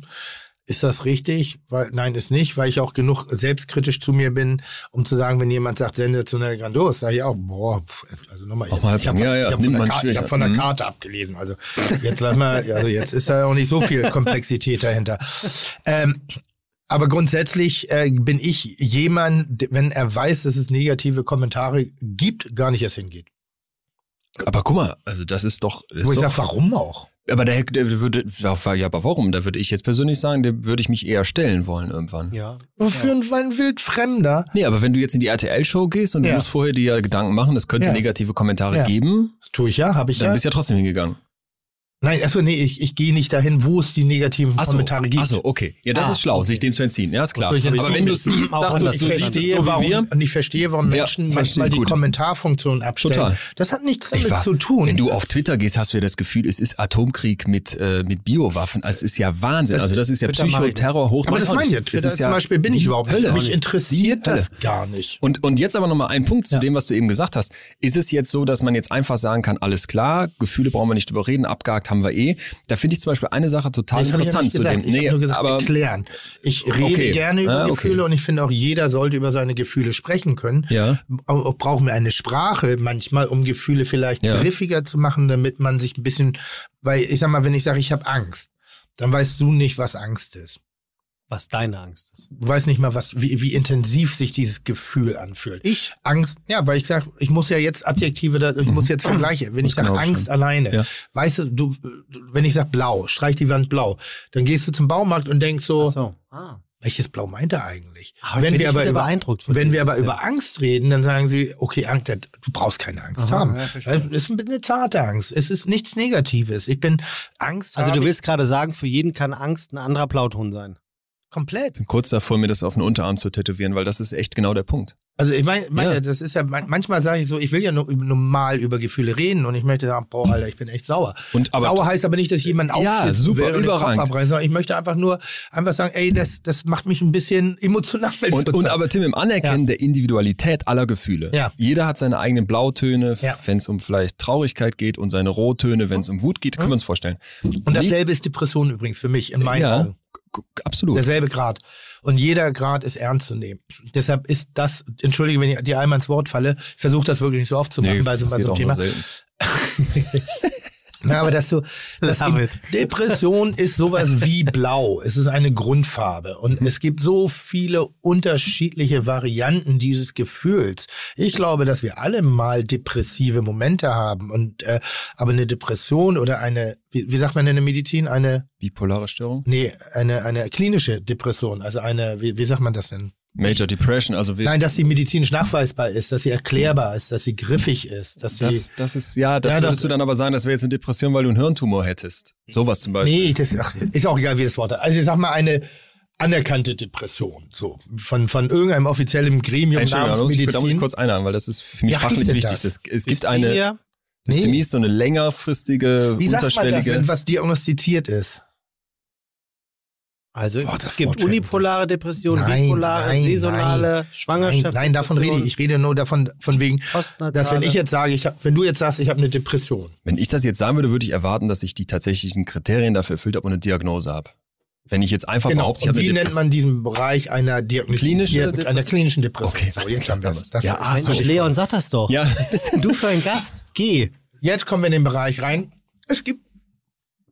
ist das richtig? Weil, nein, ist nicht, weil ich auch genug selbstkritisch zu mir bin, um zu sagen, wenn jemand sagt, sensationell grandios, sage ich auch, boah, also nochmal, Auch mal ich habe ja, ja, hab von, der Karte- ich hab von der Mhm. Karte abgelesen. Also jetzt lass mal, also jetzt ist da auch nicht so viel Komplexität dahinter. Ähm, aber grundsätzlich äh, bin ich jemand, wenn er weiß, dass es negative Kommentare gibt, gar nicht erst hingeht. Aber guck mal, also das ist doch. Das Wo ist ich sage, warum auch? aber der, der würde, ja, aber warum? Da würde ich jetzt persönlich sagen, der würde ich mich eher stellen wollen irgendwann. Ja. Wofür ein, ein Wildfremder? Nee, aber wenn du jetzt in die RTL-Show gehst und Ja. du musst vorher dir Gedanken machen, es könnte Ja. negative Kommentare Ja. geben, Das tue ich ja, habe ich dann ja. bist du ja trotzdem hingegangen. Nein, also nee, ich, ich gehe nicht dahin, wo es die negativen Ach so, Kommentare gibt. Ach so, okay. Ja, das Ah, ist schlau, okay. sich dem zu entziehen. Ja, ist klar. Aber wenn du es liest, Auch sagst du, ich siehst es verstehe, so warum, wir. und ich verstehe, warum Ja, Menschen verstehe manchmal die gut. Kommentarfunktion abstellen. Total. Das hat nichts Ich damit war- zu tun. Wenn du auf Twitter gehst, hast du ja das Gefühl, es ist Atomkrieg mit, äh, mit Biowaffen. Also Es ist ja Wahnsinn. Das- also das ist ja Psychoterror hoch. aber das meine ich jetzt. Das ist zum ja Beispiel bin ich überhaupt nicht. Mich interessiert das gar nicht. Und, und jetzt aber nochmal ein Punkt zu Ja. dem, was du eben gesagt hast. Ist es jetzt so, dass man jetzt einfach sagen kann, alles klar, Gefühle brauchen wir nicht drüber reden, haben wir eh. Da finde ich zum Beispiel eine Sache total Das interessant zu dem. Ich habe nur gesagt, aber erklären. Ich rede Okay. gerne über Ah, okay. Gefühle und ich finde auch, jeder sollte über seine Gefühle sprechen können. ja, Auch, auch brauchen wir eine Sprache manchmal, um Gefühle vielleicht Ja. griffiger zu machen, damit man sich ein bisschen, weil ich sag mal, wenn ich sage, ich habe Angst, dann weißt du nicht, was Angst ist. Was deine Angst ist. Du weißt nicht mal, was, wie, wie intensiv sich dieses Gefühl anfühlt. Ich? Angst, ja, weil ich sag, ich muss ja jetzt Adjektive, da, ich muss jetzt Vergleiche. Wenn ich sage Angst schon. alleine, Ja. weißt du, du, wenn ich sag blau, streich die Wand blau, dann gehst du zum Baumarkt und denkst so, so. Ah. welches Blau meint er eigentlich? Aber wenn wir aber über, beeindruckt von wenn wir aber über Angst reden, dann sagen sie, okay, Angst, du brauchst keine Angst Aha, haben. ja, es ist eine zarte Angst. Es ist nichts Negatives. Ich bin Angst. Also du willst gerade sagen, für jeden kann Angst ein anderer Blauton sein. Ich komplett. bin kurz davor, mir das auf den Unterarm zu tätowieren, weil das ist echt genau der Punkt. Also ich meine, mein, Ja. das ist ja man- manchmal sage ich so, ich will ja nur normal über Gefühle reden und ich möchte sagen, boah, Alter, ich bin echt sauer. Und aber sauer heißt aber nicht, dass ich jemanden Ja, super, und den Kopf sondern ich möchte einfach nur einfach sagen, ey, das, das macht mich ein bisschen emotional. Und, und aber Tim, im Anerkennen der Individualität aller Gefühle. Ja. Jeder hat seine eigenen Blautöne, Ja. wenn es um vielleicht Traurigkeit geht und seine Rottöne, wenn es um Wut geht, können wir uns vorstellen. und dasselbe ist Depression übrigens für mich in meinen Ja. Augen. Absolut. Derselbe Grad. Und jeder Grad ist ernst zu nehmen. Deshalb ist das, entschuldige, wenn ich dir einmal ins Wort falle, ich versuche das wirklich nicht so oft zu machen bei so, bei passiert so auch Thema. Na, aber dass du, dass. Depression ist sowas wie blau. Es ist eine Grundfarbe. Und es gibt so viele unterschiedliche Varianten dieses Gefühls. Ich glaube, dass wir alle mal depressive Momente haben. Und, äh, aber eine Depression oder eine, wie, wie sagt man in der Medizin, eine, Bipolare Störung? nee, eine, eine klinische Depression. Also eine, wie, wie sagt man das denn? Major Depression, also Nein, dass sie medizinisch nachweisbar ist, dass sie erklärbar ist, dass sie griffig ist, dass sie, das, das ist, ja, das Ja, würdest doch. du dann aber sagen, das wäre jetzt eine Depression, weil du einen Hirntumor hättest. Sowas zum Beispiel. Nee, das ach, ist auch egal, wie das Wort hat. Also ich sag mal eine anerkannte Depression, so von von irgendeinem offiziellen Gremium namens ich, da muss ich Medizin. kurz einhaken, weil das ist für mich heißt fachlich wichtig. das? Das, es gibt eine? Dysthymie Nee. ist so eine längerfristige, Wie sagt man das, unterschwellige. wenn was diagnostiziert ist? Also Boah, das es gibt unipolare Depression, Nein, bipolare, nein, saisonale, Nein, Schwangerschaft. nein, davon rede ich. Ich rede nur davon von wegen, dass wenn ich jetzt sage, ich hab, wenn du jetzt sagst, ich habe eine Depression, Wenn ich das jetzt sagen würde, würde ich erwarten, dass ich die tatsächlichen Kriterien dafür erfüllt habe und eine Diagnose habe. Wenn ich jetzt einfach genau. behaupte, ich habe wie eine nennt Depression. man diesen Bereich einer diagnostizierten, Klinische einer klinischen Depression? Okay, so, jetzt haben wir es. Das Ja, ist- ah, so. Leon, sag das doch. Ja. Was bist denn du für ein Gast? Geh. Jetzt kommen wir in den Bereich rein. Es gibt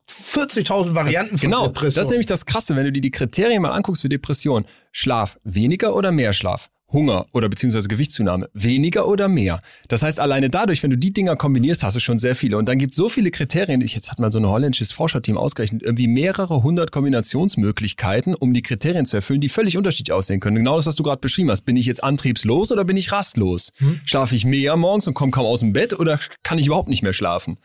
40.000 Varianten von Genau, Depression. das ist nämlich das Krasse, wenn du dir die Kriterien mal anguckst für Depression. Schlaf, weniger oder mehr Schlaf? Hunger oder beziehungsweise Gewichtszunahme, weniger oder mehr. Das heißt, alleine dadurch, wenn du die Dinger kombinierst, hast du schon sehr viele. Und dann gibt es so viele Kriterien. Ich, jetzt hat mal so ein holländisches Forscherteam ausgerechnet, irgendwie mehrere hundert Kombinationsmöglichkeiten, um die Kriterien zu erfüllen, die völlig unterschiedlich aussehen können. Genau das, was du gerade beschrieben hast. Bin ich jetzt antriebslos oder bin ich rastlos? Schlafe ich mehr morgens und komme kaum aus dem Bett oder kann ich überhaupt nicht mehr schlafen?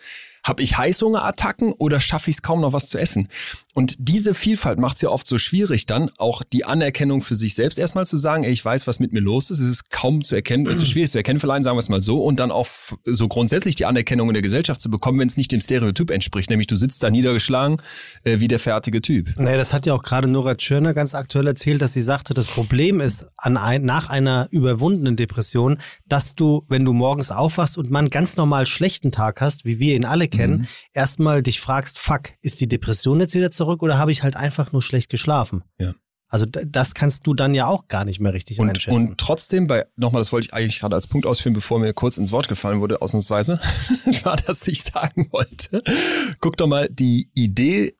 Habe ich Heißhungerattacken oder schaffe ich es kaum noch was zu essen? Und diese Vielfalt macht es ja oft so schwierig, dann auch die Anerkennung für sich selbst erstmal zu sagen, ey, ich weiß, was mit mir los ist. Es ist kaum zu erkennen, es ist schwierig zu erkennen, vielleicht sagen wir es mal so. Und dann auch so grundsätzlich die Anerkennung in der Gesellschaft zu bekommen, wenn es nicht dem Stereotyp entspricht, nämlich du sitzt da niedergeschlagen äh, wie der fertige Typ. Naja, das hat ja auch gerade Nora Tschirner ganz aktuell erzählt, dass sie sagte, das Problem ist an ein, nach einer überwundenen Depression, dass du, wenn du morgens aufwachst und einen ganz normal schlechten Tag hast, wie wir ihn alle kennen, erstmal dich fragst, fuck, ist die Depression jetzt wieder zurück oder habe ich halt einfach nur schlecht geschlafen? Ja. Also das kannst du dann ja auch gar nicht mehr richtig Und, einschätzen. und trotzdem, bei, nochmal, das wollte ich eigentlich gerade als Punkt ausführen, bevor mir kurz ins Wort gefallen wurde, ausnahmsweise, war, dass ich sagen wollte, guck doch mal, die Idee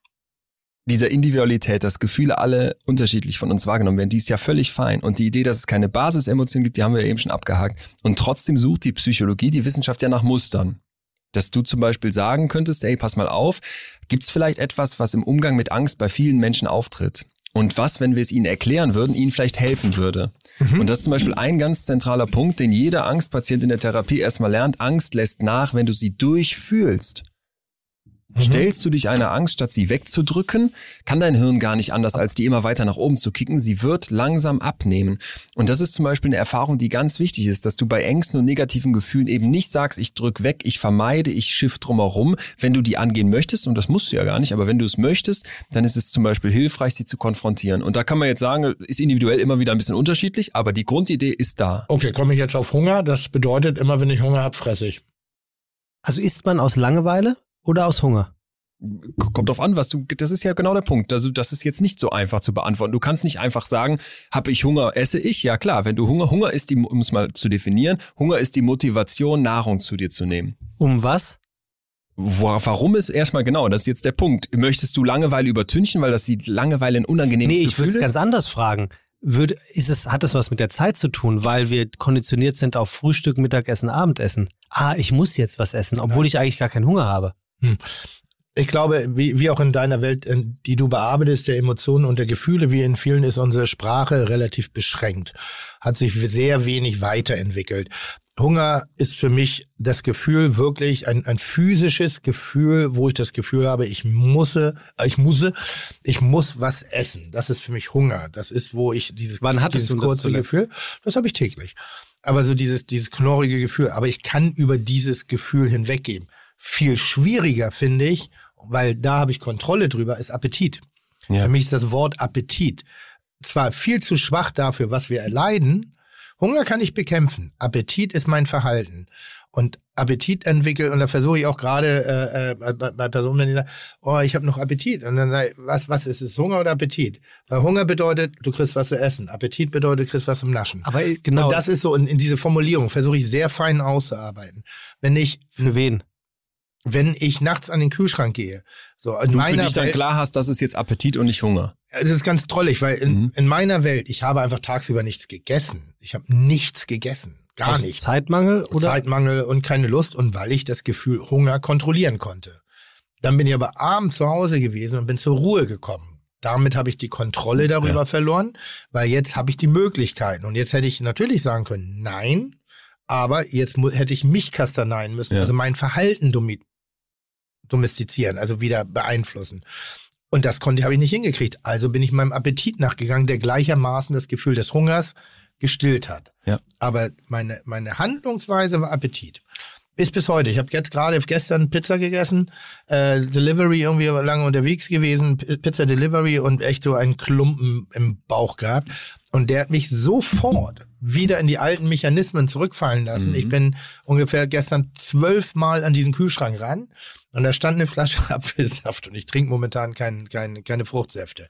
dieser Individualität, dass Gefühle alle unterschiedlich von uns wahrgenommen werden, die ist ja völlig fein. Und die Idee, dass es keine Basisemotion gibt, die haben wir ja eben schon abgehakt. Und trotzdem sucht die Psychologie, die Wissenschaft ja nach Mustern. Dass du zum Beispiel sagen könntest, ey, pass mal auf, gibt es vielleicht etwas, was im Umgang mit Angst bei vielen Menschen auftritt? Und was, wenn wir es ihnen erklären würden, ihnen vielleicht helfen würde? Und das ist zum Beispiel ein ganz zentraler Punkt, den jeder Angstpatient in der Therapie erstmal lernt. Angst lässt nach, wenn du sie durchfühlst. Stellst du dich einer Angst, statt sie wegzudrücken, kann dein Hirn gar nicht anders, als die immer weiter nach oben zu kicken. Sie wird langsam abnehmen. Und das ist zum Beispiel eine Erfahrung, die ganz wichtig ist, dass du bei Ängsten und negativen Gefühlen eben nicht sagst, ich drück weg, ich vermeide, ich schiff drumherum. Wenn du die angehen möchtest, und das musst du ja gar nicht, aber wenn du es möchtest, dann ist es zum Beispiel hilfreich, sie zu konfrontieren. Und da kann man jetzt sagen, ist individuell immer wieder ein bisschen unterschiedlich, aber die Grundidee ist da. Okay, komme ich jetzt auf Hunger? Das bedeutet, immer wenn ich Hunger habe, fresse ich. also isst man aus Langeweile oder aus Hunger? Kommt drauf an, was du, das ist ja genau der Punkt. Also, das ist jetzt nicht so einfach zu beantworten. Du kannst nicht einfach sagen, habe ich Hunger, esse ich? Ja klar, wenn du Hunger, Hunger ist die, um es mal zu definieren, Hunger ist die Motivation, Nahrung zu dir zu nehmen. Um was? Warum ist erstmal genau, das ist jetzt der Punkt. Möchtest du Langeweile übertünchen, weil das die Langeweile ein unangenehmes Nee, ich Gefühl würde es ist? ganz anders fragen. Würde, ist es, hat das was mit der Zeit zu tun, weil wir konditioniert sind auf Frühstück, Mittagessen, Abendessen? Ah, ich muss jetzt was essen, obwohl ich eigentlich gar keinen Hunger habe. Ich glaube, wie, wie auch in deiner Welt, die du bearbeitest, der Emotionen und der Gefühle, wie in vielen ist unsere Sprache relativ beschränkt, hat sich sehr wenig weiterentwickelt. Hunger ist für mich das Gefühl wirklich ein, ein physisches Gefühl, wo ich das Gefühl habe, ich muss, äh, ich muss, ich muss was essen. Das ist für mich Hunger. Das ist, wo ich dieses, Wann hattest dieses du das kurze zuletzt? Gefühl, das habe ich täglich. Aber so dieses, dieses knorrige Gefühl. Aber ich kann über dieses Gefühl hinweggehen. Viel schwieriger finde ich, weil da habe ich Kontrolle drüber, ist Appetit. Ja. Für mich ist das Wort Appetit zwar viel zu schwach dafür, was wir erleiden. Hunger kann ich bekämpfen. Appetit ist mein Verhalten. Und Appetit entwickelt, und da versuche ich auch gerade äh, äh, bei, bei Personen, die sagen, oh, ich habe noch Appetit. Und dann was, was ist es, Hunger oder Appetit? Weil Hunger bedeutet, du kriegst was zu essen. Appetit bedeutet, du kriegst was zum Naschen. Aber äh, genau, Und das ist so, in, in diese Formulierung versuche ich sehr fein auszuarbeiten. Wenn ich, für wen? Wenn ich nachts an den Kühlschrank gehe, so in du für meiner dich dann Welt, klar hast, das ist jetzt Appetit und nicht Hunger. es ist ganz trollig, weil in, Mhm. in meiner Welt, ich habe einfach tagsüber nichts gegessen. Ich habe nichts gegessen. Gar Aus nichts. Zeitmangel oder? Zeitmangel und keine Lust und weil ich das Gefühl Hunger kontrollieren konnte. Dann bin ich aber abends zu Hause gewesen und bin zur Ruhe gekommen. Damit habe ich die Kontrolle darüber verloren, weil jetzt habe ich die Möglichkeiten. Und jetzt hätte ich natürlich sagen können, nein, aber jetzt hätte ich mich kastaneien müssen, Ja. also mein Verhalten domestizieren, also wieder beeinflussen. Und das konnte, habe ich nicht hingekriegt. Also bin ich meinem Appetit nachgegangen, der gleichermaßen das Gefühl des Hungers gestillt hat. Ja. Aber meine, meine Handlungsweise war Appetit. Ist bis heute. Ich habe jetzt gerade gestern Pizza gegessen, äh, Delivery irgendwie lange unterwegs gewesen, Pizza Delivery und echt so einen Klumpen im Bauch gehabt. Und der hat mich sofort wieder in die alten Mechanismen zurückfallen lassen. Mhm. Ich bin ungefähr gestern zwölfmal an diesen Kühlschrank ran und da stand eine Flasche Apfelsaft und ich trinke momentan kein, kein, keine Fruchtsäfte.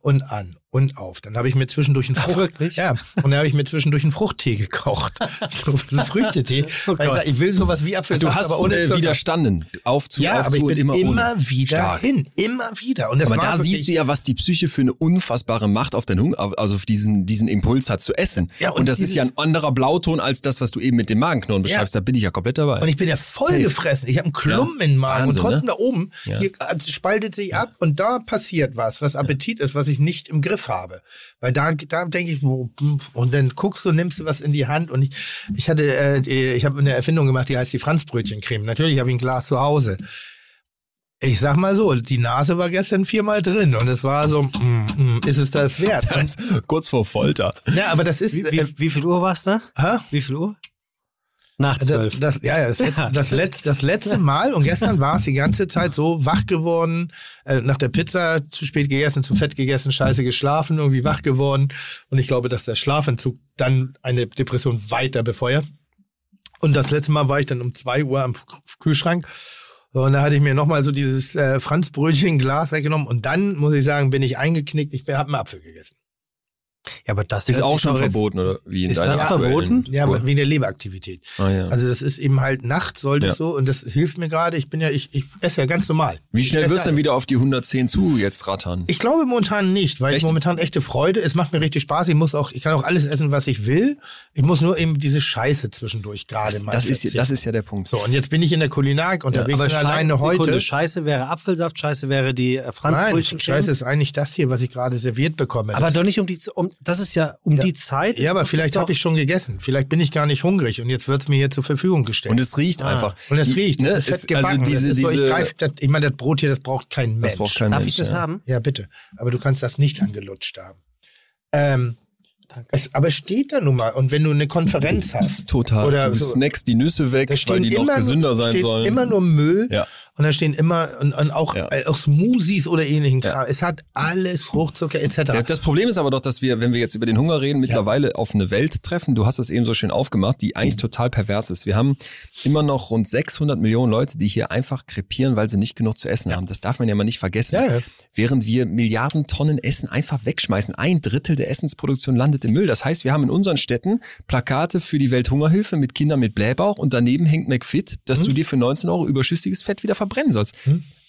Und an und auf. Dann habe ich mir zwischendurch einen Frucht, wirklich? ja, und dann habe ich mir zwischendurch einen Fruchttee gekocht. so einen Früchtetee. Oh weil ich, sag, ich will sowas wie Apfelsaft, Du hast aber ohne äh, Zucker. widerstanden. Auf zu, Ja, auf aber zu ich bin immer, immer, ohne. wieder Stark. hin. Immer wieder. Und das Aber war da wirklich, siehst du ja, was die Psyche für eine unfassbare Macht auf den Hunger, also auf diesen, diesen Impuls hat zu essen. Ja, und, und das ist ja ein anderer Blauton als das, was du eben mit dem Magenknurren beschreibst. Da bin ich ja komplett dabei. Und ich bin ja voll Safe. gefressen. Ich habe einen Klumpen in den Magen. Wahnsinn, und trotzdem ne? da oben, Ja. hier äh, spaltet sich ab und da passiert was, was Appetit ist, was ich nicht im Griff habe. Weil da, da denke ich, und dann guckst du, nimmst du was in die Hand und ich, ich hatte, äh, ich habe eine Erfindung gemacht, die heißt die Franzbrötchencreme. Natürlich habe ich ein Glas zu Hause. Ich sag mal so, die Nase war gestern viermal drin und es war so, mm, mm, ist es das wert? Das ist kurz vor Folter. ja, aber das ist, Wie, äh, wie, wie viel Uhr war's da? hä? Wie viel Uhr? Nach Das, zwölf. das, ja, ja, das, letzte, das, letzte, das letzte Mal und gestern war es die ganze Zeit so wach geworden, äh, nach der Pizza zu spät gegessen, zu fett gegessen, scheiße geschlafen, irgendwie wach geworden. Und ich glaube, dass der Schlafentzug dann eine Depression weiter befeuert. Und das letzte Mal war ich dann um zwei Uhr am Kühlschrank. Und da hatte ich mir nochmal so dieses äh, Franzbrötchen-Glas weggenommen. Und dann, muss ich sagen, bin ich eingeknickt. Ich habe einen Apfel gegessen. Ja, aber das Ist auch schon verboten, oder wie in Ist das aktuellen verboten? Ja, aber wegen der Leberaktivität. Ah, ja. Also das ist eben halt nachts sollte Ja. es so und das hilft mir gerade. Ich bin ja, ich, ich esse ja ganz normal. Wie Ich schnell wirst du denn ja- wieder auf die 110 zu jetzt rattern? Ich glaube momentan nicht, weil ich Echt? momentan echte Freude. Es macht mir richtig Spaß. Ich muss auch, ich kann auch alles essen, was ich will. Ich muss nur eben diese Scheiße zwischendurch gerade mal. das, ist, ja- das ist ja der Punkt. so. Und jetzt bin ich in der Kulinarik unterwegs Aber und Schei- alleine Sekunde, heute. Scheiße wäre Apfelsaft, Scheiße wäre die äh, Nein, Franzbrötchen. Scheiße ist eigentlich das hier, was ich gerade serviert bekomme. Aber das, doch nicht um die, um, das ist ja um Ja. die Zeit. ja, aber vielleicht habe ich schon gegessen. Vielleicht bin ich gar nicht hungrig und jetzt wird es mir hier zur Verfügung gestellt. Und es riecht Ah. einfach. Und es riecht, Ne? das ist fett es, gebacken. also diese, so, ich, diese, greif, das, ich meine, das Brot hier, das braucht kein Mensch. das braucht kein Darf Mensch, ich das ja. haben? Ja, bitte. Aber du kannst das nicht angelutscht haben. Ähm, Danke. es, aber es steht da nun mal. Und wenn du eine Konferenz hast, Total. Oder du so. snackst die Nüsse weg, weil die noch gesünder nur, sein steht sollen. immer nur Müll. Ja. Und da stehen immer und, und auch, Ja. äh, auch Smoothies oder ähnlichen. Kram. Es hat alles Fruchtzucker etc. Das Problem ist aber doch, dass wir, wenn wir jetzt über den Hunger reden, mittlerweile auf eine Welt treffen, du hast es eben so schön aufgemacht, die eigentlich total pervers ist. Wir haben immer noch rund 600 Millionen Leute, die hier einfach krepieren, weil sie nicht genug zu essen haben. Das darf man ja mal nicht vergessen. Während wir Milliarden Tonnen Essen einfach wegschmeißen. Ein Drittel der Essensproduktion landet im Müll. Das heißt, wir haben in unseren Städten Plakate für die Welthungerhilfe mit Kindern mit Blähbauch und daneben hängt McFit, dass Hm? du dir für 19 Euro überschüssiges Fett wieder verbrennen sollst.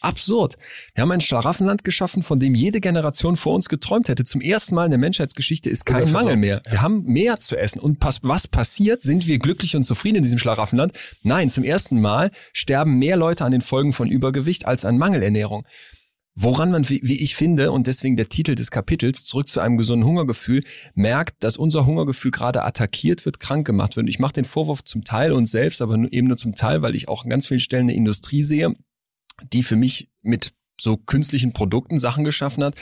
Absurd. Wir haben ein Schlaraffenland geschaffen, von dem jede Generation vor uns geträumt hätte. Zum ersten Mal in der Menschheitsgeschichte ist kein Mangel mehr. Wir haben mehr zu essen. Und pass, was passiert? Sind wir glücklich und zufrieden in diesem Schlaraffenland? Nein, zum ersten Mal sterben mehr Leute an den Folgen von Übergewicht als an Mangelernährung. Woran man, wie wie ich finde, und deswegen der Titel des Kapitels, zurück zu einem gesunden Hungergefühl, merkt, dass unser Hungergefühl gerade attackiert wird, krank gemacht wird. Und ich mache den Vorwurf zum Teil uns selbst, aber eben nur zum Teil, weil ich auch an ganz vielen Stellen eine Industrie sehe, die für mich mit so künstlichen Produkten Sachen geschaffen hat,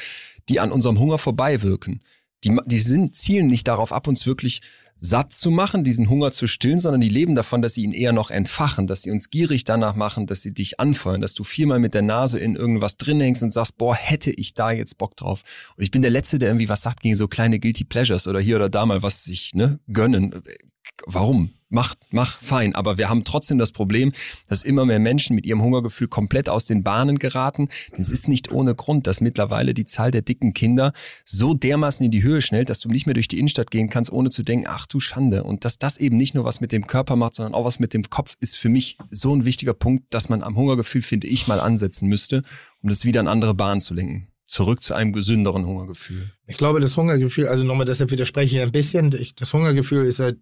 die an unserem Hunger vorbeiwirken. Die, ma- die sind, zielen nicht darauf ab, uns wirklich satt zu machen, diesen Hunger zu stillen, sondern die leben davon, dass sie ihn eher noch entfachen, dass sie uns gierig danach machen, dass sie dich anfeuern, dass du viermal mit der Nase in irgendwas drin hängst und sagst, boah, hätte ich da jetzt Bock drauf. Und ich bin der Letzte, der irgendwie was sagt gegen so kleine Guilty Pleasures oder hier oder da mal was sich ne, gönnen. Warum? Mach, mach, fein. Aber wir haben trotzdem das Problem, dass immer mehr Menschen mit ihrem Hungergefühl komplett aus den Bahnen geraten. Es ist nicht ohne Grund, dass mittlerweile die Zahl der dicken Kinder so dermaßen in die Höhe schnellt, dass du nicht mehr durch die Innenstadt gehen kannst, ohne zu denken, ach du Schande. Und dass das eben nicht nur was mit dem Körper macht, sondern auch was mit dem Kopf, ist für mich so ein wichtiger Punkt, dass man am Hungergefühl, finde ich, mal ansetzen müsste, um das wieder in andere Bahnen zu lenken. Zurück zu einem gesünderen Hungergefühl. Ich glaube, das Hungergefühl, also nochmal, deshalb widerspreche ich ein bisschen. Das Hungergefühl ist halt,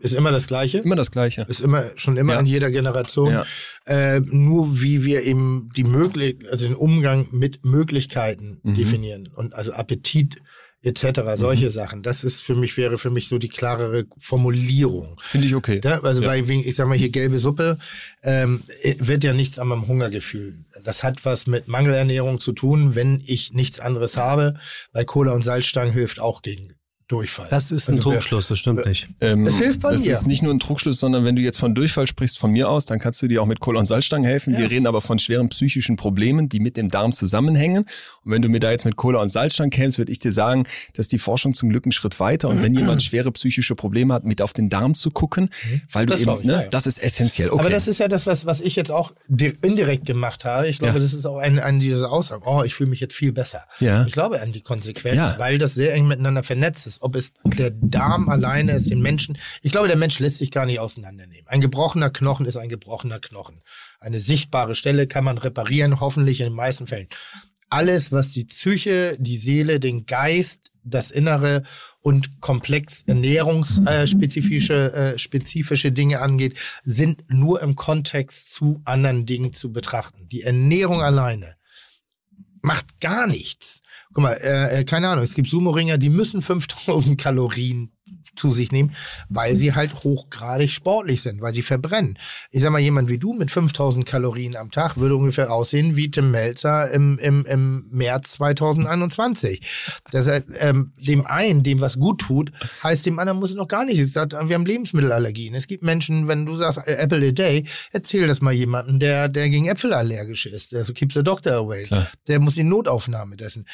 ist immer das Gleiche. Immer das Gleiche. Ist immer, schon immer Ja. in jeder Generation. Ja. Äh, nur wie wir eben die möglich, also den Umgang mit Möglichkeiten Mhm. definieren und also Appetit etc. Solche Sachen. Das ist für mich, wäre für mich so die klarere Formulierung. Finde ich okay. Ja, also Ja. bei, wegen, ich sag mal hier gelbe Suppe, ähm, wird ja nichts an meinem Hungergefühl. Das hat was mit Mangelernährung zu tun, wenn ich nichts anderes habe, weil Cola und Salzstangen hilft auch gegen Durchfall. Das ist ein Also Trugschluss, das stimmt nicht. Ähm, Es hilft bei das mir. ist nicht nur ein Trugschluss, sondern wenn du jetzt von Durchfall sprichst von mir aus, dann kannst du dir auch mit Kohle und Salzstangen helfen. Ja. Wir reden aber von schweren psychischen Problemen, die mit dem Darm zusammenhängen. Und wenn du mir da jetzt mit Kohle und Salzstangen kämst, würde ich dir sagen, dass die Forschung zum Glück einen Schritt weiter. Und wenn jemand schwere psychische Probleme hat, mit auf den Darm zu gucken, weil du Mhm. Das eben, ich, ne, ja, ja. das ist essentiell. Okay. Aber das ist ja das, was, was ich jetzt auch di- indirekt gemacht habe. Ich glaube, Ja. das ist auch eine, eine dieser Aussagen. Oh, ich fühle mich jetzt viel besser. Ja. Ich glaube an die Konsequenz, Ja. weil das sehr eng miteinander vernetzt ist. Ob es der Darm alleine ist, den Menschen. Ich glaube, der Mensch lässt sich gar nicht auseinandernehmen. Ein gebrochener Knochen ist ein gebrochener Knochen. Eine sichtbare Stelle kann man reparieren, hoffentlich in den meisten Fällen. Alles, was die Psyche, die Seele, den Geist, das Innere und komplex ernährungsspezifische äh, spezifische Dinge angeht, sind nur im Kontext zu anderen Dingen zu betrachten. Die Ernährung alleine macht gar nichts. Guck mal, äh, äh, keine Ahnung, es gibt Sumo-Ringer, die müssen 5000 Kalorien zu sich nehmen, weil sie halt hochgradig sportlich sind, weil sie verbrennen. Ich sag mal, jemand wie du mit 5000 Kalorien am Tag würde ungefähr aussehen wie Tim Melzer im, im, im März 2021. Das heißt, ähm, dem einen, dem was gut tut, heißt dem anderen muss es noch gar nicht. Sagt, wir haben Lebensmittelallergien. Es gibt Menschen, wenn du sagst, äh, Apple a day, erzähl das mal jemandem, der, der gegen Äpfel allergisch ist. Also keeps the doctor away. Klar. Der muss in Notaufnahme dessen.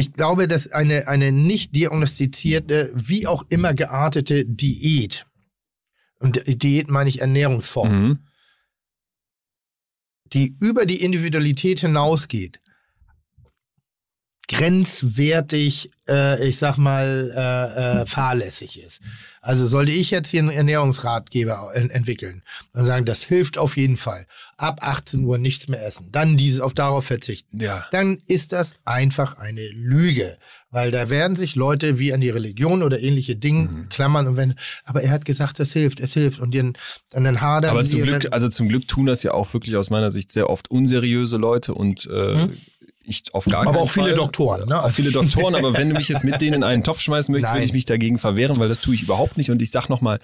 Ich glaube, dass eine, eine nicht diagnostizierte, wie auch immer geartete Diät, und Di- Diät meine ich Ernährungsform, Mhm. die über die Individualität hinausgeht, grenzwertig, äh, ich sag mal, äh, äh, fahrlässig ist. Also sollte ich jetzt hier einen Ernährungsratgeber en entwickeln und sagen, das hilft auf jeden Fall. Ab 18 Uhr nichts mehr essen, dann dieses auf darauf verzichten. Ja. Dann ist das einfach eine Lüge, weil da werden sich Leute wie an die Religion oder ähnliche Dinge Mhm. klammern und wenn, aber er hat gesagt, das hilft, es hilft und dann, und dann hadern Aber zum Glück, also zum Glück tun das ja auch wirklich aus meiner Sicht sehr oft unseriöse Leute und äh, Hm? Ich auf gar Aber keinen auch viele Fall. Doktoren, ne? Auch viele Doktoren, aber wenn du mich jetzt mit denen in einen Topf schmeißen möchtest, würde ich mich dagegen verwehren, weil das tue ich überhaupt nicht. Und ich sag nochmal,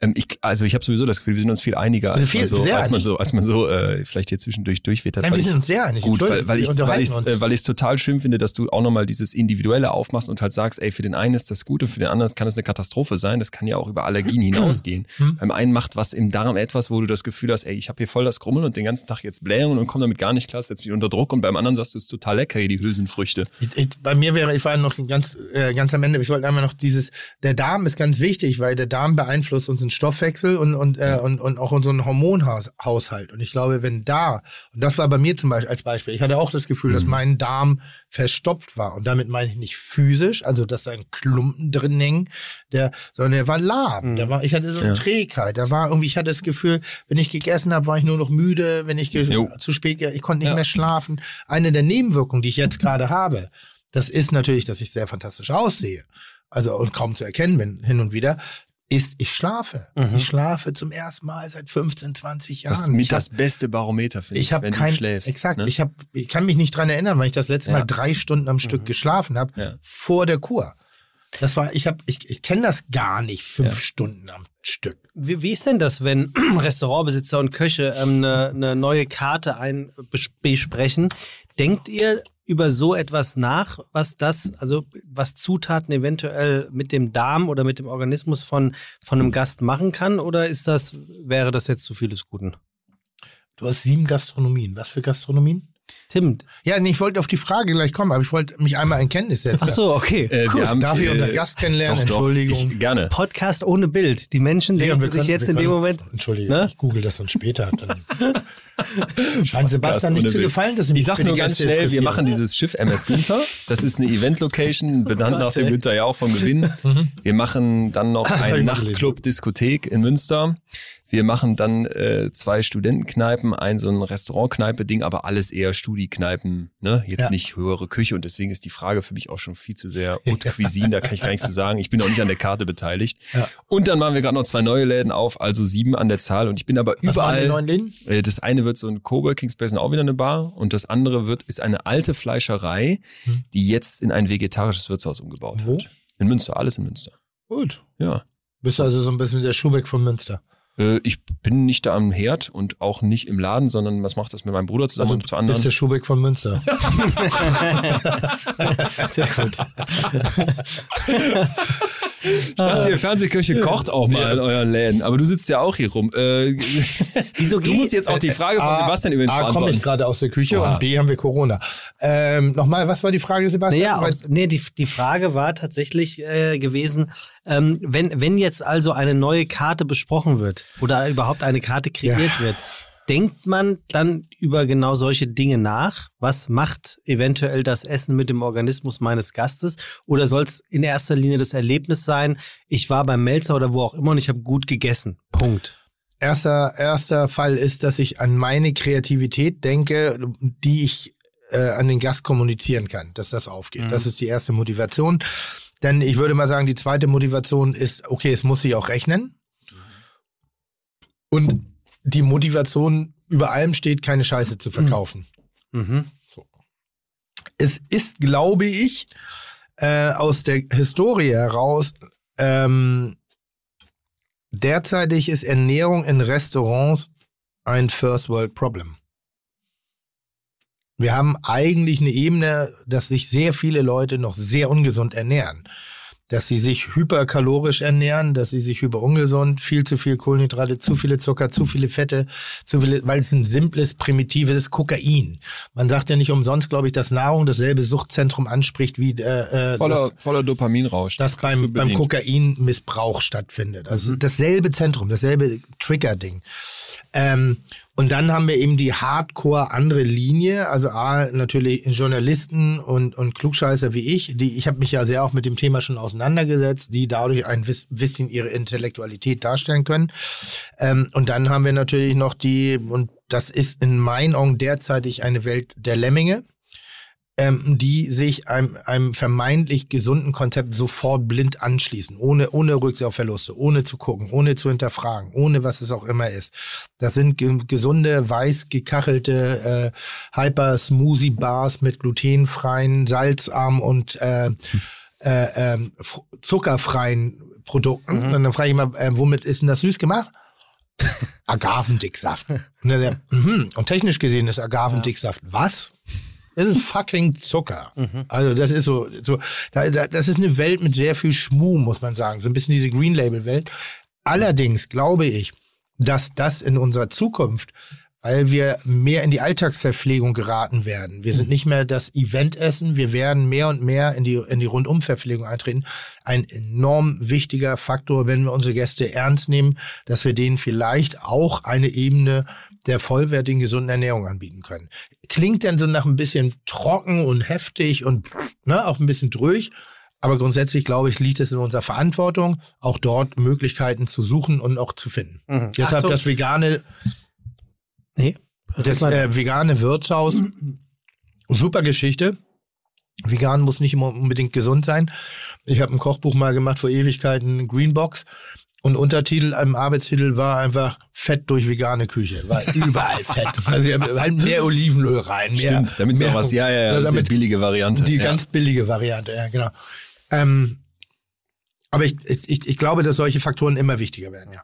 ähm, ich, also ich habe sowieso das Gefühl, wir sind uns viel einiger, als, Viel- man, so, sehr als man so, als man so äh, vielleicht hier zwischendurch durchwittert. Nein, wir sind uns sehr einig. Gut, weil, weil ich uns. äh, weil ich es total schön finde, dass du auch nochmal dieses Individuelle aufmachst und halt sagst, ey, für den einen ist das gut und für den anderen kann es eine Katastrophe sein. Das kann ja auch über Allergien hinausgehen. Hm. Beim einen macht was im Darm etwas, wo du das Gefühl hast, ey, ich habe hier voll das Grummeln und den ganzen Tag jetzt Blähungen und komme damit gar nicht klar, setzt mich unter Druck und beim anderen sagst du, es ist total lecker, hier die Hülsenfrüchte. Ich, ich, bei mir wäre, ich war noch ganz, äh, ganz am Ende, ich wollte einmal noch dieses, der Darm ist ganz wichtig, weil der Darm beeinflusst unseren Stoffwechsel und, und, äh, und, und auch unseren Hormonhaushalt. Und ich glaube, wenn da, und das war bei mir zum Beispiel als Beispiel, ich hatte auch das Gefühl, dass mein Darm verstopft war. Und damit meine ich nicht physisch, also dass da ein Klumpen drin hing, der, sondern der war lahm. Der war, ich hatte so eine Ja. Trägheit. Da war irgendwie, ich hatte das Gefühl, wenn ich gegessen habe, war ich nur noch müde, wenn ich zu spät, ich konnte nicht Ja. mehr schlafen. Eine der Nebenwirkungen, die ich jetzt gerade habe, das ist natürlich, dass ich sehr fantastisch aussehe. Also und kaum zu erkennen bin hin und wieder, ist, ich schlafe. Mhm. Ich schlafe zum ersten Mal seit 15, 20 Jahren. Das ist mit hab- das beste Barometer, finde ich, ich habe wenn kein, du schläfst. exakt, ne? ich habe, ich kann mich nicht dran erinnern, weil ich das letzte Ja. Mal drei Stunden am Stück geschlafen habe Ja. vor der Kur. Das war, ich habe, ich, ich kenne das gar nicht, fünf Ja. Stunden am Stück. Wie, wie ist denn das, wenn Restaurantbesitzer und Köche ähm, eine, eine neue Karte ein, bes- besprechen? Denkt ihr über so etwas nach, was das, also was Zutaten eventuell mit dem Darm oder mit dem Organismus von, von einem Gast machen kann? Oder ist das, wäre das jetzt zu viel des Guten? Du hast sieben Gastronomien. Was für Gastronomien? Tim. Ja, nee, ich wollte auf die Frage gleich kommen, aber ich wollte mich einmal in Kenntnis setzen. Ach so, okay. Äh, Gut, wir haben, darf ich äh, unseren Gast kennenlernen? doch, doch, Entschuldigung. Ich, gerne. Podcast ohne Bild. Die Menschen denken sich können- jetzt in dem können- Moment. Entschuldige, Ne? ich google das dann später. Dann scheint Sebastian nicht zu Bild. gefallen, dass Ich sag's nur ganz schnell, wir machen dieses Schiff MS Günther. Das ist eine Event-Location, benannt nach dem Günther ja auch vom Gewinn. Wir machen dann noch einen mal Nachtclub Diskothek in Münster. Wir machen dann äh, zwei Studentenkneipen, ein so ein Restaurantkneipe-Ding, aber alles eher Studi-Kneipen, ne? Jetzt Ja. nicht höhere Küche und deswegen ist die Frage für mich auch schon viel zu sehr Haute Cuisine, da kann ich gar nichts zu sagen. Ich bin auch nicht an der Karte beteiligt. Ja. Und dann machen wir gerade noch zwei neue Läden auf, also sieben an der Zahl und ich bin aber Was überall. neuen Läden? Äh, Das eine wird so ein Coworking Space und auch wieder eine Bar und das andere wird ist eine alte Fleischerei, Hm. die jetzt in ein vegetarisches Wirtshaus umgebaut Wo? wird. In Münster, alles in Münster. Gut. Ja. Bist du also so ein bisschen der Schubeck von Münster. Äh, Ich bin nicht da am Herd und auch nicht im Laden, sondern was macht das mit meinem Bruder zusammen Also und zu bist anderen? der Schubeck von Münster. Sehr gut. Ich dachte, ihr Fernsehkirche kocht auch mal in euren Läden, aber du sitzt ja auch hier rum. Äh, Wieso du musst jetzt auch die Frage von A- Sebastian übrigens A, komme ich beantworten. gerade aus der Küche Oha. und B, haben wir Corona. Ähm, Nochmal, was war die Frage, Sebastian? Naja, ob, nee, die, die Frage war tatsächlich äh, gewesen, ähm, wenn, wenn jetzt also eine neue Karte besprochen wird oder überhaupt eine Karte kreiert wird, denkt man dann über genau solche Dinge nach? Was macht eventuell das Essen mit dem Organismus meines Gastes? Oder soll es in erster Linie das Erlebnis sein, ich war beim Melzer oder wo auch immer und ich habe gut gegessen? Punkt. erster, erster Fall ist, dass ich an meine Kreativität denke, die ich äh, an den Gast kommunizieren kann, dass das aufgeht. Mhm. Das ist die erste Motivation. Denn ich würde mal sagen, die zweite Motivation ist, okay, es muss sich auch rechnen. Und die Motivation über allem steht, keine Scheiße zu verkaufen. Mhm. Es ist, glaube ich, äh, aus der Historie heraus, ähm, derzeitig ist Ernährung in Restaurants ein First World Problem. Wir haben eigentlich eine Ebene, dass sich sehr viele Leute noch sehr ungesund ernähren. Dass sie sich hyperkalorisch ernähren, dass sie sich hyperungesund, viel zu viel Kohlenhydrate, zu viele Zucker, zu viele Fette, zu viele, weil es ein simples, primitives Kokain. Man sagt ja nicht umsonst, glaube ich, dass Nahrung dasselbe Suchtzentrum anspricht wie äh, äh, Voller, das, voller Dopaminrausch. das beim, beim. Kokainmissbrauch stattfindet. Mhm. Also dasselbe Zentrum, dasselbe Trigger-Ding. Ähm, und dann haben wir eben die Hardcore andere Linie, also A, natürlich Journalisten und, und Klugscheißer wie ich, die, ich habe mich ja sehr auch mit dem Thema schon auseinandergesetzt, die dadurch ein bisschen ihre Intellektualität darstellen können. Ähm, und dann haben wir natürlich noch die, und das ist in meinen Augen derzeitig eine Welt der Lemminge. Ähm, die sich einem, einem vermeintlich gesunden Konzept sofort blind anschließen, ohne, ohne Rücksicht auf Verluste, ohne zu gucken, ohne zu hinterfragen, ohne was es auch immer ist. Das sind ge gesunde, weiß gekachelte äh, Hyper-Smoothie-Bars mit glutenfreien, salzarm und äh, äh, f- zuckerfreien Produkten. Und dann frage ich immer, äh, womit ist denn das süß gemacht? Agavendicksaft. Und, der, mhm. und technisch gesehen ist Agavendicksaft was? Das ist fucking Zucker. Also das ist so, so da, da, das ist eine Welt mit sehr viel Schmuh, muss man sagen. So ein bisschen diese Green Label Welt. Allerdings glaube ich, dass das in unserer Zukunft, weil wir mehr in die Alltagsverpflegung geraten werden. Wir sind nicht mehr das Eventessen, wir werden mehr und mehr in die, in die Rundumverpflegung eintreten. Ein enorm wichtiger Faktor, wenn wir unsere Gäste ernst nehmen, dass wir denen vielleicht auch eine Ebene der vollwertigen, gesunden Ernährung anbieten können. Klingt dann so nach ein bisschen trocken und heftig und ne, auch ein bisschen durch. Aber grundsätzlich, glaube ich, liegt es in unserer Verantwortung, auch dort Möglichkeiten zu suchen und auch zu finden. Mhm. Deshalb Achtung. das vegane, Nee. das äh, vegane Wirtshaus, super Geschichte. Vegan muss nicht immer unbedingt gesund sein. Ich habe ein Kochbuch mal gemacht vor Ewigkeiten, Greenbox. Und Untertitel, einem Arbeitstitel war einfach Fett durch vegane Küche. War überall Fett. Also halt mehr Olivenöl rein. Mehr, Stimmt, damit es mehr, auch was, ja, ja, ja, das ist die billige Variante. die ja. ganz billige Variante, ja, genau. Ähm, aber ich, ich, ich glaube, dass solche Faktoren immer wichtiger werden, ja.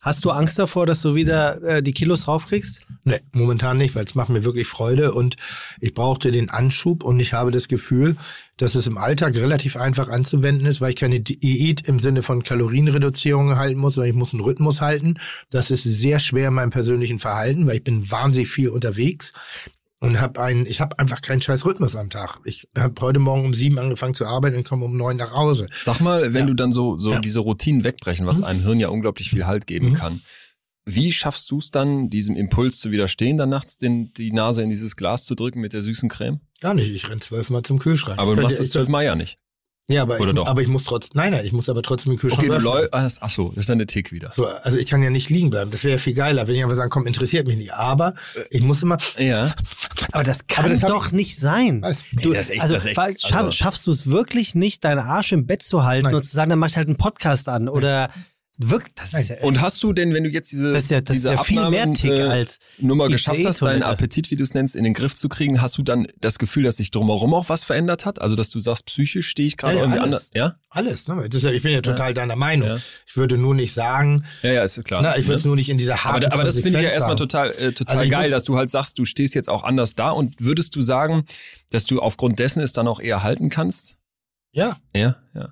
Hast du Angst davor, dass du wieder äh, die Kilos raufkriegst? Nee, momentan nicht, weil es macht mir wirklich Freude und ich brauchte den Anschub und ich habe das Gefühl, dass es im Alltag relativ einfach anzuwenden ist, weil ich keine Diät im Sinne von Kalorienreduzierung halten muss, sondern ich muss einen Rhythmus halten. Das ist sehr schwer in meinem persönlichen Verhalten, weil ich bin wahnsinnig viel unterwegs und habe einen, ich habe einfach keinen scheiß Rhythmus am Tag. Ich habe heute Morgen um sieben angefangen zu arbeiten und komme um neun nach Hause. Sag mal, wenn Ja. du dann so, so Ja. diese Routinen wegbrechen, was Mhm. einem Hirn ja unglaublich viel Halt geben Mhm. kann. Wie schaffst du es dann, diesem Impuls zu widerstehen, dann nachts den, die Nase in dieses Glas zu drücken mit der süßen Creme? Gar nicht, ich renn zwölfmal zum Kühlschrank. Aber du machst es zwölfmal ja nicht. Ja, aber, Oder ich, doch? aber ich muss trotzdem, nein, nein, ich muss aber trotzdem den Kühlschrank Okay, öffnen. läufst, ach so, das ist dann der Tick wieder. So, also ich kann ja nicht liegen bleiben. Das wäre ja viel geiler, wenn ich einfach sagen, komm, interessiert mich nicht. Aber ich muss immer, Ja. Aber das kann Aber das doch nicht sein. Du, das ist echt- also, das ist echt- weil- schaff, also- schaffst du es wirklich nicht, deinen Arsch im Bett zu halten Nein. und zu sagen, dann mach ich halt einen Podcast an oder wirkt das ist ja, Und hast du denn, wenn du jetzt diese, das ist ja, das ist diese ja viel mehr Abnahmen, Tick äh, als Nummer geschafft hast, deinen. Appetit, wie du es nennst, in den Griff zu kriegen, hast du dann das Gefühl, dass sich drumherum auch was verändert hat? Also, dass du sagst, psychisch stehe ich gerade Ja, ja, irgendwie alles. anders? Ja? alles. Ne? Das ist ja, ich bin ja total deiner Meinung. Ja. Ich würde nur nicht sagen, Ja, ja, ist ja klar. na, ich würde es Ne? nur nicht in dieser aber, harten da- aber das finde ich ja erstmal total, äh, total Also geil, dass du halt sagst, du stehst jetzt auch anders da und würdest du sagen, dass du aufgrund dessen es dann auch eher halten kannst? Ja, Ja, ja.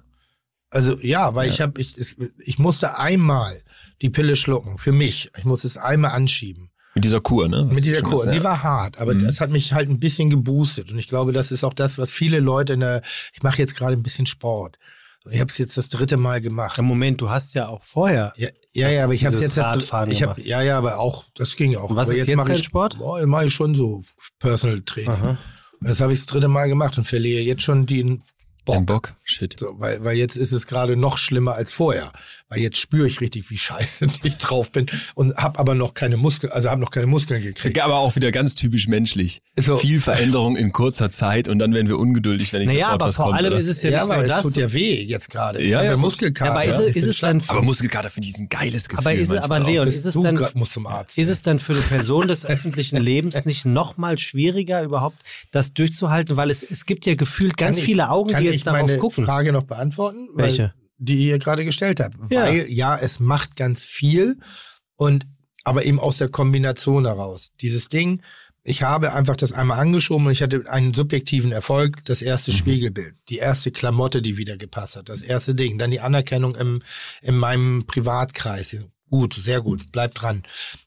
Also ja, weil Ja. ich habe, ich, ich musste einmal die Pille schlucken, für mich. Ich muss es einmal anschieben. Mit dieser Kur, ne? Was Mit dieser Kur. hast, ja. Die war hart, aber Mhm. das hat mich halt ein bisschen geboostet. Und ich glaube, das ist auch das, was viele Leute in der. Ich mache jetzt gerade ein bisschen Sport. Ich habe es jetzt das dritte Mal gemacht. im Moment, du hast ja auch vorher. Ja, ja, ja aber ich habe jetzt das, Radfahren ich hab, gemacht. ja, ja, aber auch das ging auch. Und was aber ist jetzt mache dein ich, Sport? Boah, mache ich schon so Personal Training. Aha. Das habe ich das dritte Mal gemacht und verliere jetzt schon den Ein Bock. Bock? Shit. So, weil, weil jetzt ist es gerade noch schlimmer als vorher. Weil jetzt spüre ich richtig, wie scheiße ich drauf bin und habe aber noch keine Muskeln, also habe noch keine Muskeln gekriegt. Aber auch wieder ganz typisch menschlich. So. Viel Veränderung in kurzer Zeit und dann werden wir ungeduldig, wenn ich Naja, sofort aber vor kommt, allem oder? ist es ja, Ja, nicht aber nur es das. tut ja weh jetzt gerade. Ich Ja, habe ja. Muskelkater. aber ist, Ich ist es dann Aber Muskelkater finde ich ist ein geiles Gefühl. Aber ist es, aber. Leon, ist es dann, ist es dann für eine Person des öffentlichen Lebens nicht noch mal schwieriger, überhaupt das durchzuhalten? Weil es, es gibt ja gefühlt ganz Kann ich- viele Augen, Kann die ich jetzt darauf meine gucken. Frage noch beantworten? Weil- Welche? Die ihr gerade gestellt habt. Ja. Weil ja, es macht ganz viel und aber eben aus der Kombination heraus. Dieses Ding, ich habe einfach das einmal angeschoben und ich hatte einen subjektiven Erfolg, das erste Mhm. Spiegelbild, die erste Klamotte, die wieder gepasst hat, das erste Ding, dann die Anerkennung im, in meinem Privatkreis. Gut, sehr gut, bleibt dran.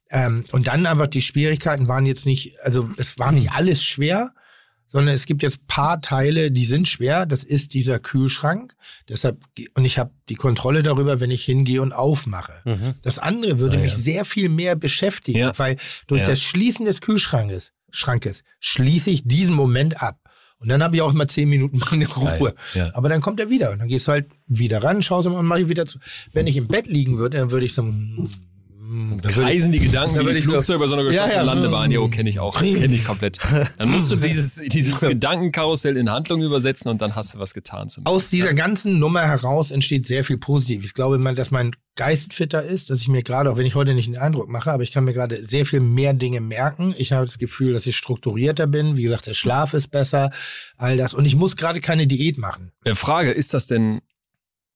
Ähm, und dann einfach die Schwierigkeiten waren jetzt nicht, also es war nicht alles schwer, sondern es gibt jetzt paar Teile, die sind schwer. Das ist dieser Kühlschrank. Deshalb und ich habe die Kontrolle darüber, wenn ich hingehe und aufmache. Mhm. Das andere würde Ah, ja. mich sehr viel mehr beschäftigen, Ja. weil durch Ja. das Schließen des Kühlschrankes Schrankes schließe ich diesen Moment ab. Und dann habe ich auch mal zehn Minuten meine Ruhe. Ja. Aber dann kommt er wieder und dann gehst du halt wieder ran, schaust mal und mach ich wieder zu. Wenn ich im Bett liegen würde, dann würde ich so, mm, Kreisen die Gedanken da wie die ich so- Flugzeug über so einer geschlossenen Ja, ja. Landebahn. Jo, kenne ich auch. Kenne ich komplett. Dann musst du dieses, dieses Gedankenkarussell in Handlung übersetzen und dann hast du was getan. Zum Aus dieser ganzen Nummer heraus entsteht sehr viel Positives. Ich glaube, dass mein Geist fitter ist, dass ich mir gerade, auch wenn ich heute nicht den Eindruck mache, aber ich kann mir gerade sehr viel mehr Dinge merken. Ich habe das Gefühl, dass ich strukturierter bin. Wie gesagt, der Schlaf ist besser, all das. Und ich muss gerade keine Diät machen. Äh, Frage, ist das denn,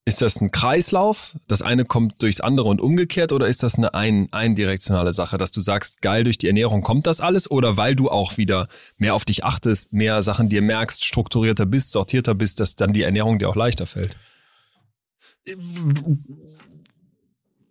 ist das ein Kreislauf? Das eine kommt durchs andere und umgekehrt oder ist das eine ein, eindirektionale Sache, dass du sagst, geil, durch die Ernährung kommt das alles oder weil du auch wieder mehr auf dich achtest, mehr Sachen dir merkst, strukturierter bist, sortierter bist, dass dann die Ernährung dir auch leichter fällt?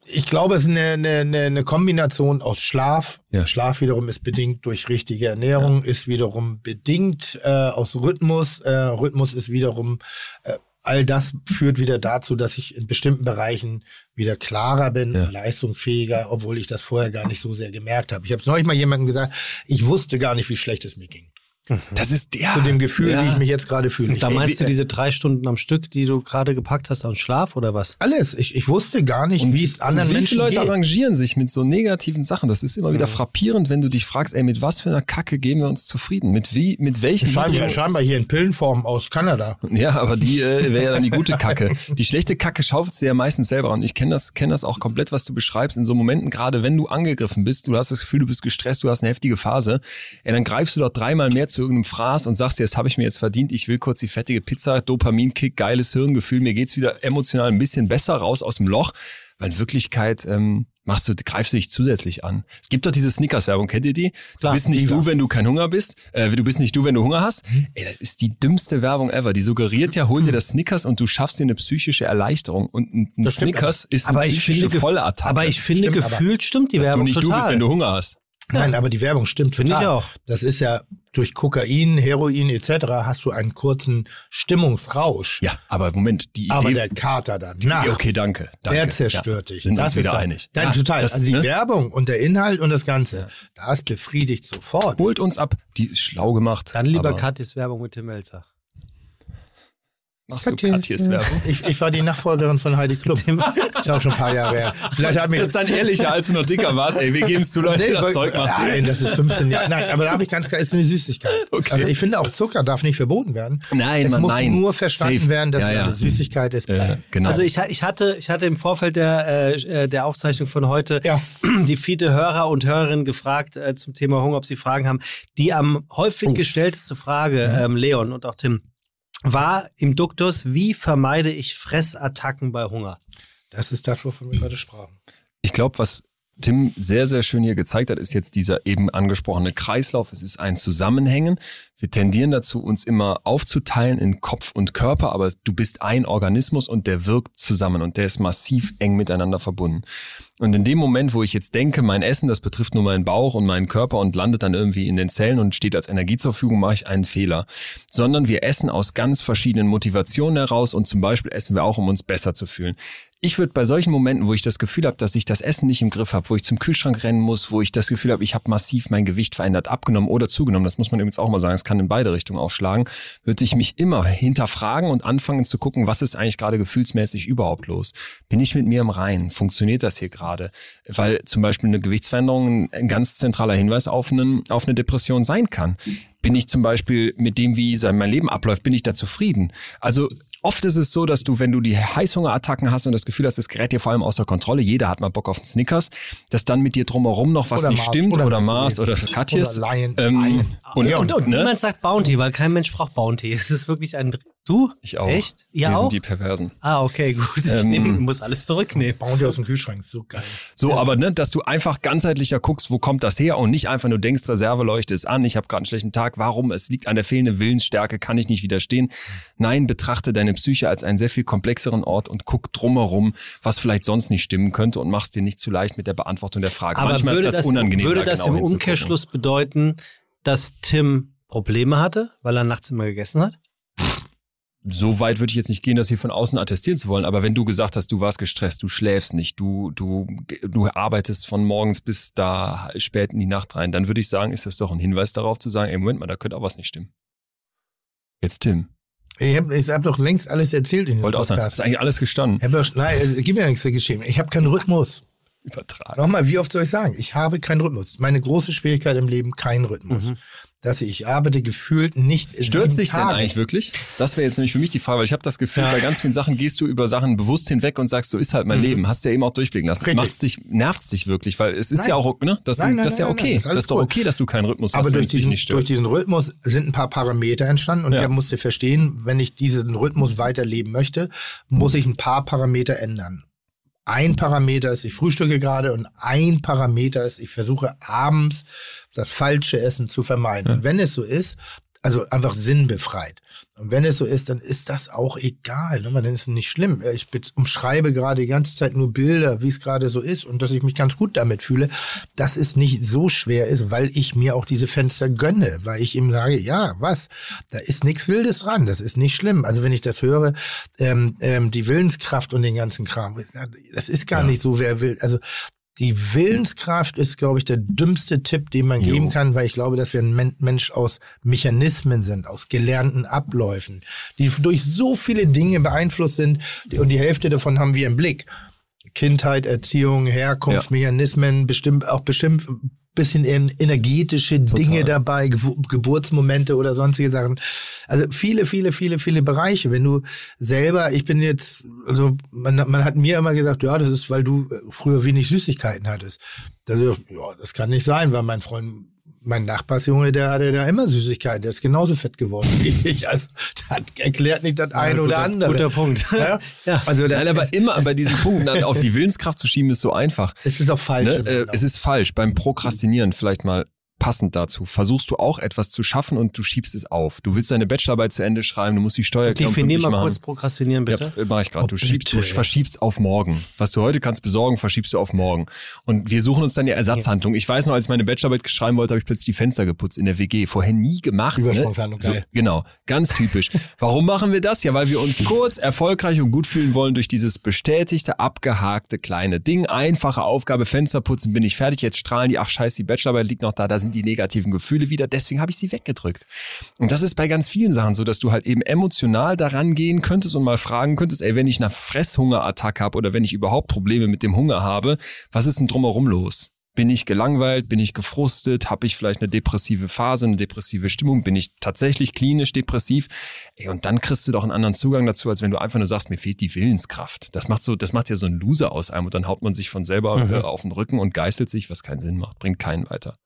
Ich glaube, es ist eine, eine, eine, Kombination aus Schlaf. Ja. Schlaf wiederum ist bedingt durch richtige Ernährung, ist wiederum bedingt äh, aus Rhythmus. Äh, Rhythmus ist wiederum, äh, all das führt wieder dazu, dass ich in bestimmten Bereichen wieder klarer bin, Ja. leistungsfähiger, obwohl ich das vorher gar nicht so sehr gemerkt habe. Ich habe es neulich mal jemandem gesagt, ich wusste gar nicht, wie schlecht es mir ging. Das ist der. Zu dem Gefühl, Ja. wie ich mich jetzt gerade fühle. Und da Ich- meinst du wie- diese drei Stunden am Stück, die du gerade gepackt hast an Schlaf oder was? alles. Ich, ich wusste gar nicht, wie es anderen wie Menschen viele Leute geht. arrangieren sich mit so negativen Sachen? Das ist immer wieder frappierend, wenn du dich fragst, ey, mit was für einer Kacke geben wir uns zufrieden? Mit wie, mit welchen Scheinbar, scheinbar hier in Pillenform aus Kanada. Ja, aber die äh, wäre ja dann die gute Kacke. Die schlechte Kacke schaufelst du ja meistens selber. Und ich kenne das, kenn das auch komplett, was du beschreibst. In so Momenten, gerade wenn du angegriffen bist, du hast das Gefühl, du bist gestresst, du hast eine heftige Phase, ey, dann greifst du doch dreimal mehr zu irgendeinem Fraß und sagst dir, das habe ich mir jetzt verdient, ich will kurz die fettige Pizza, Dopaminkick, geiles Hirngefühl, mir geht's wieder emotional ein bisschen besser raus aus dem Loch. Weil in Wirklichkeit ähm, machst du, greifst du dich zusätzlich an. Es gibt doch diese Snickers-Werbung, kennt ihr die? Du Klar, bist nicht Diva. du, wenn du kein Hunger bist. Äh, du bist nicht du, wenn du Hunger hast. Ey, das ist die dümmste Werbung ever. Die suggeriert ja, hol dir das Snickers und du schaffst dir eine psychische Erleichterung. Und ein, ein Snickers ist Aber eine ich psychische finde, volle Attacke. aber ich finde Stimmt, aber- gefühlt stimmt die dass du Werbung nicht total. du bist, wenn du Hunger hast. Nein, aber die Werbung stimmt Finde total. ich auch. Das ist ja durch Kokain, Heroin etc. hast du einen kurzen Stimmungsrausch. Ja, aber Moment, die Idee. aber der Kater danach, Ja, okay, danke. danke. der zerstört ja, dich. Sind das uns wieder einig. Nein, Ja, total. das, also die ne? Werbung und der Inhalt und das Ganze, das befriedigt sofort. Holt uns ab. Die ist schlau gemacht. Dann lieber Katis Werbung mit Tim Melzer. Machst du Katjes Werbung? Ich, ich war die Nachfolgerin von Heidi Klum. Ich auch schon ein paar Jahre her. Vielleicht hat mich Das ist dann ehrlicher, als du noch dicker warst. Ey, wir geben es zu, Leute, das weil- Zeug macht. Nein, das ist 15 Jahre. Nein, aber da habe ich ganz klar, ist eine Süßigkeit. Okay. Also ich finde auch Zucker darf nicht verboten werden. Nein, es Mann, muss nein. nur verstanden Safe. werden, dass Ja, es ja. eine Süßigkeit ist. Äh, genau. Also ich, ich, hatte, ich hatte im Vorfeld der, äh, der Aufzeichnung von heute Ja. die viele Hörer und Hörerinnen gefragt äh, zum Thema Hunger, ob sie Fragen haben. Die am häufig Oh. gestellteste Frage, ähm, Leon und auch Tim, war im Duktus, wie vermeide ich Fressattacken bei Hunger? Das ist das, wovon wir gerade sprachen. Ich glaube, was Tim sehr, sehr schön hier gezeigt hat, ist jetzt dieser eben angesprochene Kreislauf. Es ist ein Zusammenhängen. Wir tendieren dazu, uns immer aufzuteilen in Kopf und Körper, aber du bist ein Organismus und der wirkt zusammen und der ist massiv eng miteinander verbunden. Und in dem Moment, wo ich jetzt denke, mein Essen, das betrifft nur meinen Bauch und meinen Körper und landet dann irgendwie in den Zellen und steht als Energie zur Verfügung, mache ich einen Fehler. Sondern wir essen aus ganz verschiedenen Motivationen heraus und zum Beispiel essen wir auch, um uns besser zu fühlen. Ich würde bei solchen Momenten, wo ich das Gefühl habe, dass ich das Essen nicht im Griff habe, wo ich zum Kühlschrank rennen muss, wo ich das Gefühl habe, ich habe massiv mein Gewicht verändert, abgenommen oder zugenommen, das muss man übrigens auch mal sagen, kann in beide Richtungen ausschlagen, würde ich mich immer hinterfragen und anfangen zu gucken, was ist eigentlich gerade gefühlsmäßig überhaupt los? Bin ich mit mir im Reinen? Funktioniert das hier gerade? Weil zum Beispiel eine Gewichtsveränderung ein ganz zentraler Hinweis auf, einen, auf eine Depression sein kann. Bin ich zum Beispiel mit dem, wie mein Leben abläuft, bin ich da zufrieden? Also Oft ist es so, dass du, wenn du die Heißhungerattacken hast und das Gefühl hast, das gerät dir vor allem außer Kontrolle, jeder hat mal Bock auf einen Snickers, dass dann mit dir drumherum noch was Oder nicht Mars, stimmt oder oder, Mars oder Katjes. Oder Lion. Ähm, Lion. und, Ja, Und, und ne? niemand sagt Bounty, weil kein Mensch braucht Bounty. Es ist wirklich ein... Du? Ich auch. Echt? Wir Ihr auch? sind die Perversen. ah, okay, gut. Ich Ähm, nehm, muss alles zurücknehmen. Bounty aus dem Kühlschrank, ist so geil. So, aber ne, dass du einfach ganzheitlicher guckst, wo kommt das her und nicht einfach nur denkst, Reserveleuchte ist an, ich habe gerade einen schlechten Tag, warum? Es liegt an der fehlenden Willensstärke, kann ich nicht widerstehen. Nein, betrachte deine Psyche als einen sehr viel komplexeren Ort und guck drumherum, was vielleicht sonst nicht stimmen könnte und machst dir nicht zu leicht mit der Beantwortung der Frage. Aber Manchmal würde ist das, das, unangenehm. würde da das genau im. Umkehrschluss bedeuten, dass Tim Probleme hatte, weil er nachts immer gegessen hat? So weit würde ich jetzt nicht gehen, das hier von außen attestieren zu wollen, aber wenn du gesagt hast, du warst gestresst, du schläfst nicht, du, du, du arbeitest von morgens bis da spät in die Nacht rein, dann würde ich sagen, ist das doch ein Hinweis darauf zu sagen, ey, Moment mal, da könnte auch was nicht stimmen. Jetzt Tim. Ich habe ich hab doch längst alles erzählt in dem Wollte auch sagen, Podcast. ist eigentlich alles gestanden. Herr Börsch, nein, es gibt ja nichts zu geschehen. Ich habe keinen Rhythmus. Übertragen. Nochmal, wie oft soll ich sagen? Ich habe keinen Rhythmus. Meine große Schwierigkeit im Leben, kein Rhythmus. Mhm. Dass ich arbeite gefühlt nicht Stört sieben dich denn eigentlich wirklich? Das wäre jetzt nämlich für mich die Frage, weil ich habe das Gefühl, bei ganz vielen Sachen gehst du über Sachen bewusst hinweg und sagst, so ist halt mein Mhm. Leben. Hast du ja eben auch durchblicken lassen. Richtig. Macht's dich, nervt's dich wirklich, weil es ist Nein. ja auch, ne? Das, Nein, nein, das ist ja okay. das ist doch gut. okay, dass du keinen Rhythmus hast, Aber durch diesen, nicht stört. durch diesen Rhythmus sind ein paar Parameter entstanden und Ja. der musste verstehen, wenn ich diesen Rhythmus weiterleben möchte, muss ich ein paar Parameter ändern. Ein Parameter ist, ich frühstücke gerade und ein Parameter ist, ich versuche abends das falsche Essen zu vermeiden. Und wenn es so ist, also einfach sinnbefreit. Und wenn es so ist, dann ist das auch egal. Ne? Dann ist es nicht schlimm. Ich be- umschreibe gerade die ganze Zeit nur Bilder, wie es gerade so ist und dass ich mich ganz gut damit fühle, dass es nicht so schwer ist, weil ich mir auch diese Fenster gönne, weil ich ihm sage, ja, was, da ist nichts Wildes dran, das ist nicht schlimm. Also wenn ich das höre, ähm, ähm, die Willenskraft und den ganzen Kram, das ist gar nicht so, wer will. Also die Willenskraft ist, glaube ich, der dümmste Tipp, den man Jo. geben kann, weil ich glaube, dass wir ein Men Mensch aus Mechanismen sind, aus gelernten Abläufen, die durch so viele Dinge beeinflusst sind und die Hälfte davon haben wir im Blick. Kindheit, Erziehung, Herkunft, Ja. Mechanismen, bestimmt auch bestimmt bisschen en- energetische Dinge dabei, Gebu Geburtsmomente oder sonstige Sachen. Also viele, viele, viele, viele Bereiche. Wenn du selber, ich bin jetzt, also man, man hat mir immer gesagt, ja, das ist, weil du äh, früher wenig Süßigkeiten hattest. Also, ja, das kann nicht sein, weil mein Freund, mein Nachbarsjunge, der hatte da immer Süßigkeiten, der ist genauso fett geworden wie ich. Also, das erklärt nicht das eine oder guter- andere. guter Punkt. Ja? Also das Nein, aber ist, immer bei diesen Punkten dann auf die Willenskraft zu schieben, ist so einfach. es ist auch falsch. Ne? Äh, es ist falsch. Beim Prokrastinieren vielleicht mal passend dazu. Versuchst du auch etwas zu schaffen und du schiebst es auf. Du willst deine Bachelorarbeit zu Ende schreiben, du musst die Steuererklärung Definier mal machen. kurz Prokrastinieren, bitte. Ja, mach ich gerade. Du, schiebst, du verschiebst auf morgen. Was du heute kannst besorgen, verschiebst du auf morgen. Und wir suchen uns dann die Ersatzhandlung. Ich weiß noch, als ich meine Bachelorarbeit schreiben wollte, habe ich plötzlich die Fenster geputzt in der WG. Vorher nie gemacht. Ne? Übersprungshandlung, geil. genau, ganz typisch. Warum machen wir das? Ja, weil wir uns kurz, erfolgreich und gut fühlen wollen durch dieses bestätigte, abgehakte kleine Ding. Einfache Aufgabe, Fenster putzen, bin ich fertig. Jetzt strahlen die, ach scheiße, die Bachelorarbeit liegt noch da, da sind die negativen Gefühle wieder. Deswegen habe ich sie weggedrückt. Und das ist bei ganz vielen Sachen so, dass du halt eben emotional daran gehen könntest und mal fragen könntest, ey, wenn ich eine Fresshungerattacke habe oder wenn ich überhaupt Probleme mit dem Hunger habe, was ist denn drumherum los? Bin ich gelangweilt? Bin ich gefrustet? Habe ich vielleicht eine depressive Phase, eine depressive Stimmung? Bin ich tatsächlich klinisch depressiv? Ey, und dann kriegst du doch einen anderen Zugang dazu, als wenn du einfach nur sagst, mir fehlt die Willenskraft. Das macht so, das macht ja so ein Loser aus einem und dann haut man sich von selber Mhm. äh, auf den Rücken und geißelt sich, was keinen Sinn macht, bringt keinen weiter.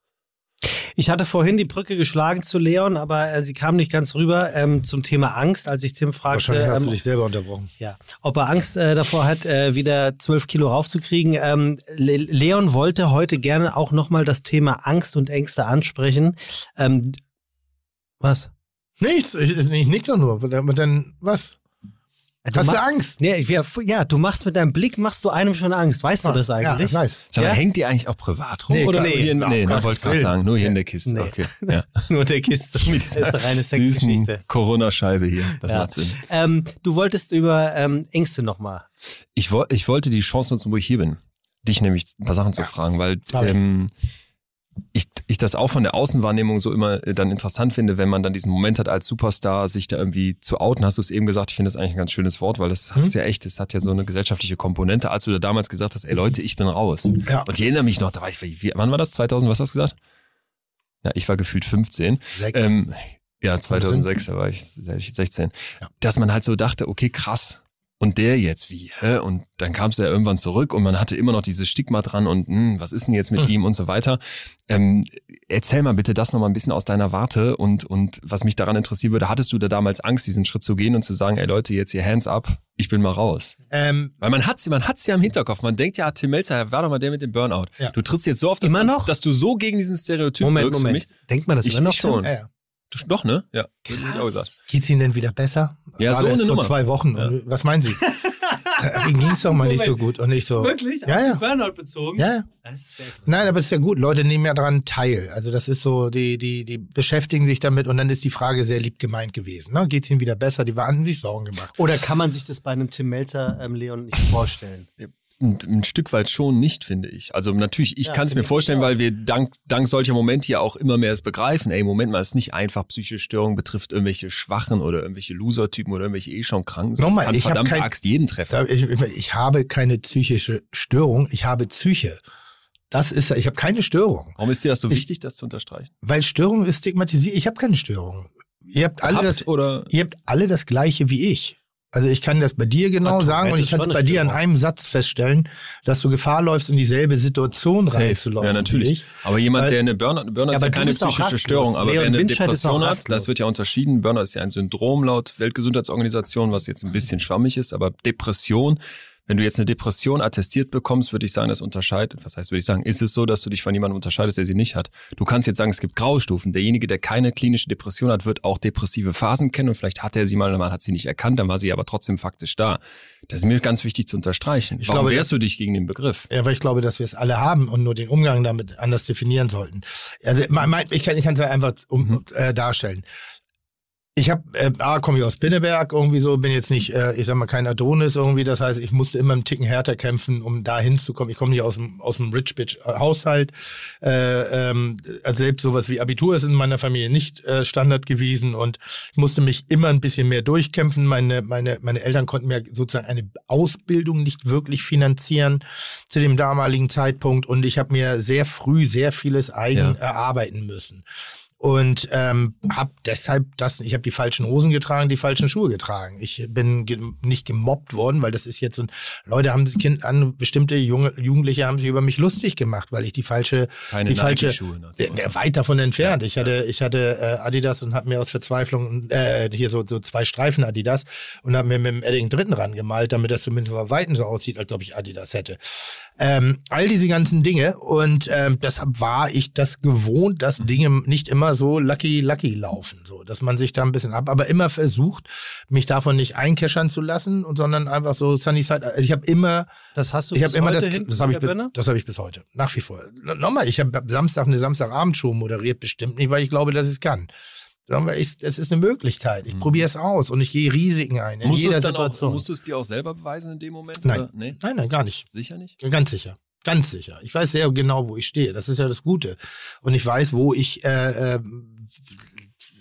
Ich hatte vorhin die Brücke geschlagen zu Leon, aber äh, sie kam nicht ganz rüber ähm, zum Thema Angst, als ich Tim fragte, Wahrscheinlich hast ähm, du dich selber unterbrochen. ja, ob er Angst äh, davor hat, äh, wieder zwölf Kilo raufzukriegen. Ähm, Le Leon wollte heute gerne auch nochmal das Thema Angst und Ängste ansprechen. Ähm, was? Nichts, ich, ich nick doch nur. Dann, was? Du Hast du machst- Angst? Nee, ja, ja, du machst mit deinem Blick, machst du einem schon Angst. Weißt du das Ja, eigentlich? ich weiß. Sag mal, Ja? hängt ihr eigentlich auch privat rum? Nee, oder hier in, Nee, nee, wollte ich gerade sagen, nur hier in der Kiste. Nee. Okay. Ja. Nur der Kiste. Das ist eine reine Sexgeschichte. Corona-Scheibe hier. Das Ja. macht Sinn. Ähm, du wolltest über ähm, Ängste nochmal. Ich, woll, ich wollte die Chance nutzen, wo ich hier bin, dich nämlich ein paar Sachen zu fragen, weil Mach ich. Ich, ich das auch von der Außenwahrnehmung so immer äh, dann interessant finde, wenn man dann diesen Moment hat als Superstar, sich da irgendwie zu outen. Hast du es eben gesagt, ich finde das eigentlich ein ganz schönes Wort, weil das Hm? hat's ja echt, das hat ja so eine gesellschaftliche Komponente, als du da damals gesagt hast, ey Leute, ich bin raus. Ja. Und ich erinnere mich noch, da war ich, wie, wann war das? 2000, was hast du gesagt? Ja, ich war gefühlt 15. Sechs. Ähm, ja, 2006, da war ich 16. Ja. Dass man halt so dachte, okay, krass. Und der jetzt wie? Hä? Und dann kam es ja irgendwann zurück und man hatte immer noch dieses Stigma dran und hm, was ist denn jetzt mit Hm. ihm und so weiter. Ähm, erzähl mal bitte das nochmal ein bisschen aus deiner Warte und, und was mich daran interessieren würde, hattest du da damals Angst, diesen Schritt zu gehen und zu sagen, ey Leute, jetzt hier hands up, ich bin mal raus? ähm, Weil man hat's, man hat's ja im Hinterkopf. Man denkt ja, Tim Melzer war doch mal der mit dem Burnout. Ja. Du trittst jetzt so auf das Immer an, noch? dass du so gegen diesen Stereotyp Moment, wirkst Moment. für mich. Denkt man das Ich- immer noch ich schon. ja, ja. Du, doch, ne? Ja. Gesagt. Geht's Ihnen denn wieder besser? Ja, so erst eine vor Nummer. zwei Wochen. Und Was meinen Sie? Äh, Ihnen ging's doch mal nicht so gut und nicht so. Wirklich? Ja, ja. Burnout bezogen? Ja, ja. Das ist sehr. Nein, aber es ist ja gut. Leute nehmen ja daran teil. Also das ist so, die, die, die beschäftigen sich damit und dann ist die Frage sehr lieb gemeint gewesen. Ne? Geht's ihnen wieder besser? Die waren sich Sorgen gemacht. Oder kann man sich das bei einem Tim Melzer, ähm, Leon, nicht vorstellen? Ein, ein Stück weit schon nicht, finde ich. Also natürlich, ich Ja, kann es mir vorstellen, weil wir dank, dank solcher Momente ja auch immer mehr es begreifen. Ey, Moment mal, es ist nicht einfach psychische Störung betrifft irgendwelche Schwachen oder irgendwelche Loser-Typen oder irgendwelche eh schon Kranken. sondern Nochmal, ich hab verdammt kein- Axt jeden treffen. Da, ich, ich habe keine psychische Störung, ich habe Psyche. Das ist, ich habe keine Störung. Warum ist dir das so Ich- wichtig, das zu unterstreichen? Weil Störung ist stigmatisiert. Ich habe keine Störung. Ihr habt alle Habt das, oder ihr habt alle das Gleiche wie ich. Also ich kann das bei dir genau Tourette sagen und ich kann es bei dir an einem Satz feststellen, dass du Gefahr läufst, in dieselbe Situation Safe. reinzulaufen. Ja, natürlich. ich. Aber jemand, Weil- der eine Burnout, Burnout Ja, ist ja keine psychische rastlos. Störung, aber wer eine auch Depression hat, das wird ja unterschieden. Burnout ist ja ein Syndrom laut Weltgesundheitsorganisation, was jetzt ein bisschen schwammig ist, aber Depression, wenn du jetzt eine Depression attestiert bekommst, würde ich sagen, das unterscheidet. Was heißt, würde ich sagen, ist es so, dass du dich von jemandem unterscheidest, der sie nicht hat? Du kannst jetzt sagen, es gibt Graustufen. Derjenige, der keine klinische Depression hat, wird auch depressive Phasen kennen und vielleicht hat er sie mal, man hat sie nicht erkannt, dann war sie aber trotzdem faktisch da. Das ist mir ganz wichtig zu unterstreichen. Ich Warum glaube, wehrst du dich gegen den Begriff? Ja, weil ich glaube, dass wir es alle haben und nur den Umgang damit anders definieren sollten. Also ich kann es ja einfach um, Mhm. äh, darstellen. Ich habe, äh, A, komme ich aus Pinneberg irgendwie so, bin jetzt nicht, äh, ich sag mal, kein Adonis irgendwie. Das heißt, ich musste immer einen Ticken härter kämpfen, um da hinzukommen. Ich komme nicht aus dem, aus dem Rich Bitch Haushalt. Äh, ähm, also selbst sowas wie Abitur ist in meiner Familie nicht äh, Standard gewesen und ich musste mich immer ein bisschen mehr durchkämpfen. Meine, meine, meine Eltern konnten mir sozusagen eine Ausbildung nicht wirklich finanzieren zu dem damaligen Zeitpunkt und ich habe mir sehr früh sehr vieles eigen Ja. erarbeiten müssen und ähm, habe deshalb das, ich habe die falschen Hosen getragen, die falschen Schuhe getragen. Ich bin ge nicht gemobbt worden, weil das ist jetzt so ein, Leute haben das Kind an, bestimmte junge Jugendliche haben sich über mich lustig gemacht, weil ich die falsche, Keine die falsche, äh, äh, weit davon entfernt. Ich hatte, ich hatte äh, Adidas und habe mir aus Verzweiflung äh, hier so, so zwei Streifen Adidas und habe mir mit dem Edding dritten rangemalt, damit das zumindest bei Weitem so aussieht, als ob ich Adidas hätte. Ähm, all diese ganzen Dinge und ähm, deshalb war ich das gewohnt, dass Dinge nicht immer so lucky lucky laufen, so dass man sich da ein bisschen ab, aber immer versucht, mich davon nicht einkeschern zu lassen und sondern einfach so sunny side. Also ich habe immer Das hast du ich habe immer das, hinten das habe ich, bis, das habe ich bis heute. Nach wie vor. No- Nochmal, ich habe Samstag eine Samstagabendshow moderiert, bestimmt nicht, weil ich glaube, dass ich es kann. Sondern weil ich, es ist eine Möglichkeit. Ich Mhm. probiere es aus und ich gehe Risiken ein in Musst du, jeder es dann auch, Situation. musst du es dir auch selber beweisen in dem Moment? Nein. Oder? Nee? nein, nein, gar nicht. Sicher nicht? Ganz sicher. Ganz sicher. Ich weiß sehr genau, wo ich stehe. Das ist ja das Gute. Und ich weiß, wo ich, äh, äh,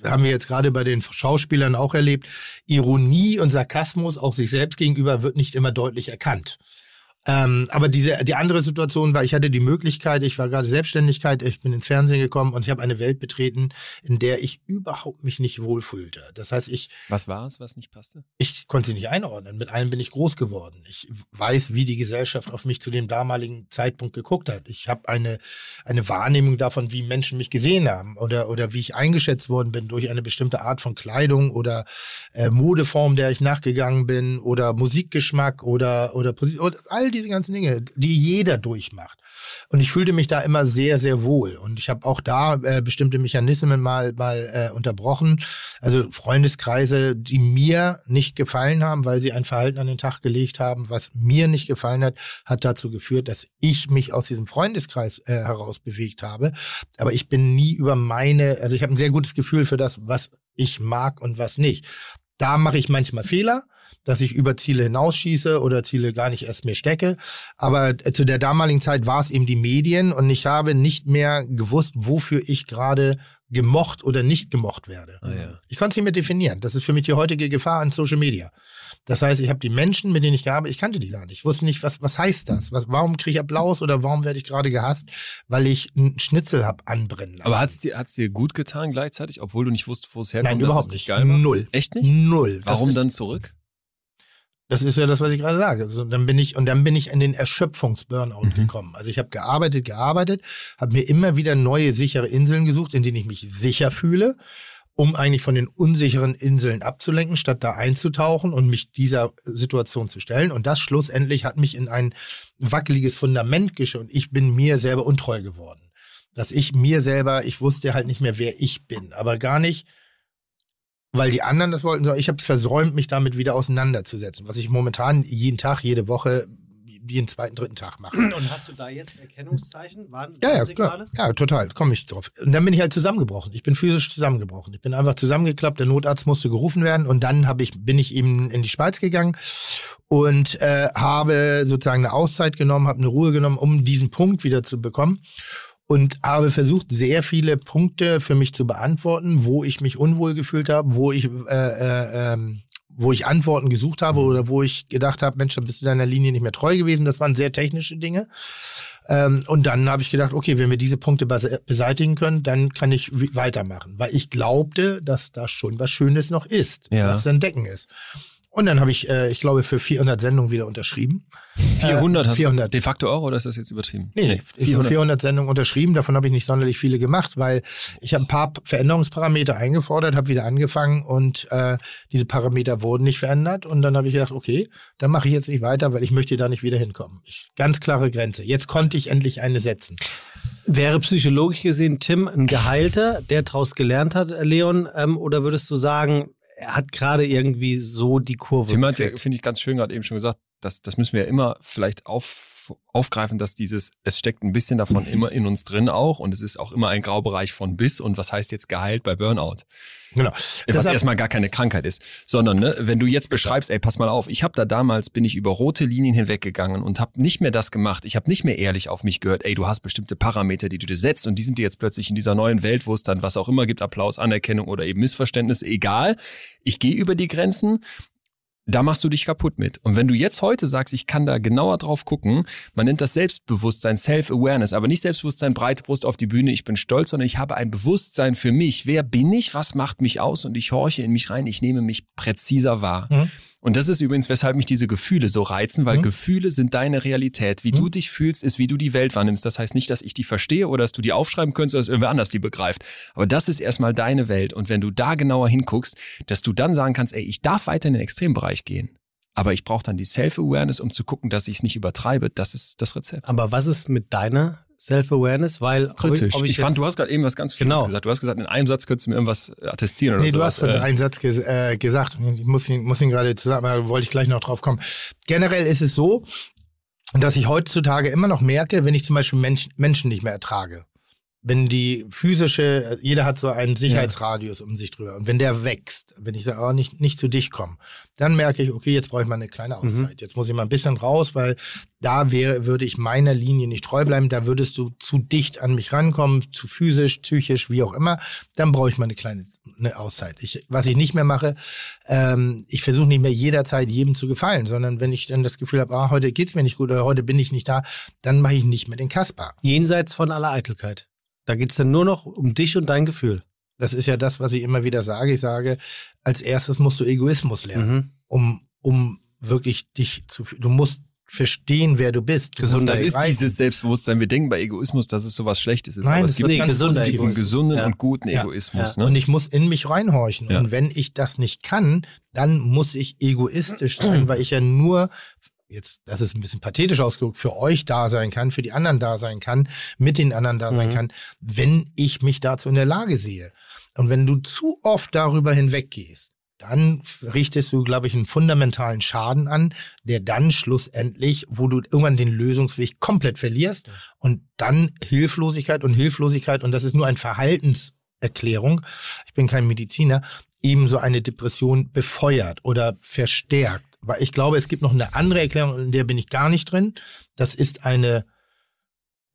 haben wir jetzt gerade bei den Schauspielern auch erlebt, Ironie und Sarkasmus auch sich selbst gegenüber wird nicht immer deutlich erkannt. Ähm, aber diese, die andere Situation war, ich hatte die Möglichkeit, ich war gerade Selbstständigkeit, ich bin ins Fernsehen gekommen und ich habe eine Welt betreten, in der ich überhaupt mich nicht wohlfühlte. Das heißt, ich, Was war es, was nicht passte? ich konnte sie nicht einordnen. Mit allem bin ich groß geworden. Ich weiß, wie die Gesellschaft auf mich zu dem damaligen Zeitpunkt geguckt hat. Ich habe eine, eine Wahrnehmung davon, wie Menschen mich gesehen haben oder, oder wie ich eingeschätzt worden bin durch eine bestimmte Art von Kleidung oder äh, Modeform, der ich nachgegangen bin oder Musikgeschmack oder, oder, oder all diese ganzen Dinge, die jeder durchmacht. Und ich fühlte mich da immer sehr, sehr wohl. Und ich habe auch da äh, bestimmte Mechanismen mal, mal äh, unterbrochen. Also Freundeskreise, die mir nicht gefallen haben, weil sie ein Verhalten an den Tag gelegt haben, was mir nicht gefallen hat, hat dazu geführt, dass ich mich aus diesem Freundeskreis äh, heraus bewegt habe. Aber ich bin nie über meine, also ich habe ein sehr gutes Gefühl für das, was ich mag und was nicht. Da mache ich manchmal Fehler, dass ich über Ziele hinausschieße oder Ziele gar nicht erst mir stecke. Aber äh, zu der damaligen Zeit war es eben die Medien und ich habe nicht mehr gewusst, wofür ich gerade gemocht oder nicht gemocht werde. Ah, ja. Ich konnte es nicht mehr definieren. Das ist für mich die heutige Gefahr an Social Media. Das heißt, ich habe die Menschen, mit denen ich gearbeitet ich kannte die gar nicht. Ich wusste nicht, was, was heißt das? Was, warum kriege ich Applaus oder warum werde ich gerade gehasst? Weil ich einen Schnitzel habe anbrennen lassen. Aber hat's dir, hat's dir gut getan gleichzeitig, obwohl du nicht wusstest, wo es herkommt? Nein, überhaupt es nicht. Geil macht? Null. Echt nicht? Null. Warum ist, dann zurück? Das ist ja das, was ich gerade sage. So, dann bin ich und dann bin ich in den Erschöpfungs-Burnout Mhm. gekommen. Also ich habe gearbeitet, gearbeitet, habe mir immer wieder neue sichere Inseln gesucht, in denen ich mich sicher fühle, um eigentlich von den unsicheren Inseln abzulenken, statt da einzutauchen und mich dieser Situation zu stellen. Und das schlussendlich hat mich in ein wackeliges Fundament geschickt und ich bin mir selber untreu geworden. Dass ich mir selber, ich wusste halt nicht mehr, wer ich bin, aber gar nicht, weil die anderen das wollten, sondern ich habe es versäumt, mich damit wieder auseinanderzusetzen, was ich momentan jeden Tag, jede Woche jeden zweiten, dritten Tag machen. Und hast du da jetzt Erkennungszeichen? Waren Ja, ja, Signale? klar. ja, total, komme ich drauf. Und dann bin ich halt zusammengebrochen. Ich bin physisch zusammengebrochen. Ich bin einfach zusammengeklappt, der Notarzt musste gerufen werden und dann ich, bin ich eben in die Schweiz gegangen und äh, habe sozusagen eine Auszeit genommen, habe eine Ruhe genommen, um diesen Punkt wieder zu bekommen und habe versucht, sehr viele Punkte für mich zu beantworten, wo ich mich unwohl gefühlt habe, wo ich, äh, äh, ähm, wo ich Antworten gesucht habe oder wo ich gedacht habe, Mensch, da bist du deiner Linie nicht mehr treu gewesen. Das waren sehr technische Dinge. Ähm, und dann habe ich gedacht, okay, wenn wir diese Punkte bese- beseitigen können, dann kann ich weitermachen, weil ich glaubte, dass da schon was Schönes noch ist, Ja. was zu entdecken ist. Und dann habe ich, äh, ich glaube, für 400 Sendungen wieder unterschrieben. 400 Äh, hast 400. du de facto auch oder ist das jetzt übertrieben? Nee, nee, 400. 400 Sendungen unterschrieben. Davon habe ich nicht sonderlich viele gemacht, weil ich habe ein paar Veränderungsparameter eingefordert, habe wieder angefangen und äh, diese Parameter wurden nicht verändert. Und dann habe ich gedacht, okay, dann mache ich jetzt nicht weiter, weil ich möchte da nicht wieder hinkommen. Ich, ganz klare Grenze. Jetzt konnte ich endlich eine setzen. Wäre psychologisch gesehen Tim ein Geheilter, der daraus gelernt hat, Leon? Ähm, oder würdest du sagen, er hat gerade irgendwie so die Kurve gekriegt? finde ich, ganz schön gerade eben schon gesagt, das, das müssen wir ja immer vielleicht auf, aufgreifen, dass dieses, es steckt ein bisschen davon immer in uns drin auch und es ist auch immer ein Graubereich von bis und was heißt jetzt geheilt bei Burnout? Genau. Was Deshalb- erstmal gar keine Krankheit ist, sondern ne, wenn du jetzt beschreibst, ey, pass mal auf, ich habe da damals, bin ich über rote Linien hinweggegangen und habe nicht mehr das gemacht, ich habe nicht mehr ehrlich auf mich gehört, ey, du hast bestimmte Parameter, die du dir setzt und die sind dir jetzt plötzlich in dieser neuen Welt, wo es dann was auch immer gibt, Applaus, Anerkennung oder eben Missverständnis, egal, ich gehe über die Grenzen, da machst du dich kaputt mit. Und wenn du jetzt heute sagst, ich kann da genauer drauf gucken, man nennt das Selbstbewusstsein, Self-Awareness, aber nicht Selbstbewusstsein, breite Brust auf die Bühne, ich bin stolz, sondern ich habe ein Bewusstsein für mich. Wer bin ich? Was macht mich aus? Und ich horche in mich rein, ich nehme mich präziser wahr. Mhm. Und das ist übrigens, weshalb mich diese Gefühle so reizen, weil Mhm. Gefühle sind deine Realität. Wie du dich fühlst, ist, wie du die Welt wahrnimmst. Das heißt nicht, dass ich die verstehe oder dass du die aufschreiben könntest oder dass irgendwer anders die begreift. Aber das ist erstmal deine Welt. Und wenn du da genauer hinguckst, dass du dann sagen kannst, ey, ich darf weiter in den Extrembereich gehen. Aber ich brauche dann die Self-Awareness, um zu gucken, dass ich es nicht übertreibe. Das ist das Rezept. Aber was ist mit deiner Self-Awareness? Weil Kritisch. ob ich fand, jetzt- du hast gerade eben was ganz Vieles Genau. gesagt. Du hast gesagt, in einem Satz könntest du mir irgendwas attestieren oder Nee, so. du hast von einen Satz ges äh, gesagt. Ich muss ihn, muss ihn gerade zusammen, aber wollte ich gleich noch drauf kommen. Generell ist es so, dass ich heutzutage immer noch merke, wenn ich zum Beispiel Mensch, Menschen nicht mehr ertrage. Wenn die physische, jeder hat so einen Sicherheitsradius um sich drüber. Und wenn der wächst, wenn ich sage, oh, nicht, nicht zu dich kommen, dann merke ich, okay, jetzt brauche ich mal eine kleine Auszeit. Jetzt muss ich mal ein bisschen raus, weil da wäre, würde ich meiner Linie nicht treu bleiben. Da würdest du zu dicht an mich rankommen, zu physisch, psychisch, wie auch immer. Dann brauche ich mal eine kleine eine Auszeit. Ich, was ich nicht mehr mache, ähm, ich versuche nicht mehr jederzeit jedem zu gefallen, sondern wenn ich dann das Gefühl habe, ah, heute geht's mir nicht gut oder heute bin ich nicht da, dann mache ich nicht mehr den Kasper. jenseits von aller Eitelkeit. Da geht's dann nur noch um dich und dein Gefühl. Das ist ja das, was ich immer wieder sage. Ich sage, als erstes musst du Egoismus lernen, Mhm. um, um wirklich dich zu, fü- du musst verstehen, wer du bist. Du musst Das ist dieses Selbstbewusstsein. Wir denken bei Egoismus, dass es sowas Schlechtes ist. Nein, aber das es gibt einen gesunden Ja. und guten Ja. Egoismus. Ja. Ne? Und ich muss in mich reinhorchen. Ja. Und wenn ich das nicht kann, dann muss ich egoistisch sein, weil ich ja nur, jetzt, das ist ein bisschen pathetisch ausgedrückt, für euch da sein kann, für die anderen da sein kann, mit den anderen da sein Mhm. kann, wenn ich mich dazu in der Lage sehe. Und wenn du zu oft darüber hinweggehst, dann richtest du, glaube ich, einen fundamentalen Schaden an, der dann schlussendlich, wo du irgendwann den Lösungsweg komplett verlierst und dann Hilflosigkeit und Hilflosigkeit, und das ist nur ein Verhaltenserklärung, ich bin kein Mediziner, ebenso eine Depression befeuert oder verstärkt. Weil ich glaube, es gibt noch eine andere Erklärung, in der bin ich gar nicht drin. Das ist eine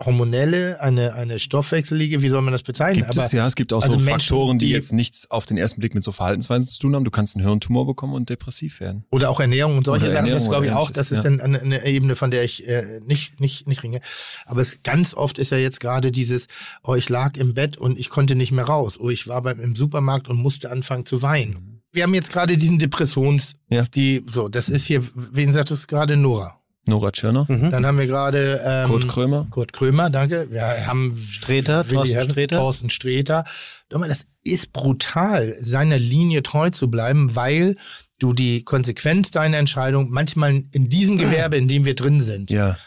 hormonelle, eine, eine stoffwechselige, wie soll man das bezeichnen? Gibt es ja, es gibt auch also so Menschen, Faktoren, die, die- jetzt nichts auf den ersten Blick mit so Verhaltensweisen zu tun haben. Du kannst einen Hirntumor bekommen und depressiv werden. Oder auch Ernährung und solche Sachen, das glaube ich auch, das ist dann eine, eine Ebene, von der ich äh, nicht, nicht, nicht ringe. Aber es, ganz oft ist ja jetzt gerade dieses, oh, ich lag im Bett und ich konnte nicht mehr raus. Oh, ich war beim, im Supermarkt und musste anfangen zu weinen. Wir haben jetzt gerade diesen Depressions, Ja. die, so, das ist hier, wen sagtest du gerade? Nora. Nora Tschirner, Mhm. Dann haben wir gerade ähm, Kurt Krömer. Kurt Krömer, danke. Wir haben Streter, Willi Thorsten Sträter. Thorsten Sträter. Mal, Das ist brutal, seiner Linie treu zu bleiben, weil du die Konsequenz deiner Entscheidung manchmal in diesem Gewerbe, in dem wir drin sind, Ja.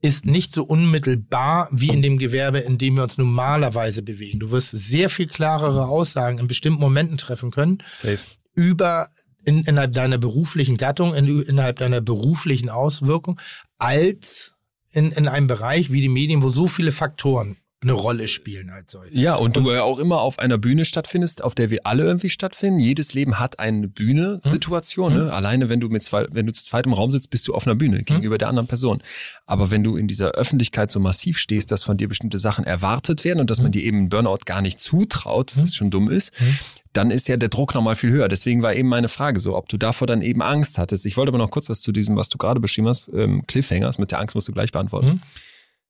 ist nicht so unmittelbar wie in dem Gewerbe, in dem wir uns normalerweise bewegen. Du wirst sehr viel klarere Aussagen in bestimmten Momenten treffen können Safe. Über in, innerhalb deiner beruflichen Gattung, in, innerhalb deiner beruflichen Auswirkung, als in, in einem Bereich wie die Medien, wo so viele Faktoren eine Rolle spielen als solche. Ja, und du ja auch immer auf einer Bühne stattfindest, auf der wir alle irgendwie stattfinden. Jedes Leben hat eine Bühne-Situation. Hm. Ne? Alleine, wenn du mit zwei, wenn du zu zweit im Raum sitzt, bist du auf einer Hm. Bühne gegenüber der anderen Person. Aber wenn du in dieser Öffentlichkeit so massiv stehst, dass von dir bestimmte Sachen erwartet werden und dass man dir eben Burnout gar nicht zutraut, was schon dumm ist, Hm. dann ist ja der Druck nochmal viel höher. Deswegen war eben meine Frage so, ob du davor dann eben Angst hattest. Ich wollte aber noch kurz was zu diesem, was du gerade beschrieben hast, ähm, Cliffhangers, mit der Angst musst du gleich beantworten, Hm.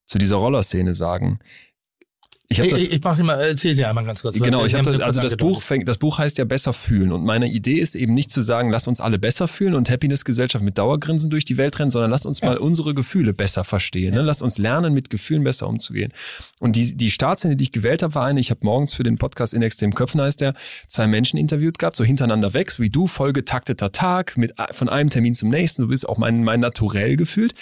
zu dieser Rollerszene sagen. Ich Ich, das ich, ich mach sie mal, erzähl sie einmal ganz kurz. Genau, ich habe das, also das. Buch fängt, das Buch heißt ja besser fühlen und meine Idee ist eben nicht zu sagen, lass uns alle besser fühlen und Happiness Gesellschaft mit Dauergrinsen durch die Welt rennen, sondern lass uns mal unsere Gefühle besser verstehen, ne? lass uns lernen mit Gefühlen besser umzugehen. Und die die Startszene, die ich gewählt habe, war eine, ich habe morgens für den Podcast in extrem Köpfen heißt der, zwei Menschen interviewt gehabt, so hintereinander weg, so wie du, voll getakteter Tag mit von einem Termin zum nächsten, du bist auch mein mein Naturell gefühlt.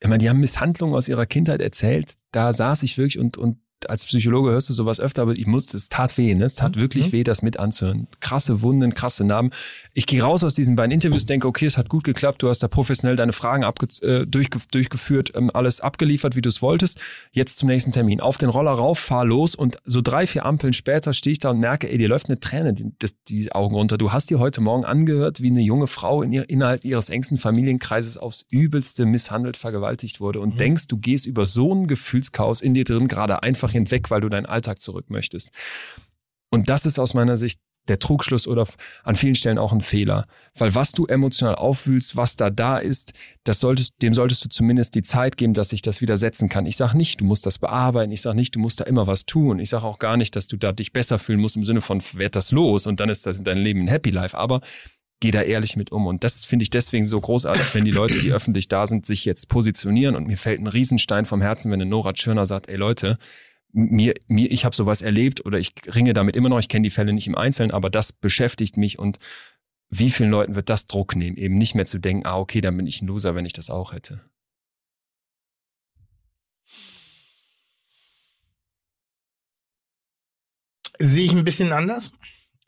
Ich meine, die haben Misshandlungen aus ihrer Kindheit erzählt. Da saß ich wirklich und, und als Psychologe hörst du sowas öfter, aber ich musste, es tat weh, ne? Es tat wirklich weh, das mit anzuhören. Krasse Wunden, krasse Narben. Ich gehe raus aus diesen beiden Interviews, denke, okay, es hat gut geklappt, du hast da professionell deine Fragen äh, durchge durchgeführt, ähm, alles abgeliefert, wie du es wolltest. Jetzt zum nächsten Termin. Auf den Roller rauf, fahr los und so drei, vier Ampeln später stehe ich da und merke, ey, dir läuft eine Träne die, die Augen runter. Du hast dir heute Morgen angehört, wie eine junge Frau in ihr, innerhalb ihres engsten Familienkreises aufs Übelste misshandelt, vergewaltigt wurde und denkst, du gehst über so ein Gefühlschaos in dir drin gerade einfach hinweg, weil du deinen Alltag zurück möchtest. Und das ist aus meiner Sicht der Trugschluss oder an vielen Stellen auch ein Fehler. Weil was du emotional aufwühlst, was da da ist, solltest, dem solltest du zumindest die Zeit geben, dass sich das wieder setzen kann. Ich sage nicht, du musst das bearbeiten. Ich sage nicht, du musst da immer was tun. Ich sage auch gar nicht, dass du da dich besser fühlen musst im Sinne von, werd das los und dann ist das in deinem Leben ein Happy Life. Aber geh da ehrlich mit um. Und das finde ich deswegen so großartig, wenn die Leute, die öffentlich da sind, sich jetzt positionieren. Und mir fällt ein Riesenstein vom Herzen, wenn eine Nora Tschirner sagt, ey Leute, mir, mir, ich habe sowas erlebt oder ich ringe damit immer noch, ich kenne die Fälle nicht im Einzelnen, aber das beschäftigt mich und wie vielen Leuten wird das Druck nehmen, eben nicht mehr zu denken, ah, okay, dann bin ich ein Loser, wenn ich das auch hätte. Sehe ich ein bisschen anders.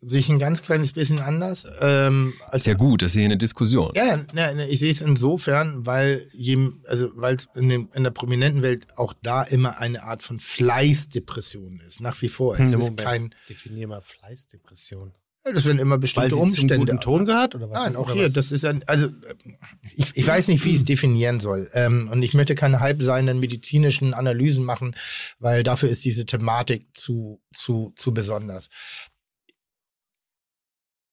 Sehe ich ein ganz kleines bisschen anders. Ähm, als Ist ja gut, das ist hier eine Diskussion. Ja, ja, ich sehe es insofern, weil jedem, also weil es in, dem- in der prominenten Welt auch da immer eine Art von Fleißdepression ist. Nach wie vor. Es Hm, ist Moment. kein, Definier mal Fleißdepression. ja, das werden immer Weil bestimmte zum Umstände. guten Ton gehört? Oder was? Nein, auch Oder hier, was? das ist ein, also ich, ich weiß nicht, wie ich es definieren soll. Ähm, und ich möchte keine halbseidenden medizinischen Analysen machen, weil dafür ist diese Thematik zu, zu, zu besonders.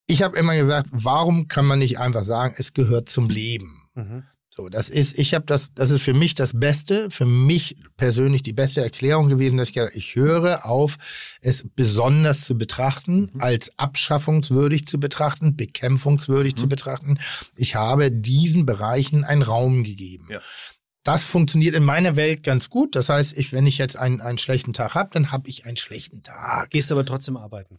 Ich habe immer gesagt, warum kann man nicht einfach sagen, es gehört zum Leben? Mhm. So, das ist, ich habe das, das ist für mich das Beste, für mich persönlich die beste Erklärung gewesen, dass ich, ich höre auf, es besonders zu betrachten, als abschaffungswürdig zu betrachten, bekämpfungswürdig zu betrachten. Ich habe diesen Bereichen einen Raum gegeben. Ja. Das funktioniert in meiner Welt ganz gut. Das heißt, ich, wenn ich jetzt einen, einen schlechten Tag habe, dann habe ich einen schlechten Tag. Gehst aber trotzdem arbeiten.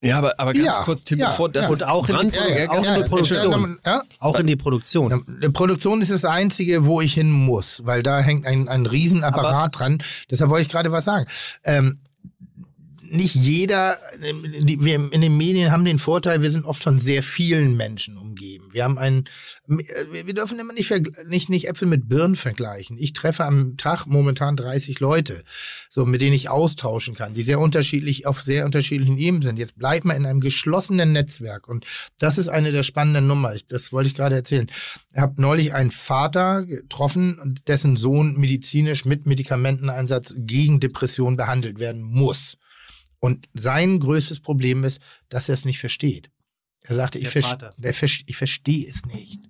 Ja, aber, aber ganz Ja, kurz, Tim, ja, bevor das ja. Und auch in- ja, ganz auch in der Produktion. Auch in die Produktion. Die Produktion ist das Einzige, wo ich hin muss, weil da hängt ein, ein Riesenapparat dran. Deshalb wollte ich gerade was sagen. Ähm, nicht jeder, die, wir in den Medien haben den Vorteil, wir sind oft von sehr vielen Menschen umgeben. Wir haben einen, wir wir dürfen immer nicht, nicht, nicht Äpfel mit Birnen vergleichen. Ich treffe am Tag momentan 30 Leute, so, mit denen ich austauschen kann, die sehr unterschiedlich, auf sehr unterschiedlichen Ebenen sind. Jetzt bleibt man in einem geschlossenen Netzwerk und das ist eine der spannenden Nummer. Das wollte ich gerade erzählen. Ich habe neulich einen Vater getroffen, dessen Sohn medizinisch mit Medikamenteneinsatz gegen Depression behandelt werden muss. Und sein größtes Problem ist, dass er es nicht versteht. Er sagte, ich, Der ver Vater. der ver ich verstehe es nicht.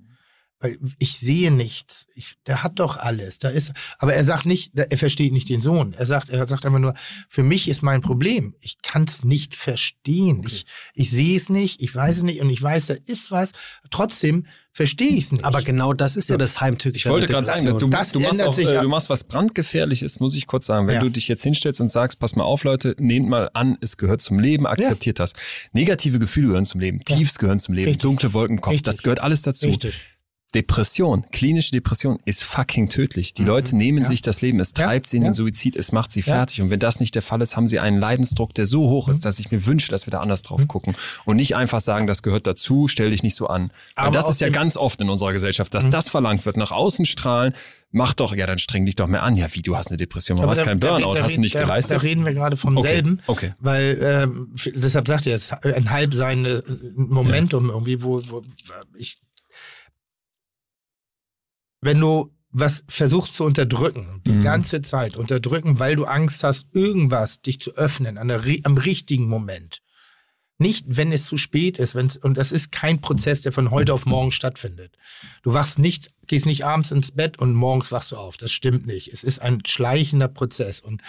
Weil ich sehe nichts. Ich, der hat doch alles. Da ist, aber er sagt nicht, er versteht nicht den Sohn. Er sagt, er sagt einfach nur, für mich ist mein Problem. Ich kann es nicht verstehen. Ich, ich sehe es nicht, ich weiß es nicht und ich weiß, da ist was. Trotzdem verstehe ich es nicht. Aber genau das ist ja das Heimtückische. Ich wollte gerade sagen, du, Das du, machst auch, sich äh, ja. du machst was brandgefährliches, muss ich kurz sagen. Wenn Ja. du dich jetzt hinstellst und sagst, pass mal auf, Leute, nehmt mal an, es gehört zum Leben, akzeptiert das. Negative Gefühle gehören zum Leben, Tiefs gehören zum Leben, Richtig. dunkle Wolken im Kopf, Richtig. das gehört alles dazu. Richtig. Depression, klinische Depression ist fucking tödlich. Die Leute nehmen sich das Leben, es Ja, treibt sie in ja. den Suizid, es macht sie Ja. fertig. Und wenn das nicht der Fall ist, haben sie einen Leidensdruck, der so hoch Mhm. ist, dass ich mir wünsche, dass wir da anders drauf gucken. Und nicht einfach sagen, das gehört dazu, stell dich nicht so an. Weil Aber das aus ist ja Mhm. ganz oft in unserer Gesellschaft, dass das verlangt wird, nach außen strahlen, mach doch, ja, dann streng dich doch mehr an. Ja, wie, du hast eine Depression, Aber hast keinen da- Burnout, da hast du nicht da, geleistet? Da reden wir gerade vom Okay, selben. okay. Weil, ähm, deshalb sagt er, es ist ein halb sein äh, Momentum irgendwie, wo, wo ich. Wenn du was versuchst zu unterdrücken, die Mhm. ganze Zeit unterdrücken, weil du Angst hast, irgendwas dich zu öffnen an der, am richtigen Moment. Nicht, wenn es zu spät ist, wenn's, und das ist kein Prozess, der von heute auf morgen stattfindet. Du wachst nicht, gehst nicht abends ins Bett und morgens wachst du auf. Das stimmt nicht. Es ist ein schleichender Prozess. Und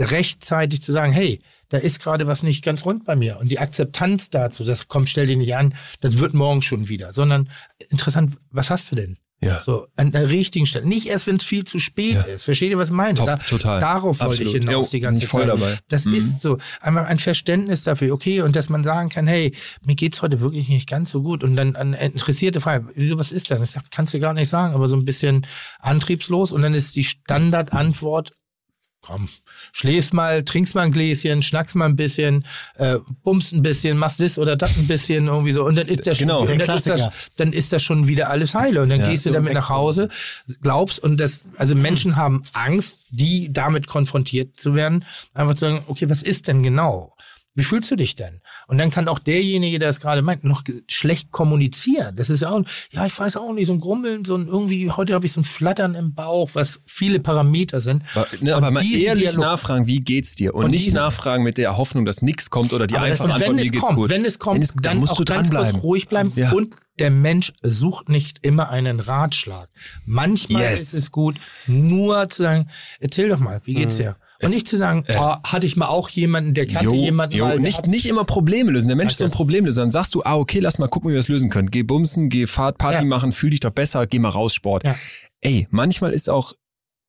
rechtzeitig zu sagen, hey, da ist gerade was nicht ganz rund bei mir. Und die Akzeptanz dazu, das kommt, stell dir nicht an, das wird morgen schon wieder. Sondern interessant, was hast du denn? Ja. So, an der richtigen Stelle. Nicht erst, wenn es viel zu spät Ja. ist. Versteht ihr, was ich meine? Top, Da, total. Darauf wollte ich hinaus Jo, die ganze voll Zeit. dabei. Das Mhm. ist so. Einfach ein Verständnis dafür, okay, und dass man sagen kann, hey, mir geht's heute wirklich nicht ganz so gut. Und dann eine interessierte Frage, wieso, was ist denn? Ich sag, kannst du gar nicht sagen, aber so ein bisschen antriebslos. Und dann ist die Standardantwort, komm, schläfst mal, trinkst mal ein Gläschen, schnackst mal ein bisschen, äh, bummst ein bisschen, machst das oder das ein bisschen irgendwie so und dann ist das Genau. schon, dann ist das, dann ist das schon wieder alles heile und dann Ja. gehst du damit nach Hause, glaubst und das, also Menschen haben Angst, die damit konfrontiert zu werden, einfach zu sagen, okay, was ist denn genau? Wie fühlst du dich denn? Und dann kann auch derjenige, der es gerade meint, noch schlecht kommunizieren. Das ist ja auch, ja, ich weiß auch nicht, so ein Grummeln, so ein irgendwie, heute habe ich so ein Flattern im Bauch, was viele Parameter sind. Aber, ne, aber mal ehrlich Dialog- nachfragen, wie geht's dir? Und, Und nicht diesen- nachfragen mit der Hoffnung, dass nichts kommt oder die einfache Antwort, es geht's kommt, gut. wenn es kommt, Wenn es- dann, dann musst auch du ganz kurz ruhig bleiben. Ja. Und der Mensch sucht nicht immer einen Ratschlag. Manchmal Yes. ist es gut, nur zu sagen, erzähl doch mal, wie geht's dir? Und. Es- nicht zu sagen, äh, oh, hatte ich mal auch jemanden, der kannte Jo, jemanden jo, mal. nicht, nicht immer Probleme lösen. Der Mensch ist so ein. Problemlöser. Dann sagst du, ah, okay, lass mal gucken, wie wir das lösen können. Geh bumsen, geh Fahrt, Party Ja. machen, fühl dich doch besser, geh mal raus, Sport. Ja. Ey, manchmal ist auch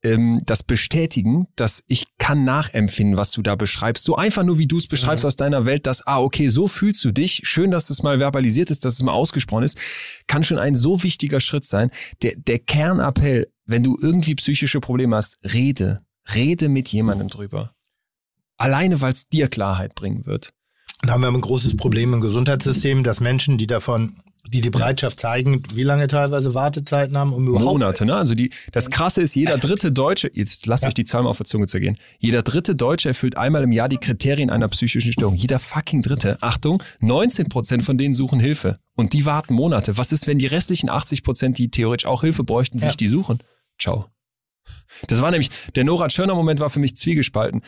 ähm, das Bestätigen, dass ich kann nachempfinden, was du da beschreibst. So einfach nur, wie du es beschreibst Mhm. aus deiner Welt, dass, ah, okay, so fühlst du dich. Schön, dass es mal verbalisiert ist, dass es mal ausgesprochen ist. Kann schon ein so wichtiger Schritt sein. Der, der Kernappell, wenn du irgendwie psychische Probleme hast, rede. Rede mit jemandem drüber. Alleine, weil es dir Klarheit bringen wird. Da haben wir ein großes Problem im Gesundheitssystem, dass Menschen, die davon, die die Bereitschaft zeigen, wie lange teilweise Wartezeiten haben, um überhaupt Monate, ne? Also die, das krasse ist, jeder dritte Deutsche, jetzt lasst euch die Zahl mal auf der Zunge zergehen. Jeder dritte Deutsche erfüllt einmal im Jahr die Kriterien einer psychischen Störung. Jeder fucking dritte. Achtung, 19 Prozent von denen suchen Hilfe. Und die warten Monate. Was ist, wenn die restlichen 80 Prozent, die theoretisch auch Hilfe bräuchten, sich Ja. die suchen? Ciao. Das war nämlich, der Nora Tschirner Moment war für mich zwiegespalten.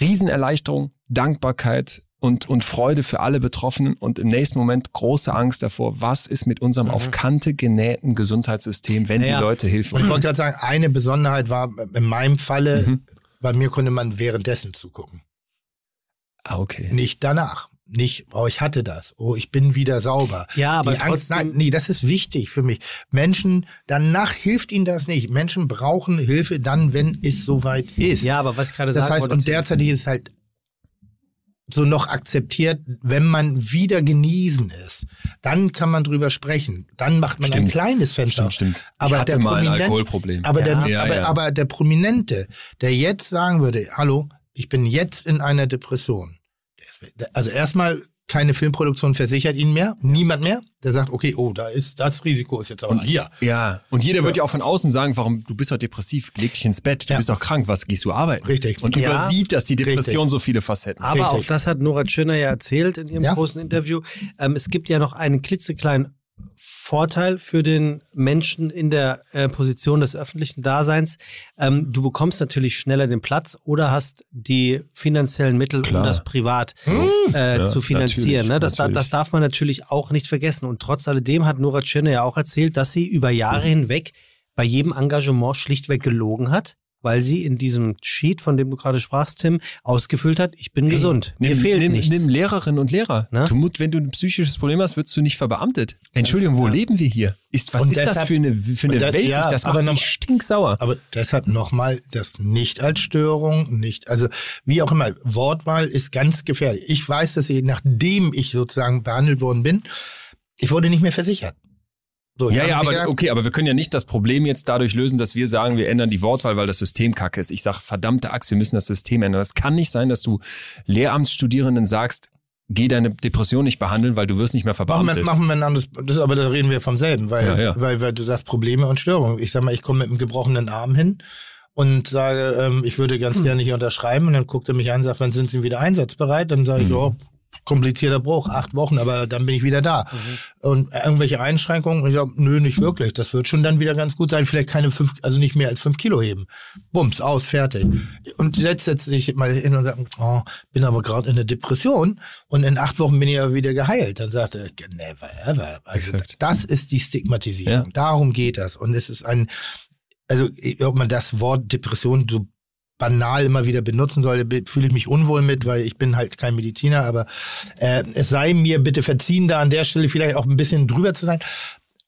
Riesenerleichterung, Dankbarkeit und, und Freude für alle Betroffenen und im nächsten Moment große Angst davor, was ist mit unserem auf Kante genähten Gesundheitssystem, wenn Naja. die Leute Hilfe Und ich wollte gerade sagen, eine Besonderheit war in meinem Falle, Mhm. bei mir konnte man währenddessen zugucken. Ah, okay. Nicht danach. Nicht, oh, ich hatte das. Oh, ich bin wieder sauber. Ja, aber die Angst, trotzdem- nein, nee, das ist wichtig für mich. Menschen, danach hilft ihnen das nicht. Menschen brauchen Hilfe dann, wenn es soweit ist. Ja, aber was ich gerade das sagen heißt, und derzeit ist es halt so noch akzeptiert, wenn man wieder genießen ist, dann kann man drüber sprechen. Dann macht man ein Stimmt. kleines Fenster. Stimmt, stimmt. Aber ich hatte der mal ein Alkoholproblem. Aber, Ja. der, Ja, aber, ja. aber der Prominente, der jetzt sagen würde, hallo, ich bin jetzt in einer Depression. Also erstmal keine Filmproduktion versichert ihn mehr, niemand mehr. Der sagt, okay, oh, da ist das Risiko ist jetzt aber Und hier. Ja, und jeder wird ja auch von außen sagen, warum du bist doch depressiv, leg dich ins Bett, du Ja. bist doch krank, was gehst du arbeiten? Richtig. Und Ja. übersieht, dass die Depression Richtig. so viele Facetten hat. Aber Richtig. auch das hat Nora Tschirner ja erzählt in ihrem Ja. großen Interview. Ähm, es gibt ja noch einen klitzekleinen Vorteil für den Menschen in der äh, Position des öffentlichen Daseins. Ähm, du bekommst natürlich schneller den Platz oder hast die finanziellen Mittel, Klar. um das privat Hm. äh, Ja, zu finanzieren. Ne? Das, da- das darf man natürlich auch nicht vergessen. Und trotz alledem hat Nora Tschirner ja auch erzählt, dass sie über Jahre hinweg bei jedem Engagement schlichtweg gelogen hat. Weil sie in diesem Sheet, von dem du gerade sprachst, Tim, ausgefüllt hat, ich bin gesund. Mir Nimm, fehlt nimm, nichts. nimm Lehrerinnen und Lehrer. Ne? Du, wenn du ein psychisches Problem hast, wirst du nicht verbeamtet. Entschuldigung, wo ja. leben wir hier? Ist, was Und ist das deshalb- für eine, für eine das- Welt? ja, das aber macht noch- mich stinksauer. Aber deshalb nochmal das nicht als Störung, nicht, also wie auch immer, Wortwahl ist ganz gefährlich. Ich weiß, dass ich, nachdem ich sozusagen behandelt worden bin, ich wurde nicht mehr versichert. So, Ja, ja, aber okay, aber wir können ja nicht das Problem jetzt dadurch lösen, dass wir sagen, wir ändern die Wortwahl, weil das System kacke ist. Ich sage, verdammte Axt, wir müssen das System ändern. Das kann nicht sein, dass du Lehramtsstudierenden sagst, geh deine Depression nicht behandeln, weil du wirst nicht mehr Machen verbeamtet. wir, machen wir ein anderes, das, aber da reden wir vom selben, weil, Ja, ja. Weil, weil du sagst Probleme und Störungen. Ich sag mal, ich komme mit einem gebrochenen Arm hin und sage, ähm, ich würde ganz gerne hier unterschreiben und dann guckt er mich an und sagt, wann sind Sie wieder einsatzbereit? Dann sage ich, Mhm. oh, komplizierter Bruch, acht Wochen, aber dann bin ich wieder da. Und irgendwelche Einschränkungen, ich sage, nö, nicht wirklich. Das wird schon dann wieder ganz gut sein. Vielleicht keine fünf, also nicht mehr als fünf Kilo heben. Bums, aus, fertig. Und jetzt setze ich mal hin und sage, oh, bin aber gerade in der Depression und in acht Wochen bin ich aber wieder geheilt. Dann sagt er, never ever. Also Exakt. das ist die Stigmatisierung. Ja. Darum geht das. Und es ist ein, also ob man das Wort Depression so banal immer wieder benutzen soll, fühle ich mich unwohl mit, weil ich bin halt kein Mediziner, aber äh, es sei mir bitte verziehen, da an der Stelle vielleicht auch ein bisschen drüber zu sein.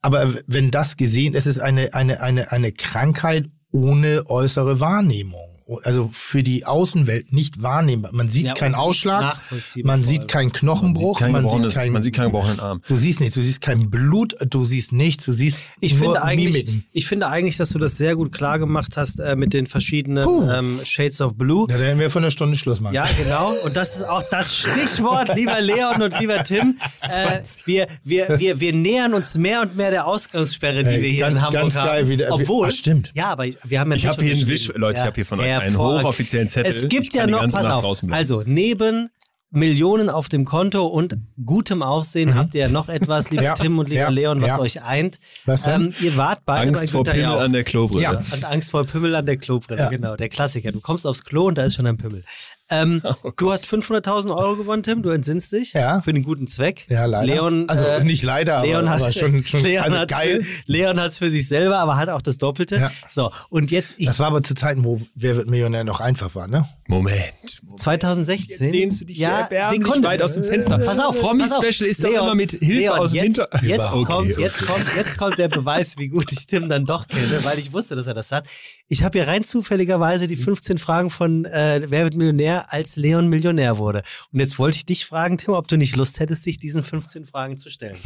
Aber wenn das gesehen, es ist eine, eine, eine, eine Krankheit ohne äußere Wahrnehmung. Also für die Außenwelt nicht wahrnehmbar. Man sieht Ja, keinen Ausschlag, nachvollziehbar man sieht keinen Knochenbruch, kein man, sieht keinen, man sieht keinen gebrochenen Arm. Du siehst nichts, du siehst kein Blut, du siehst nichts, du siehst Ich nur finde, eigentlich, Mimiken. ich finde eigentlich, dass du das sehr gut klar gemacht hast äh, mit den verschiedenen ähm, Shades of Blue. Ja, dann werden wir von der Stunde Schluss machen. Ja, genau. Und das ist auch das Stichwort, lieber Leon und lieber Tim. Äh, wir, wir, wir, wir nähern uns mehr und mehr der Ausgangssperre, die Ey, wir hier ganz- in Hamburg ganz haben. geil wieder. Obwohl, Ach, stimmt. Ja, aber wir haben ja Ich nicht hab hier einen. Wisch- Leute, ich hab hier von euch einen hochoffiziellen Zettel. Es gibt Ich ja noch, pass Nacht auf, also neben Millionen auf dem Konto und gutem Aussehen habt ihr ja noch etwas, lieber Mhm. Ja, Tim und lieber ja, Leon, was ja. euch eint. Was denn? Ähm, ihr wart beide bei Angst vor Günther Pimmel Jauch. an der Klobrille. Ja. Und Angst vor Pimmel an der Klobrille, Ja. genau, der Klassiker. Du kommst aufs Klo und da ist schon ein Pimmel. Ähm, Oh du hast 500.000 Euro gewonnen, Tim, du entsinnst dich. Ja. Für den guten Zweck. Ja, leider. Leon, also äh, nicht leider, aber, Leon hat, aber schon, schon Leon also geil. Für, Leon hat es für sich selber, aber hat auch das Doppelte. Ja. So, und jetzt, ich, Das war aber zu Zeiten, wo Wer wird Millionär noch einfach war, ne? Moment. 2016. Jetzt lehnst du dich hier ja, erbärmlich Sekunde. weit aus dem Fenster. Pass auf, Promi pass auf. Special ist doch immer mit Hilfe Leon, aus dem jetzt, Hinter- Jetzt, Okay, kommt, okay. jetzt, kommt, jetzt kommt der Beweis, wie gut ich Tim dann doch kenne, weil ich wusste, dass er das hat. Ich habe hier rein zufälligerweise die 15 Fragen von äh, Wer wird Millionär, als Leon Millionär wurde. Und jetzt wollte ich dich fragen, Tim, ob du nicht Lust hättest, dich diesen 15 Fragen zu stellen.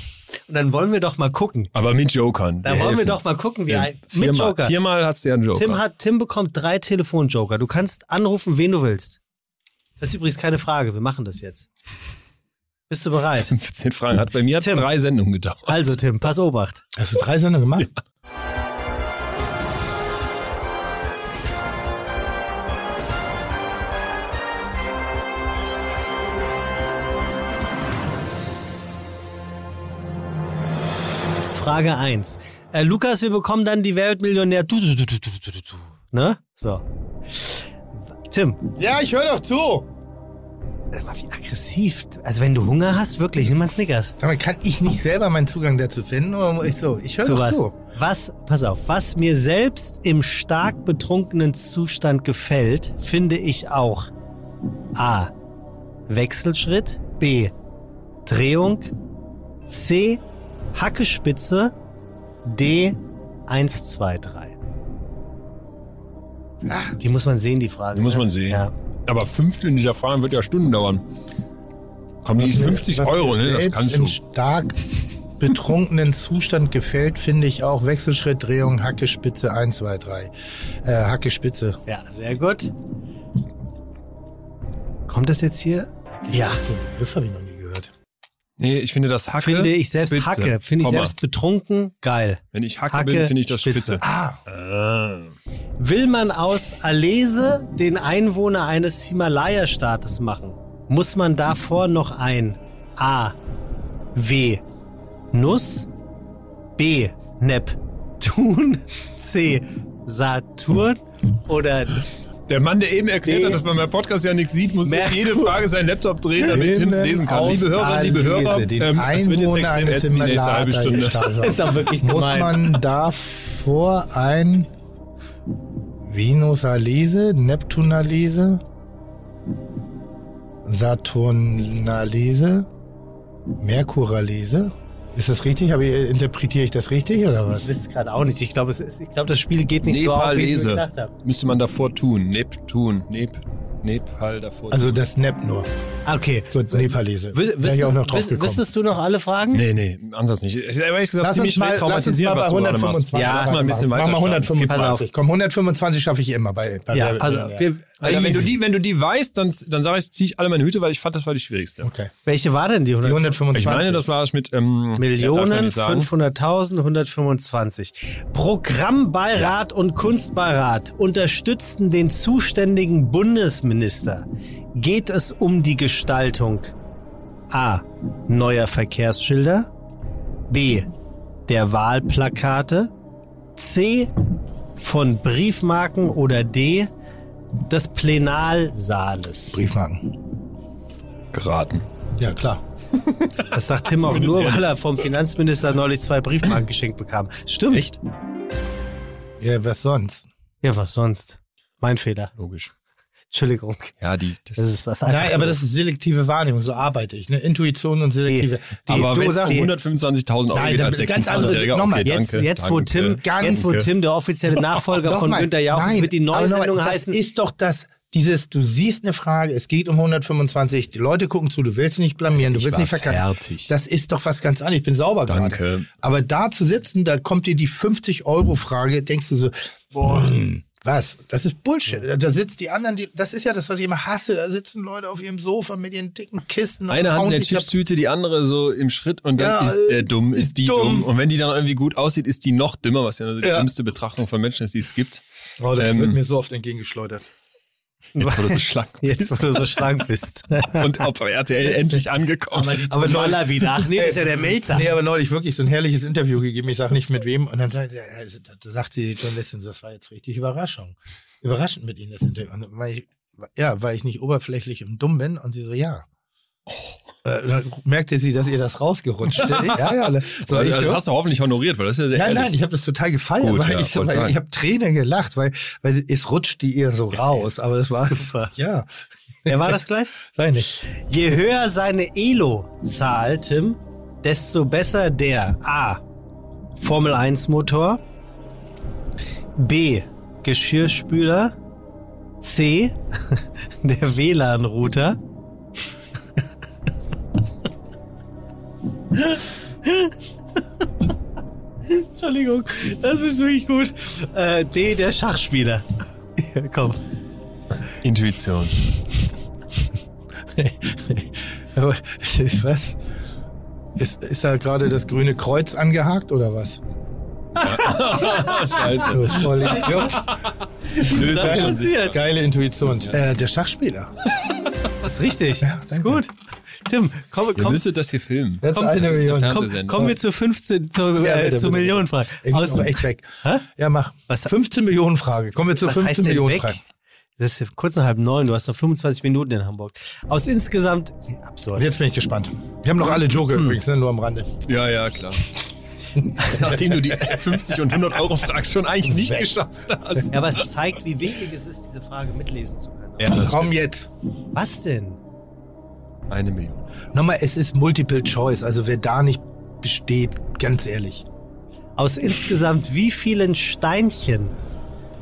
Und dann wollen wir doch mal gucken. Aber mit Jokern. Da die wollen wir doch mal gucken, wie Ja, ein, mit viermal, Joker. Viermal hast du ja einen Joker. Tim, hat, Tim bekommt drei Telefonjoker. Du kannst anrufen, wen du willst. Das ist übrigens keine Frage. Wir machen das jetzt. Bist du bereit? 15 Fragen. Hat bei mir Tim. drei Sendungen gedauert. Also, Tim, pass Obacht. Hast du drei Sendungen gemacht? Frage 1. Äh, Lukas, wir bekommen dann die Weltmillionär. Ne? So. Tim, Ja, ich höre doch zu. äh, mal wie aggressiv. Also, wenn du Hunger hast, wirklich, nimm mal Snickers. Mal, kann ich nicht selber meinen Zugang dazu finden? Oder ich so? Ich höre Zu doch was? zu. Was, pass auf, was mir selbst im stark betrunkenen Zustand gefällt, finde ich auch A. Wechselschritt, B. Drehung, C. Hackespitze, D. 1, 2, 3. Die muss man sehen, die Frage. Die muss ne? man sehen. Ja. Aber 15 dieser Fragen wird ja Stunden dauern. Komm, die ist 50 Was mir Euro, ne? Das kannst im du. stark betrunkenen Zustand gefällt, finde ich auch Wechselschritt, Drehung, Hackespitze 1, 2, 3. Äh, Hackespitze. ja, sehr gut. Kommt das jetzt hier? Ja. Das habe ich noch nie. Nee, ich finde das Hacke. Finde ich selbst Spitze. Hacke. Finde ich Komma. selbst betrunken geil. Wenn ich Hacke, Hacke, bin, finde ich das Spitze. Spitze. Ah, Ah. Will man aus Alese den Einwohner eines Himalaya-Staates machen, muss man davor noch ein A. W. Nuss, B. Neptun, C. Saturn oder Der Mann, der eben erklärt Nee. hat, dass man beim Podcast ja nichts sieht, muss Merkur. jede Frage seinen Laptop drehen, damit Tim es lesen kann. Liebe Hörerinnen, liebe Hörer, ähm, es wird jetzt extrem ätzend die nächste halbe Stunde. Himalaya-Staates ist auch wirklich Muss gemein. man davor ein Venusalese, Neptunalese, Saturnalese, Merkuralese? Ist das richtig? Habe ich, interpretiere ich das richtig oder Ich was? wüsste gerade auch nicht. Ich glaube, es glaube, das Spiel geht nicht so auf, wie ich es Nepalese. gedacht habe. Müsste man davor tun. Neptun. Nep. Nepal davor. Also das Nep nur. Okay. Gut, Nepalese. Wäre ich auch noch Wüsstest, drauf gekommen. wüsstest du noch alle Fragen? nee, nee, Ansatz nicht. Ich habe ehrlich gesagt Lass ziemlich uns mal, mal bei was du gerade machst. 125 Ja, lass mal ein bisschen Mach weiter mal starten. 125. Komm, 125 schaffe ich immer bei, bei Ja, Wer- also Wer- wir, Alter, wenn du die, wenn du die weißt, dann, dann sage ich, ziehe ich alle meine Hüte, weil ich fand, das war die schwierigste. Okay. welche war denn die? Die 100 125. Ich meine, das war es mit ähm, Millionen, sagen. 500.000, 125. Programmbeirat und Kunstbeirat unterstützten den zuständigen Bundesminister. Geht es um die Gestaltung A. Neuer Verkehrsschilder, B. Der Wahlplakate, C. Von Briefmarken oder D. des Plenarsaales. Briefmarken. geraten. Ja, klar. Das sagt Tim auch nur, weil er vom Finanzminister neulich zwei Briefmarken geschenkt bekam. Stimmt. Echt? Ja, was sonst? Ja, was sonst? Mein Fehler. Logisch. Entschuldigung. Ja, die, das, Das ist das Nein, aber das ist selektive Wahrnehmung, so arbeite ich. Ne? Intuition und selektive. Die- aber du sagst- 125.000 Euro Nein, geht als ganz andere- 26-Jähriger, nochmal, okay, jetzt, danke. jetzt, wo danke. Tim, Ganz- jetzt, wo Tim der offizielle Nachfolger von Nochmal, Günter Jauch ist, wird die neue Sendung das heißen. ist doch das, dieses, du siehst eine Frage, es geht um 125, die Leute gucken zu, du willst nicht blamieren, du Ich willst nicht verkacken. fertig. Das ist doch was ganz anderes, ich bin sauber Danke. gerade. Aber da zu sitzen, da kommt dir die 50-Euro-Frage, denkst du so, boah, hm, was? Das ist Bullshit. Da sitzt die anderen, die, das ist ja das, was ich immer hasse, da sitzen Leute auf ihrem Sofa mit ihren dicken Kisten. und Eine Hand hauen in der Chipstüte, die andere so im Schritt und dann Ja, ist der dumm, ist, ist die dumm. dumm. Und wenn die dann irgendwie gut aussieht, ist die noch dümmer, was ja nur die Ja. dümmste Betrachtung von Menschen ist, die es gibt. Oh, das Ähm, wird mir so oft entgegengeschleudert. Jetzt, wo du so schlank Jetzt, wo du so schlank bist. und auf RTL endlich angekommen. Aber Maler wieder. Ach nee, das ist ja der Melzer. Nee, aber neulich wirklich so ein herrliches Interview gegeben. Ich sage nicht mit wem. Und dann sagt, ja, also, da sagt die Journalistin, das war jetzt richtig Überraschung. Überraschend mit Ihnen das Interview. Und weil ich, ja, weil ich nicht oberflächlich und dumm bin. Und sie so, ja. Äh, dann merkte sie, dass ihr das rausgerutscht ist. ja, ja. ne. So, also, das hast du hoffentlich honoriert, weil das ist ja sehr Nein, ehrlich. nein, ich habe das total gefeiert, Gut, weil ja, ich, ich habe Tränen gelacht, weil, weil sie- es rutscht die ihr so raus. Aber das war Super. ja, Wer war das gleich? sei nicht. Je höher seine Elo-Zahl, Tim, desto besser der A. Formel 1 Motor, B. Geschirrspüler, C. Der WLAN-Router. Entschuldigung, das ist wirklich gut. Äh, D. Der Schachspieler. Ja, komm. Intuition. Aber, was? Ist, ist da gerade das grüne Kreuz angehakt oder was? Scheiße. Du voll Idiot. Das passiert. Geile Intuition. Äh, der Schachspieler. Das ist richtig. Ja, ist gut. Tim, komm, Ihr komm, müsstet das hier filmen. Jetzt eine Das ist Million. komm, kommen wir zur 15, zur, Ja, äh, zur. Millionenfrage. Ich aber echt weg. Hä? Ja, mach. Was- 15 Millionen Frage. Kommen wir zur was 15 heißt denn Millionen weg? Frage. Das ist kurz nach halb neun, du hast noch 25 Minuten in Hamburg. Aus insgesamt, absurd. jetzt bin ich gespannt. Wir haben noch alle Joker Hm. übrigens, ne? nur am Rande. Ja, ja, klar. Nachdem du die 50 und 100 Euro Frage schon eigentlich nicht Weg. geschafft hast. Ja, aber es zeigt, wie wichtig es ist, diese Frage mitlesen zu können. Ja, Komm jetzt. Was denn? Eine Million. Nochmal, es ist Multiple Choice. Also wer da nicht besteht, ganz ehrlich. Aus insgesamt wie vielen Steinchen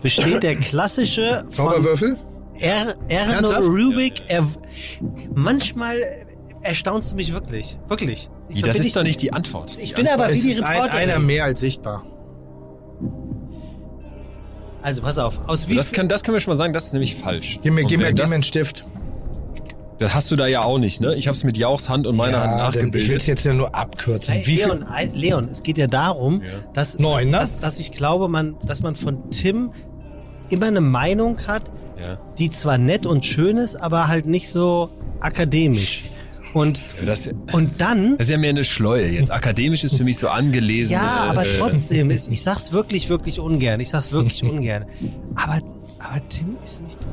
besteht der klassische Zauberwürfel? er Erno? Rubik? Er, manchmal erstaunst du mich wirklich. Wirklich. Ich, das ist ich, doch nicht die Antwort. Ich bin aber wie es die ist ein, einer mehr als sichtbar. Also pass auf. Aus wie Das, kann, das können wir schon mal sagen, das ist nämlich falsch. Gib mir, gib mir, gib mir einen Stift. Das hast du da ja auch nicht, ne? Ich habe es mit Jauchs Hand und meiner Hand denn ich will es nachgebildet. jetzt ja nur abkürzen. Wie? Leon, Leon, es geht ja darum, dass, Neun, ne? dass, dass, ich glaube, man, dass man von Tim immer eine Meinung hat, Ja. die zwar nett und schön ist, aber halt nicht so akademisch. Und, Das, und dann, das ist ja mehr eine Schleue. Jetzt akademisch ist für mich so angelesen. ja, aber äh, trotzdem, ist, ich sag's wirklich, wirklich ungern. Ich sag's wirklich ungern. Aber, aber Tim ist nicht dumm.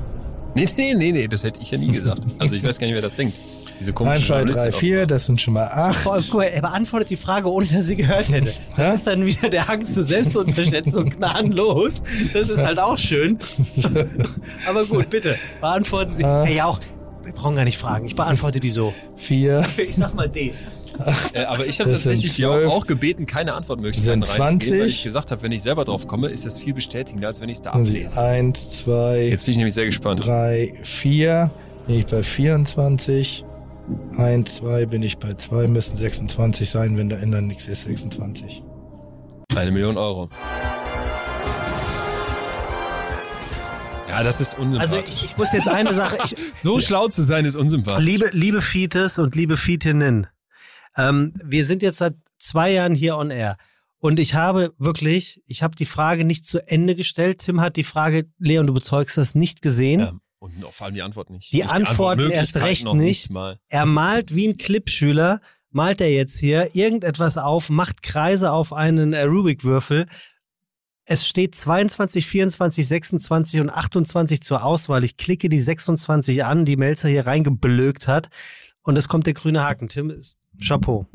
Nee, nee, nee, nee, das hätte ich ja nie gesagt. Also ich weiß gar nicht, wer das denkt. Diese komische 1, 2, 3, Journalistin 4, das sind schon mal 8. Vor allem, guck mal, er beantwortet die Frage, ohne dass sie gehört hätte. Das ist dann wieder der Angst zur Selbstunterschätzung gnadenlos. Das ist halt auch schön. Aber gut, bitte, beantworten Sie. Ah. Ey, auch, wir brauchen gar nicht fragen. Ich beantworte die so. 4, Ich sag mal D. Äh, aber ich habe tatsächlich die auch, 12, auch gebeten, keine Antwortmöglichkeiten sind reinzugeben, weil 20. ich gesagt habe, wenn ich selber drauf komme, ist das viel bestätigender, als wenn ich es da ablese. Eins, zwei, Jetzt bin ich nämlich sehr gespannt. drei, vier. Bin ich bei 24. Eins, zwei bin ich bei zwei. Müssen 26 sein, wenn da ändern nichts ist. 26. Eine Million Euro. Ja, das ist Also unsympathisch. ich, ich muss jetzt eine Sache. Ich, so schlau zu sein ist unsympathisch. liebe, liebe Fietes und liebe Fietinnen, ähm, wir sind jetzt seit zwei Jahren hier on air. Und ich habe wirklich, ich habe die Frage nicht zu Ende gestellt. Tim hat die Frage, Leon, du bezeugst das nicht gesehen. Ja, und vor allem die Antwort nicht. Die Nicht Antworten erst recht noch nicht. mal. Er malt wie ein Clipschüler, malt er jetzt hier irgendetwas auf, macht Kreise auf einen äh, Rubik-Würfel. Es steht 22, 24, 26 und 28 zur Auswahl. Ich klicke die 26 an, die Melzer hier reingeblökt hat. Und es kommt der grüne Haken. Tim ist Chapeau.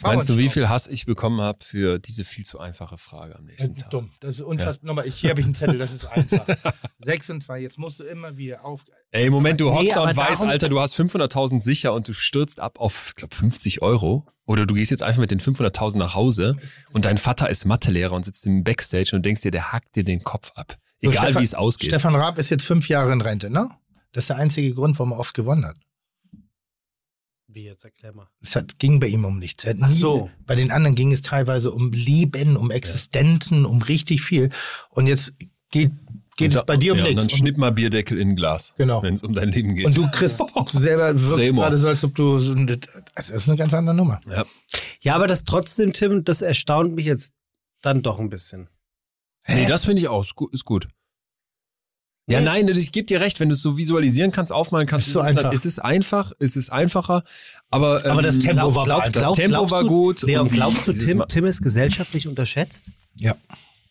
Was meinst du, wie viel Hass ich bekommen habe für diese viel zu einfache Frage am nächsten Tag? Dumm. Das ist unfassbar. Nochmal, ich, hier habe ich einen Zettel, das ist einfach. 26, jetzt musst du immer wieder auf. Ey, Moment, du Nee, hockst da aber und weißt, Alter, du hast 500.000 sicher und du stürzt ab auf, ich glaube, 50 Euro. Oder du gehst jetzt einfach mit den 500.000 nach Hause und dein Vater ist Mathelehrer und sitzt im Backstage und denkst dir, der hackt dir den Kopf ab. So, Egal Stefan- wie es ausgeht. Stefan Raab ist jetzt fünf Jahre in Rente, ne? Das ist der einzige Grund, warum er oft gewonnen hat. Wie jetzt, erklär mal. Es hat, ging bei ihm um nichts. Er hat Ach nie- so. Bei den anderen ging es teilweise um Leben, um Existenzen, um richtig viel. Und jetzt geht, geht es bei dir um ja, Und nichts. dann schnipp mal Bierdeckel in ein Glas. Genau. Wenn es um dein Leben geht. Und du kriegst du selber wirkst gerade so, als ob du so, ein- das ist eine ganz andere Nummer. ja. Ja, aber das trotzdem, Tim, das erstaunt mich jetzt dann doch ein bisschen. Nee, das finde ich auch. Ist gut. Ist. Ja, nein, ich gebe dir recht, wenn du es so visualisieren kannst, aufmalen kannst, Ist so ist, es, einfach. ist es einfach, ist es einfacher, aber, Aber das ähm, Tempo war glaub- das Tempo glaubst war du- gut. Leon, glaubst du, Tim, Tim ist gesellschaftlich unterschätzt? Ja.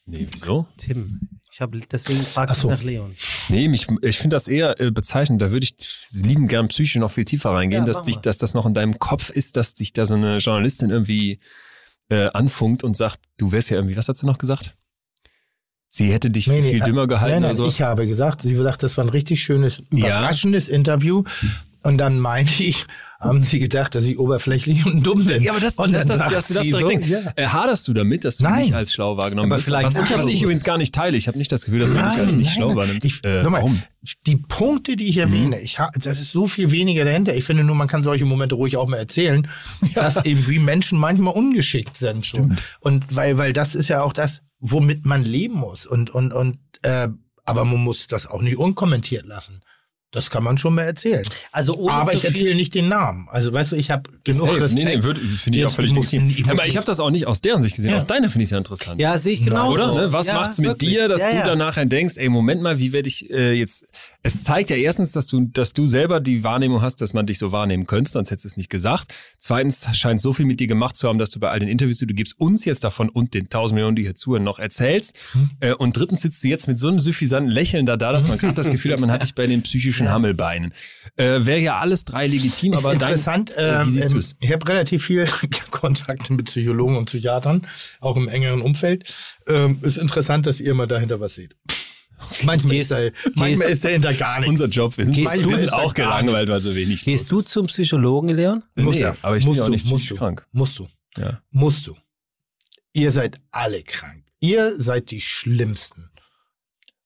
Nee, wieso? Tim. Ich habe deswegen ich so. nach Leon. Nee, mich, ich finde das eher äh, bezeichnend. Da würde ich lieben gern psychisch noch viel tiefer reingehen, Ja, dass, dich, dass das noch in deinem Kopf ist, dass dich da so eine Journalistin irgendwie äh, anfunkt und sagt, du wärst ja irgendwie, was hat sie noch gesagt? Sie hätte dich Nee, nee, viel äh, dümmer gehalten Nein, nein, oder so. ich habe gesagt, sie sagt, das war ein richtig schönes, Ja. überraschendes Interview. Und dann meine ich, haben sie gedacht, dass ich oberflächlich und dumm bin. Ja, aber das, und das, das, dass du das direkt so, denkst. ja. Äh, haderst du damit, dass du Nein. nicht als schlau wahrgenommen Aber vielleicht was, was ich übrigens gar nicht teile. Ich habe nicht das Gefühl, dass man dich als nicht schlau wahrnimmt. Ich, äh, nochmal, warum? Die Punkte, die ich erwähne, ich ha, das ist so viel weniger dahinter. Ich finde nur, man kann solche Momente ruhig auch mal erzählen, dass eben wie Menschen manchmal ungeschickt sind. So. Und weil, weil das ist ja auch das, womit man leben muss. Und, und, und, äh, aber man muss das auch nicht unkommentiert lassen. Das kann man schon mal erzählen. Also ohne aber zu ich viel- erzähle nicht den Namen. Also weißt du, ich habe genug Safe. Respekt. Nee, nee, würde- finde ich auch völlig muss legitim. ich- ich Aber ich habe das auch nicht aus deren Sicht gesehen. Ja. Aus deiner finde ich es ja interessant. Ja, sehe ich genau. Oder? Ne? Was ja, macht's mit wirklich. dir, dass ja, du nachher denkst, ey, Moment mal, wie werde ich äh, jetzt. Es zeigt ja erstens, dass du, dass du selber die Wahrnehmung hast, dass man dich so wahrnehmen könnte, sonst hättest du es nicht gesagt. Zweitens scheint so viel mit dir gemacht zu haben, dass du bei all den Interviews, die du gibst, uns jetzt davon und den tausend Millionen, die hier zuhören, noch erzählst. Hm. Äh, und drittens sitzt du jetzt mit so einem suffisanten Lächeln da, da dass man gerade das Gefühl hat, man hat dich bei den psychischen Hammelbeinen. Äh, Wäre ja alles drei legitim, Ist aber interessant. Dein, äh, ähm, wie siehst ähm, ich habe relativ viel Kontakte mit Psychologen und Psychiatern, auch im engeren Umfeld. Ähm, ist interessant, dass ihr mal dahinter was seht. Manchmal, Gehst- ist, da, manchmal ist dahinter gar nichts. Unser Job. Wir sind, Gehst wir du- sind auch gelangweilt, weil so wenig Gehst du zum Psychologen, Leon? Muss Nee, ja. aber ich musst bin auch du, nicht musst du, krank. Musst du. Ja. Musst du. Ihr seid alle krank. Ihr seid die Schlimmsten.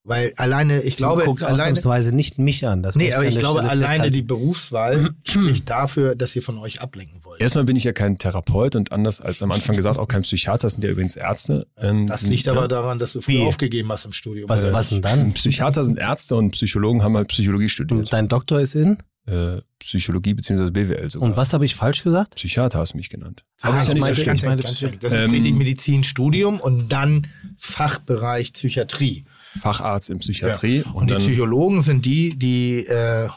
Weil alleine, ich glaube, guckt alleine, ausnahmsweise nicht mich an. Das nee, aber ich glaube, Stelle alleine festhalten. die Berufswahl spricht dafür, dass ihr von euch ablenken wollt. Erstmal bin ich ja kein Therapeut und anders als am Anfang gesagt, auch kein Psychiater, das sind ja übrigens Ärzte. Ähm, Das sind, liegt ja, aber daran, dass du früher Wie? aufgegeben hast im Studium. Was, Äh, was denn dann? Psychiater sind Ärzte und Psychologen haben halt Psychologie studiert. Und dein Doktor ist in? Äh, Psychologie bzw. BWL sogar. Und was habe ich falsch gesagt? Psychiater hast du mich genannt. Ah, Hab ich ja nicht meinte- meinte das ist richtig Medizinstudium und dann Fachbereich Psychiatrie. Facharzt in Psychiatrie. Ja. Und, Und, die dann Psychologen sind die, die äh,